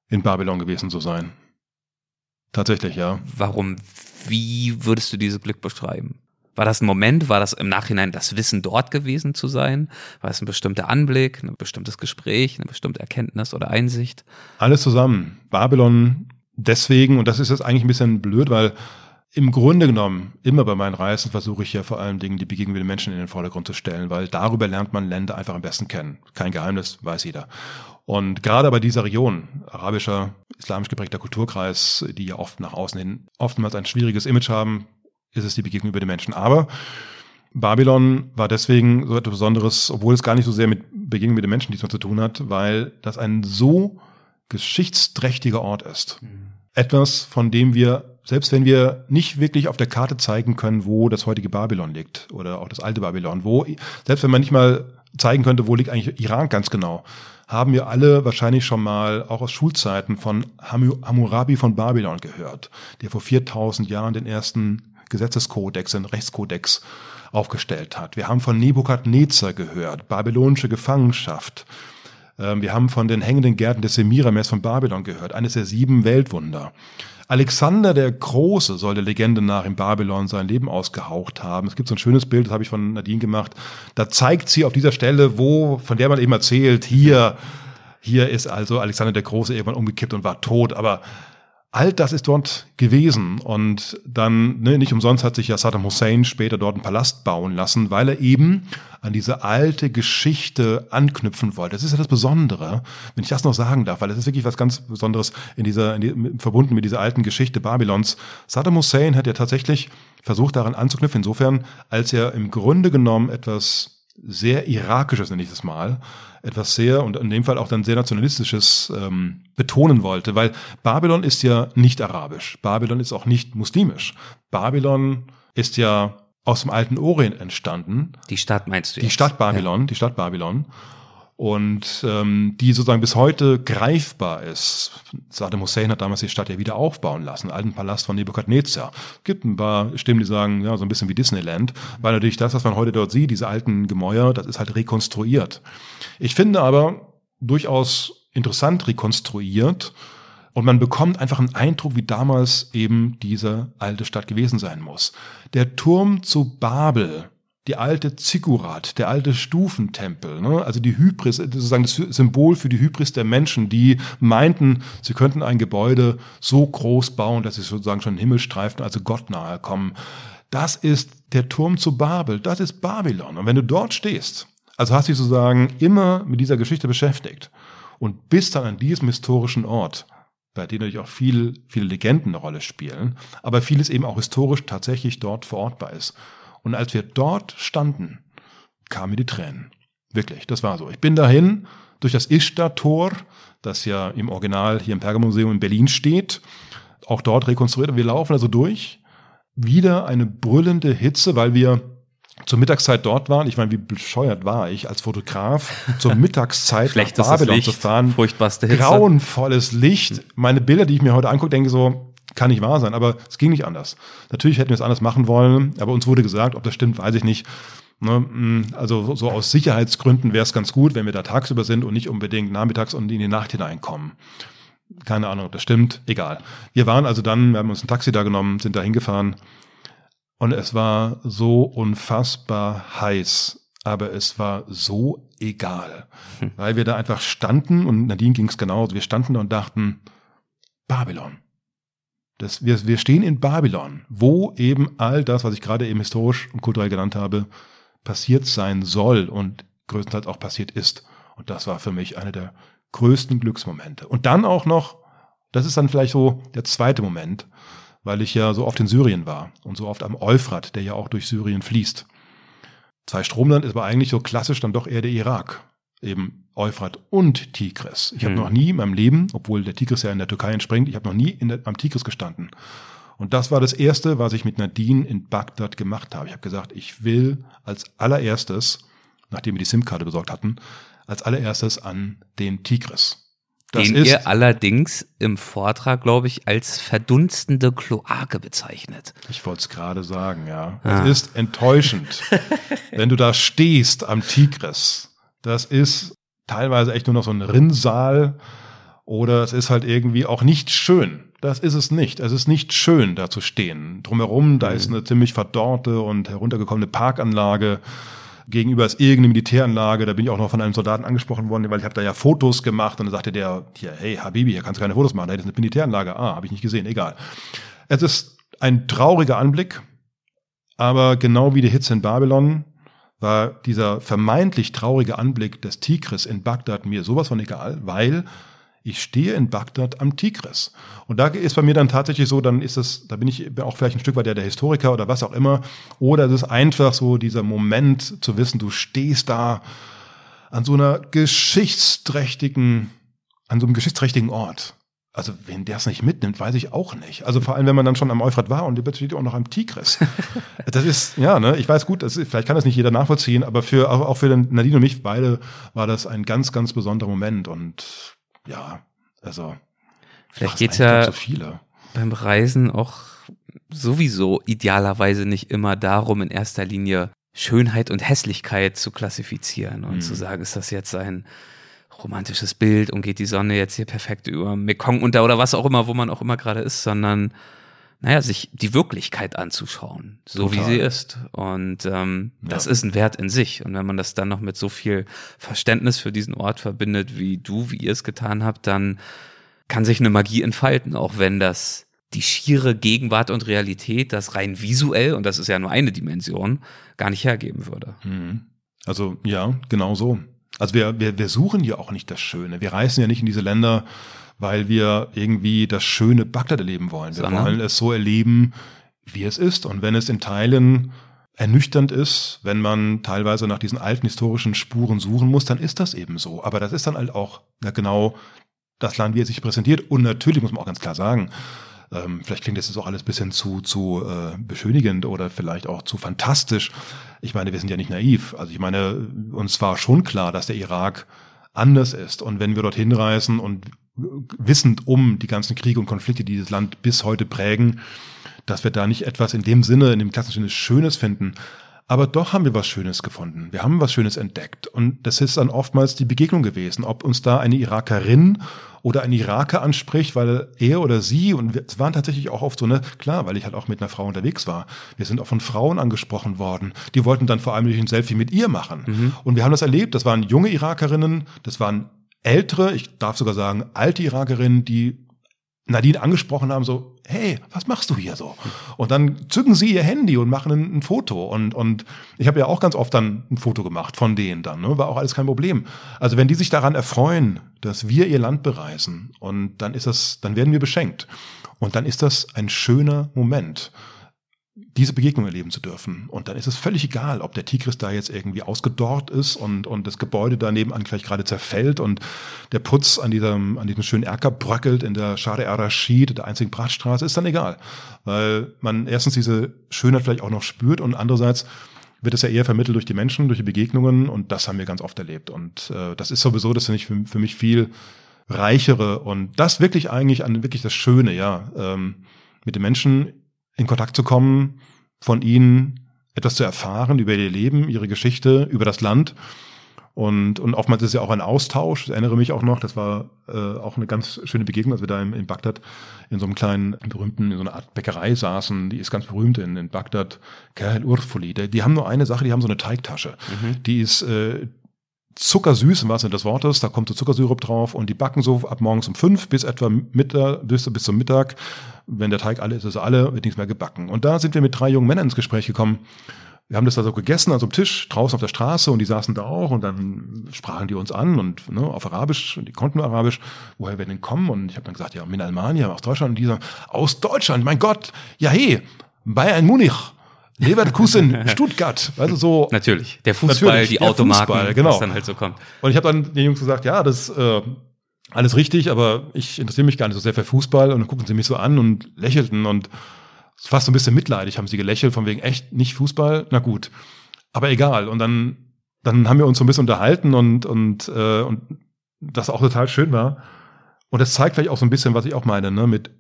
In Babylon gewesen zu sein. Tatsächlich, ja. Warum? Wie würdest du dieses Glück beschreiben? War das ein Moment? War das im Nachhinein das Wissen, dort gewesen zu sein? War es ein bestimmter Anblick, ein bestimmtes Gespräch, eine bestimmte Erkenntnis oder Einsicht? Alles zusammen. Babylon deswegen, und das ist jetzt eigentlich ein bisschen blöd, weil im Grunde genommen, immer bei meinen Reisen versuche ich ja vor allen Dingen die Begegnung mit den Menschen in den Vordergrund zu stellen, weil darüber lernt man Länder einfach am besten kennen. Kein Geheimnis, weiß jeder. Und gerade bei dieser Region, arabischer, islamisch geprägter Kulturkreis, die ja oft nach außen hin oftmals ein schwieriges Image haben, ist es die Begegnung über die Menschen. Aber Babylon war deswegen so etwas Besonderes, obwohl es gar nicht so sehr mit Begegnung mit den Menschen diesmal zu tun hat, weil das ein so geschichtsträchtiger Ort ist. Mhm. Etwas, von dem wir, selbst wenn wir nicht wirklich auf der Karte zeigen können, wo das heutige Babylon liegt oder auch das alte Babylon, wo, selbst wenn man nicht mal zeigen könnte, wo liegt eigentlich Iran ganz genau, haben wir alle wahrscheinlich schon mal auch aus Schulzeiten von Hammurabi von Babylon gehört, der vor 4000 Jahren den ersten Gesetzeskodex, einen Rechtskodex aufgestellt hat. Wir haben von Nebukadnezar gehört, babylonische Gefangenschaft. Ähm, wir haben von den hängenden Gärten des Semiramis von Babylon gehört, eines der sieben Weltwunder. Alexander der Große soll der Legende nach in Babylon sein Leben ausgehaucht haben. Es gibt so ein schönes Bild, das habe ich von Nadine gemacht. Da zeigt sie auf dieser Stelle, wo, von der man eben erzählt, hier, hier ist also Alexander der Große irgendwann umgekippt und war tot. Aber All das ist dort gewesen und dann, ne, nicht umsonst hat sich ja Saddam Hussein später dort einen Palast bauen lassen, weil er eben an diese alte Geschichte anknüpfen wollte. Das ist ja das Besondere, wenn ich das noch sagen darf, weil das ist wirklich was ganz Besonderes in dieser, in die, verbunden mit dieser alten Geschichte Babylons. Saddam Hussein hat ja tatsächlich versucht daran anzuknüpfen, insofern, als er im Grunde genommen etwas sehr irakisches, nenne ich das mal, etwas sehr und in dem Fall auch dann sehr nationalistisches ähm, betonen wollte, weil Babylon ist ja nicht arabisch, Babylon ist auch nicht muslimisch. Babylon ist ja aus dem alten Orient entstanden. Die Stadt meinst du? Die jetzt? Stadt Babylon, ja. die Stadt Babylon und ähm, die sozusagen bis heute greifbar ist. Saddam Hussein hat damals die Stadt ja wieder aufbauen lassen, alten Palast von Nebukadnezar. Gibt ein paar Stimmen, die sagen, ja, so ein bisschen wie Disneyland, weil natürlich das, was man heute dort sieht, diese alten Gemäuer, das ist halt rekonstruiert. Ich finde aber durchaus interessant rekonstruiert und man bekommt einfach einen Eindruck, wie damals eben diese alte Stadt gewesen sein muss. Der Turm zu Babel, die alte Ziggurat, der alte Stufentempel, ne? also die Hybris, sozusagen das Symbol für die Hybris der Menschen, die meinten, sie könnten ein Gebäude so groß bauen, dass sie sozusagen schon Himmelstreifen, also Gott nahe kommen. Das ist der Turm zu Babel, das ist Babylon. Und wenn du dort stehst, also hast du dich sozusagen immer mit dieser Geschichte beschäftigt und bist dann an diesem historischen Ort, bei dem natürlich auch viel, viele Legenden eine Rolle spielen, aber vieles eben auch historisch tatsächlich dort verortbar ist. Und als wir dort standen, kamen mir die Tränen. Wirklich, das war so. Ich bin dahin durch das Ishtar-Tor, das ja im Original hier im Pergamonmuseum in Berlin steht, auch dort rekonstruiert. Und wir laufen also durch. Wieder eine brüllende Hitze, weil wir zur Mittagszeit dort waren. Ich meine, wie bescheuert war ich als Fotograf zur Mittagszeit nach Babylon Licht, zu fahren. Furchtbarste Hitze. Grauenvolles Licht. Meine Bilder, die ich mir heute angucke, denke so, kann nicht wahr sein, aber es ging nicht anders. Natürlich hätten wir es anders machen wollen, aber uns wurde gesagt, ob das stimmt, weiß ich nicht. Ne, mm, also so aus Sicherheitsgründen wäre es ganz gut, wenn wir da tagsüber sind und nicht unbedingt nachmittags und in die Nacht hineinkommen. Keine Ahnung, ob das stimmt, egal. Wir waren also dann, wir haben uns ein Taxi da genommen, sind da hingefahren und es war so unfassbar heiß, aber es war so egal, hm. weil wir da einfach standen und Nadine ging es genauso, wir standen da und dachten, Babylon. Das, wir, wir stehen in Babylon, wo eben all das, was ich gerade eben historisch und kulturell genannt habe, passiert sein soll und größtenteils auch passiert ist. Und das war für mich einer der größten Glücksmomente. Und dann auch noch, das ist dann vielleicht so der zweite Moment, weil ich ja so oft in Syrien war und so oft am Euphrat, der ja auch durch Syrien fließt. Zwei Stromland ist aber eigentlich so klassisch dann doch eher der Irak eben Euphrat und Tigris. Ich habe hm. noch nie in meinem Leben, obwohl der Tigris ja in der Türkei entspringt, ich habe noch nie der, am Tigris gestanden. Und das war das Erste, was ich mit Nadine in Bagdad gemacht habe. Ich habe gesagt, ich will als allererstes, nachdem wir die SIM-Karte besorgt hatten, als allererstes an den Tigris. Das den ihr allerdings im Vortrag, glaube ich, als verdunstende Kloake bezeichnet. Ich wollte es gerade sagen, ja. Ah. Es ist enttäuschend, wenn du da stehst am Tigris das ist teilweise echt nur noch so ein Rinnsal oder es ist halt irgendwie auch nicht schön. Das ist es nicht. Es ist nicht schön, da zu stehen. Drumherum, da mhm. ist eine ziemlich verdorrte und heruntergekommene Parkanlage. Gegenüber ist irgendeine Militäranlage. Da bin ich auch noch von einem Soldaten angesprochen worden, weil ich habe da ja Fotos gemacht und dann sagte der, hier, hey Habibi, hier kannst du keine Fotos machen. Da ist eine Militäranlage. Ah, habe ich nicht gesehen. Egal. Es ist ein trauriger Anblick, aber genau wie die Hitze in Babylon war dieser vermeintlich traurige Anblick des Tigris in Bagdad mir sowas von egal, weil ich stehe in Bagdad am Tigris. Und da ist bei mir dann tatsächlich so, dann ist es, da bin ich auch vielleicht ein Stück weit der, der Historiker oder was auch immer. Oder es ist einfach so dieser Moment zu wissen, du stehst da an so einer geschichtsträchtigen, an so einem geschichtsträchtigen Ort. Also, wenn der es nicht mitnimmt, weiß ich auch nicht. Also vor allem, wenn man dann schon am Euphrat war und der steht auch noch am Tigris. das ist, ja, ne, ich weiß gut, das ist, vielleicht kann das nicht jeder nachvollziehen, aber für, auch für den Nadine und mich beide war das ein ganz, ganz besonderer Moment und ja, also. Vielleicht geht's ja so beim Reisen auch sowieso idealerweise nicht immer darum, in erster Linie Schönheit und Hässlichkeit zu klassifizieren und mhm. zu sagen, ist das jetzt ein romantisches Bild und geht die Sonne jetzt hier perfekt über Mekong unter oder was auch immer, wo man auch immer gerade ist, sondern naja, sich die Wirklichkeit anzuschauen, so Total. wie sie ist. Und ähm, ja. das ist ein Wert in sich. Und wenn man das dann noch mit so viel Verständnis für diesen Ort verbindet, wie du, wie ihr es getan habt, dann kann sich eine Magie entfalten, auch wenn das die schiere Gegenwart und Realität das rein visuell, und das ist ja nur eine Dimension, gar nicht hergeben würde. Mhm. Also ja, genau so. Also wir, wir, wir suchen ja auch nicht das Schöne. Wir reisen ja nicht in diese Länder, weil wir irgendwie das schöne Bagdad erleben wollen. Wir Sondern? wollen es so erleben, wie es ist. Und wenn es in Teilen ernüchternd ist, wenn man teilweise nach diesen alten historischen Spuren suchen muss, dann ist das eben so. Aber das ist dann halt auch ja, genau das Land, wie es sich präsentiert. Und natürlich muss man auch ganz klar sagen, ähm, vielleicht klingt das jetzt auch alles bisschen zu, zu äh, beschönigend oder vielleicht auch zu fantastisch. Ich meine, wir sind ja nicht naiv. Also ich meine, uns war schon klar, dass der Irak anders ist. Und wenn wir dorthin reisen und wissend um die ganzen Kriege und Konflikte, die dieses Land bis heute prägen, dass wir da nicht etwas in dem Sinne, in dem klassischen Sinne Schönes finden. Aber doch haben wir was Schönes gefunden. Wir haben was Schönes entdeckt. Und das ist dann oftmals die Begegnung gewesen. Ob uns da eine Irakerin oder ein Iraker anspricht, weil er oder sie, und es waren tatsächlich auch oft so, ne, klar, weil ich halt auch mit einer Frau unterwegs war. Wir sind auch von Frauen angesprochen worden. Die wollten dann vor allem durch ein Selfie mit ihr machen. Mhm. Und wir haben das erlebt. Das waren junge Irakerinnen, das waren ältere, ich darf sogar sagen, alte Irakerinnen, die Nadine angesprochen haben, so, hey, was machst du hier so? Und dann zücken sie ihr Handy und machen ein, ein Foto. Und, und ich habe ja auch ganz oft dann ein Foto gemacht von denen dann, ne? war auch alles kein Problem. Also wenn die sich daran erfreuen, dass wir ihr Land bereisen, und dann ist das, dann werden wir beschenkt. Und dann ist das ein schöner Moment diese Begegnung erleben zu dürfen. Und dann ist es völlig egal, ob der Tigris da jetzt irgendwie ausgedorrt ist und, und das Gebäude daneben an gleich gerade zerfällt und der Putz an diesem, an diesem schönen Erker bröckelt in der Share al-Rashid, der einzigen Prachtstraße, ist dann egal. Weil man erstens diese Schönheit vielleicht auch noch spürt und andererseits wird es ja eher vermittelt durch die Menschen, durch die Begegnungen und das haben wir ganz oft erlebt. Und äh, das ist sowieso, das finde ich für, für mich viel reichere und das wirklich eigentlich an wirklich das Schöne, ja, ähm, mit den Menschen in Kontakt zu kommen, von ihnen etwas zu erfahren über ihr Leben, ihre Geschichte, über das Land. Und, und oftmals ist es ja auch ein Austausch. Ich erinnere mich auch noch, das war äh, auch eine ganz schöne Begegnung, als wir da in, in Bagdad in so einem kleinen, berühmten, in so einer Art Bäckerei saßen, die ist ganz berühmt in, in Bagdad, Kerl Urfuli. Die, die haben nur eine Sache, die haben so eine Teigtasche. Mhm. Die ist äh, zuckersüß im wahrsten Sinne des Wortes, da kommt so Zuckersirup drauf und die backen so ab morgens um fünf bis etwa Mittag, bis, bis zum Mittag. Wenn der Teig alle ist, ist alle, wird nichts mehr gebacken. Und da sind wir mit drei jungen Männern ins Gespräch gekommen. Wir haben das da so gegessen, also am Tisch, draußen auf der Straße und die saßen da auch und dann sprachen die uns an und ne, auf Arabisch, und die konnten nur Arabisch, woher wir denn kommen? Und ich habe dann gesagt, ja, min Almania, aus Deutschland. Und die sagen, aus Deutschland, mein Gott, ja hey, Bayern Munich. Leverkusen, Stuttgart, also so. Natürlich, der Fußball, natürlich, die Automarken, genau. was dann halt so kommt. Und ich habe dann den Jungs gesagt, ja, das äh, alles richtig, aber ich interessiere mich gar nicht so sehr für Fußball und dann gucken sie mich so an und lächelten und fast so ein bisschen mitleidig haben sie gelächelt, von wegen echt nicht Fußball, na gut. Aber egal. Und dann, dann haben wir uns so ein bisschen unterhalten und, und, äh, und das auch total schön war. Und das zeigt vielleicht auch so ein bisschen, was ich auch meine, ne, mit,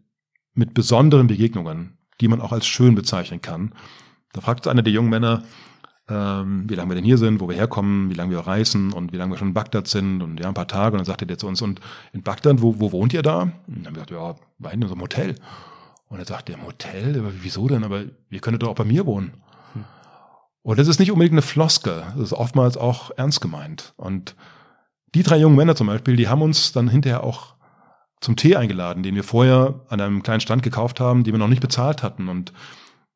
mit besonderen Begegnungen, die man auch als schön bezeichnen kann. Da fragt einer der jungen Männer, ähm, wie lange wir denn hier sind, wo wir herkommen, wie lange wir reisen und wie lange wir schon in Bagdad sind und ja, ein paar Tage. Und dann sagte der zu uns, und in Bagdad, wo, wo wohnt ihr da? Und dann haben wir gesagt, ja, bei in unserem Hotel. Und er sagt, im Hotel? Aber wieso denn? Aber ihr könntet doch auch bei mir wohnen. Und das ist nicht unbedingt eine Floskel. Das ist oftmals auch ernst gemeint. Und die drei jungen Männer zum Beispiel, die haben uns dann hinterher auch zum Tee eingeladen, den wir vorher an einem kleinen Stand gekauft haben, den wir noch nicht bezahlt hatten. Und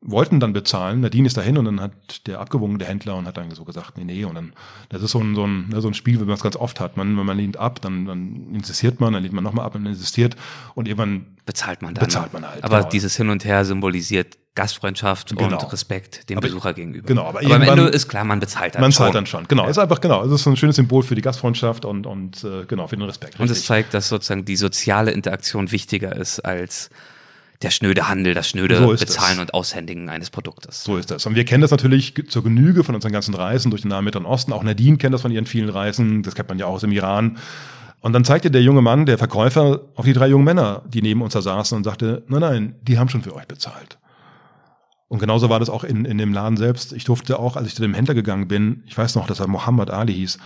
wollten dann bezahlen. Nadine ist dahin und dann hat der abgewogen, der Händler, und hat dann so gesagt, nee, nee. Und dann, das ist so ein, so ein, ne, so ein Spiel, wie man es ganz oft hat. Man, wenn man lehnt ab, dann, dann insistiert man, dann lehnt man nochmal ab und insistiert und irgendwann bezahlt man dann. Bezahlt man halt. Aber genau. dieses Hin und Her symbolisiert Gastfreundschaft genau. und Respekt dem aber, Besucher gegenüber. Genau, aber, aber am Ende ist klar, man bezahlt dann man schon. Man zahlt dann schon, genau. Ist einfach, genau, es ist ein schönes Symbol für die Gastfreundschaft und, und äh, genau, für den Respekt. Und es zeigt, dass sozusagen die soziale Interaktion wichtiger ist als der schnöde Handel, das schnöde so Bezahlen das. und Aushändigen eines Produktes. So ist das. Und wir kennen das natürlich zur Genüge von unseren ganzen Reisen durch den Nahen Mittleren Osten. Auch Nadine kennt das von ihren vielen Reisen. Das kennt man ja auch aus dem Iran. Und dann zeigte der junge Mann, der Verkäufer, auf die drei jungen Männer, die neben uns da saßen und sagte, nein, nein, die haben schon für euch bezahlt. Und genauso war das auch in, in dem Laden selbst. Ich durfte auch, als ich zu dem Händler gegangen bin, ich weiß noch, dass er Mohammed Ali hieß,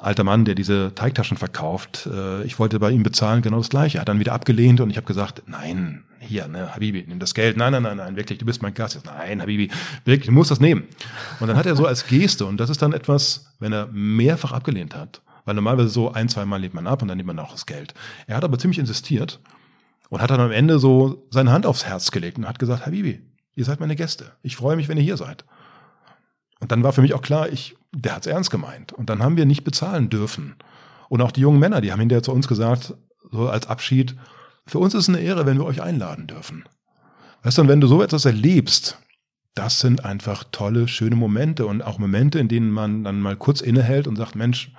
alter Mann, der diese Teigtaschen verkauft. Äh, ich wollte bei ihm bezahlen, genau das gleiche. Er hat dann wieder abgelehnt und ich habe gesagt, nein, hier, ne, Habibi, nimm das Geld. Nein, nein, nein, nein, wirklich, du bist mein Gast. Nein, Habibi, wirklich, du musst das nehmen. Und dann hat er so als Geste, und das ist dann etwas, wenn er mehrfach abgelehnt hat, weil normalerweise so ein, zwei Mal lehnt man ab und dann nimmt man auch das Geld. Er hat aber ziemlich insistiert und hat dann am Ende so seine Hand aufs Herz gelegt und hat gesagt, Habibi, ihr seid meine Gäste. Ich freue mich, wenn ihr hier seid. Und dann war für mich auch klar, ich, der hat's ernst gemeint. Und dann haben wir nicht bezahlen dürfen. Und auch die jungen Männer, die haben hinterher zu uns gesagt, so als Abschied, für uns ist es eine Ehre, wenn wir euch einladen dürfen. Weißt du, und wenn du so etwas erlebst, das sind einfach tolle, schöne Momente und auch Momente, in denen man dann mal kurz innehält und sagt, Mensch,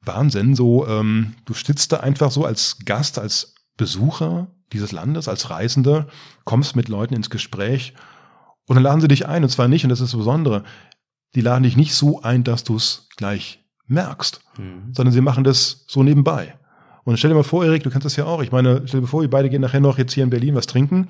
Wahnsinn, so, ähm, du sitzt da einfach so als Gast, als Besucher dieses Landes, als Reisender, kommst mit Leuten ins Gespräch und dann laden sie dich ein, und zwar nicht, und das ist das Besondere, die laden dich nicht so ein, dass du es gleich merkst, mhm. sondern sie machen das so nebenbei. Und stell dir mal vor, Erik, du kennst das ja auch. Ich meine, stell dir vor, wir beide gehen nachher noch jetzt hier in Berlin was trinken.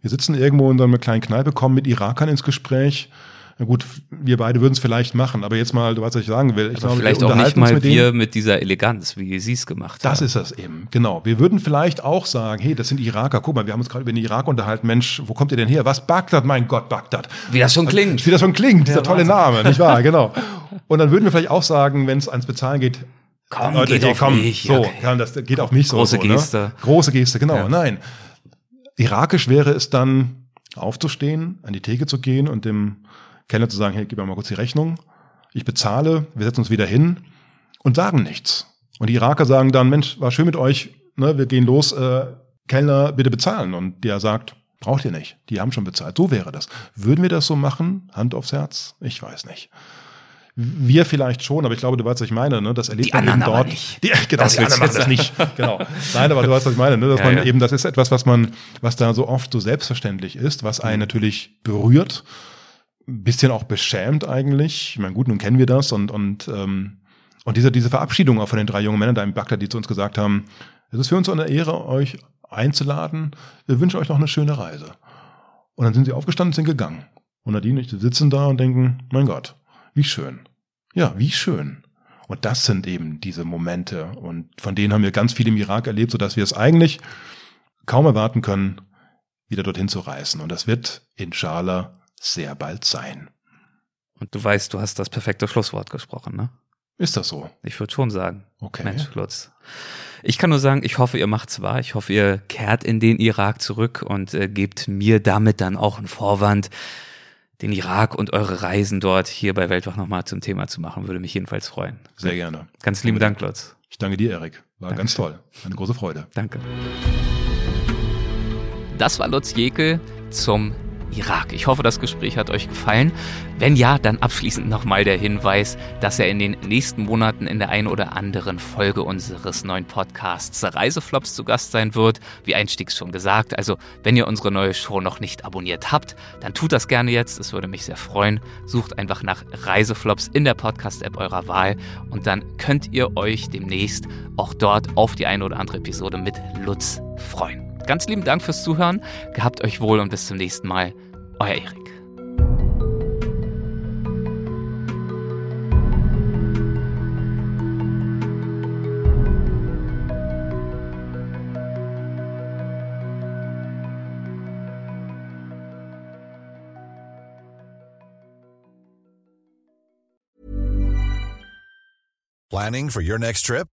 Wir sitzen irgendwo in so einer kleinen Kneipe, kommen mit Irakern ins Gespräch na gut, wir beide würden es vielleicht machen, aber jetzt mal, du weißt, was ich sagen will. Ich aber glaube, vielleicht auch nicht mal mit wir mit dieser Eleganz, wie sie es gemacht haben. Das ist das eben, genau. Wir würden vielleicht auch sagen, hey, das sind Iraker. Guck mal, wir haben uns gerade über den Irak unterhalten. Mensch, wo kommt ihr denn her? Was Bagdad? Mein Gott, Bagdad. Wie das schon klingt. Wie das schon klingt, dieser ja, tolle Name, nicht wahr? Genau. Und dann würden wir vielleicht auch sagen, wenn es ans Bezahlen geht, Komm, Leute, geht hey, auf komm, mich. So, okay. das geht auf mich so. Große so, Geste. Ne? Große Geste, genau. Ja. Nein. Irakisch wäre es dann, aufzustehen, an die Theke zu gehen und dem Kellner zu sagen, hey, gib mir mal kurz die Rechnung, ich bezahle, wir setzen uns wieder hin und sagen nichts. Und die Iraker sagen dann, Mensch, war schön mit euch, ne, wir gehen los, äh, Kellner, bitte bezahlen. Und der sagt, braucht ihr nicht, die haben schon bezahlt. So wäre das. Würden wir das so machen? Hand aufs Herz? Ich weiß nicht. Wir vielleicht schon, aber ich glaube, du weißt, was ich meine, ne? Das erlebt die man eben dort. nicht. Die, genau, das die anderen machen das nicht. Genau. Nein, aber du weißt, was ich meine, ne? Dass ja, man ja. eben, das ist etwas, was man, was da so oft so selbstverständlich ist, was einen mhm. natürlich berührt bisschen auch beschämt eigentlich. Ich meine, gut, nun kennen wir das und, und, ähm, und diese, diese Verabschiedung auch von den drei jungen Männern da im Bagdad, die zu uns gesagt haben, es ist für uns eine Ehre, euch einzuladen. Wir wünschen euch noch eine schöne Reise. Und dann sind sie aufgestanden und sind gegangen. Und Nadine und ich sitzen da und denken, mein Gott, wie schön. Ja, wie schön. Und das sind eben diese Momente. Und von denen haben wir ganz viel im Irak erlebt, sodass wir es eigentlich kaum erwarten können, wieder dorthin zu reisen. Und das wird inshallah sehr bald sein. Und du weißt, du hast das perfekte Schlusswort gesprochen, ne? Ist das so? Ich würde schon sagen. Okay. Mensch, Lutz. Ich kann nur sagen, ich hoffe, ihr macht's wahr. Ich hoffe, ihr kehrt in den Irak zurück und äh, gebt mir damit dann auch einen Vorwand, den Irak und eure Reisen dort hier bei Weltwach nochmal zum Thema zu machen. Würde mich jedenfalls freuen. Sehr gerne. Ganz lieben Dank, Lutz. Ich danke dir, Erik. War Dankeschön. ganz toll. Eine große Freude. Danke. Das war Lutz Jekel zum Irak. Ich hoffe, das Gespräch hat euch gefallen. Wenn ja, dann abschließend nochmal der Hinweis, dass er in den nächsten Monaten in der einen oder anderen Folge unseres neuen Podcasts Reiseflops zu Gast sein wird. Wie einstiegs schon gesagt. Also, wenn ihr unsere neue Show noch nicht abonniert habt, dann tut das gerne jetzt. Es würde mich sehr freuen. Sucht einfach nach Reiseflops in der Podcast-App eurer Wahl und dann könnt ihr euch demnächst auch dort auf die eine oder andere Episode mit Lutz freuen. Ganz lieben Dank fürs Zuhören. Gehabt euch wohl und bis zum nächsten Mal. Euer Erik. Planning for your next trip?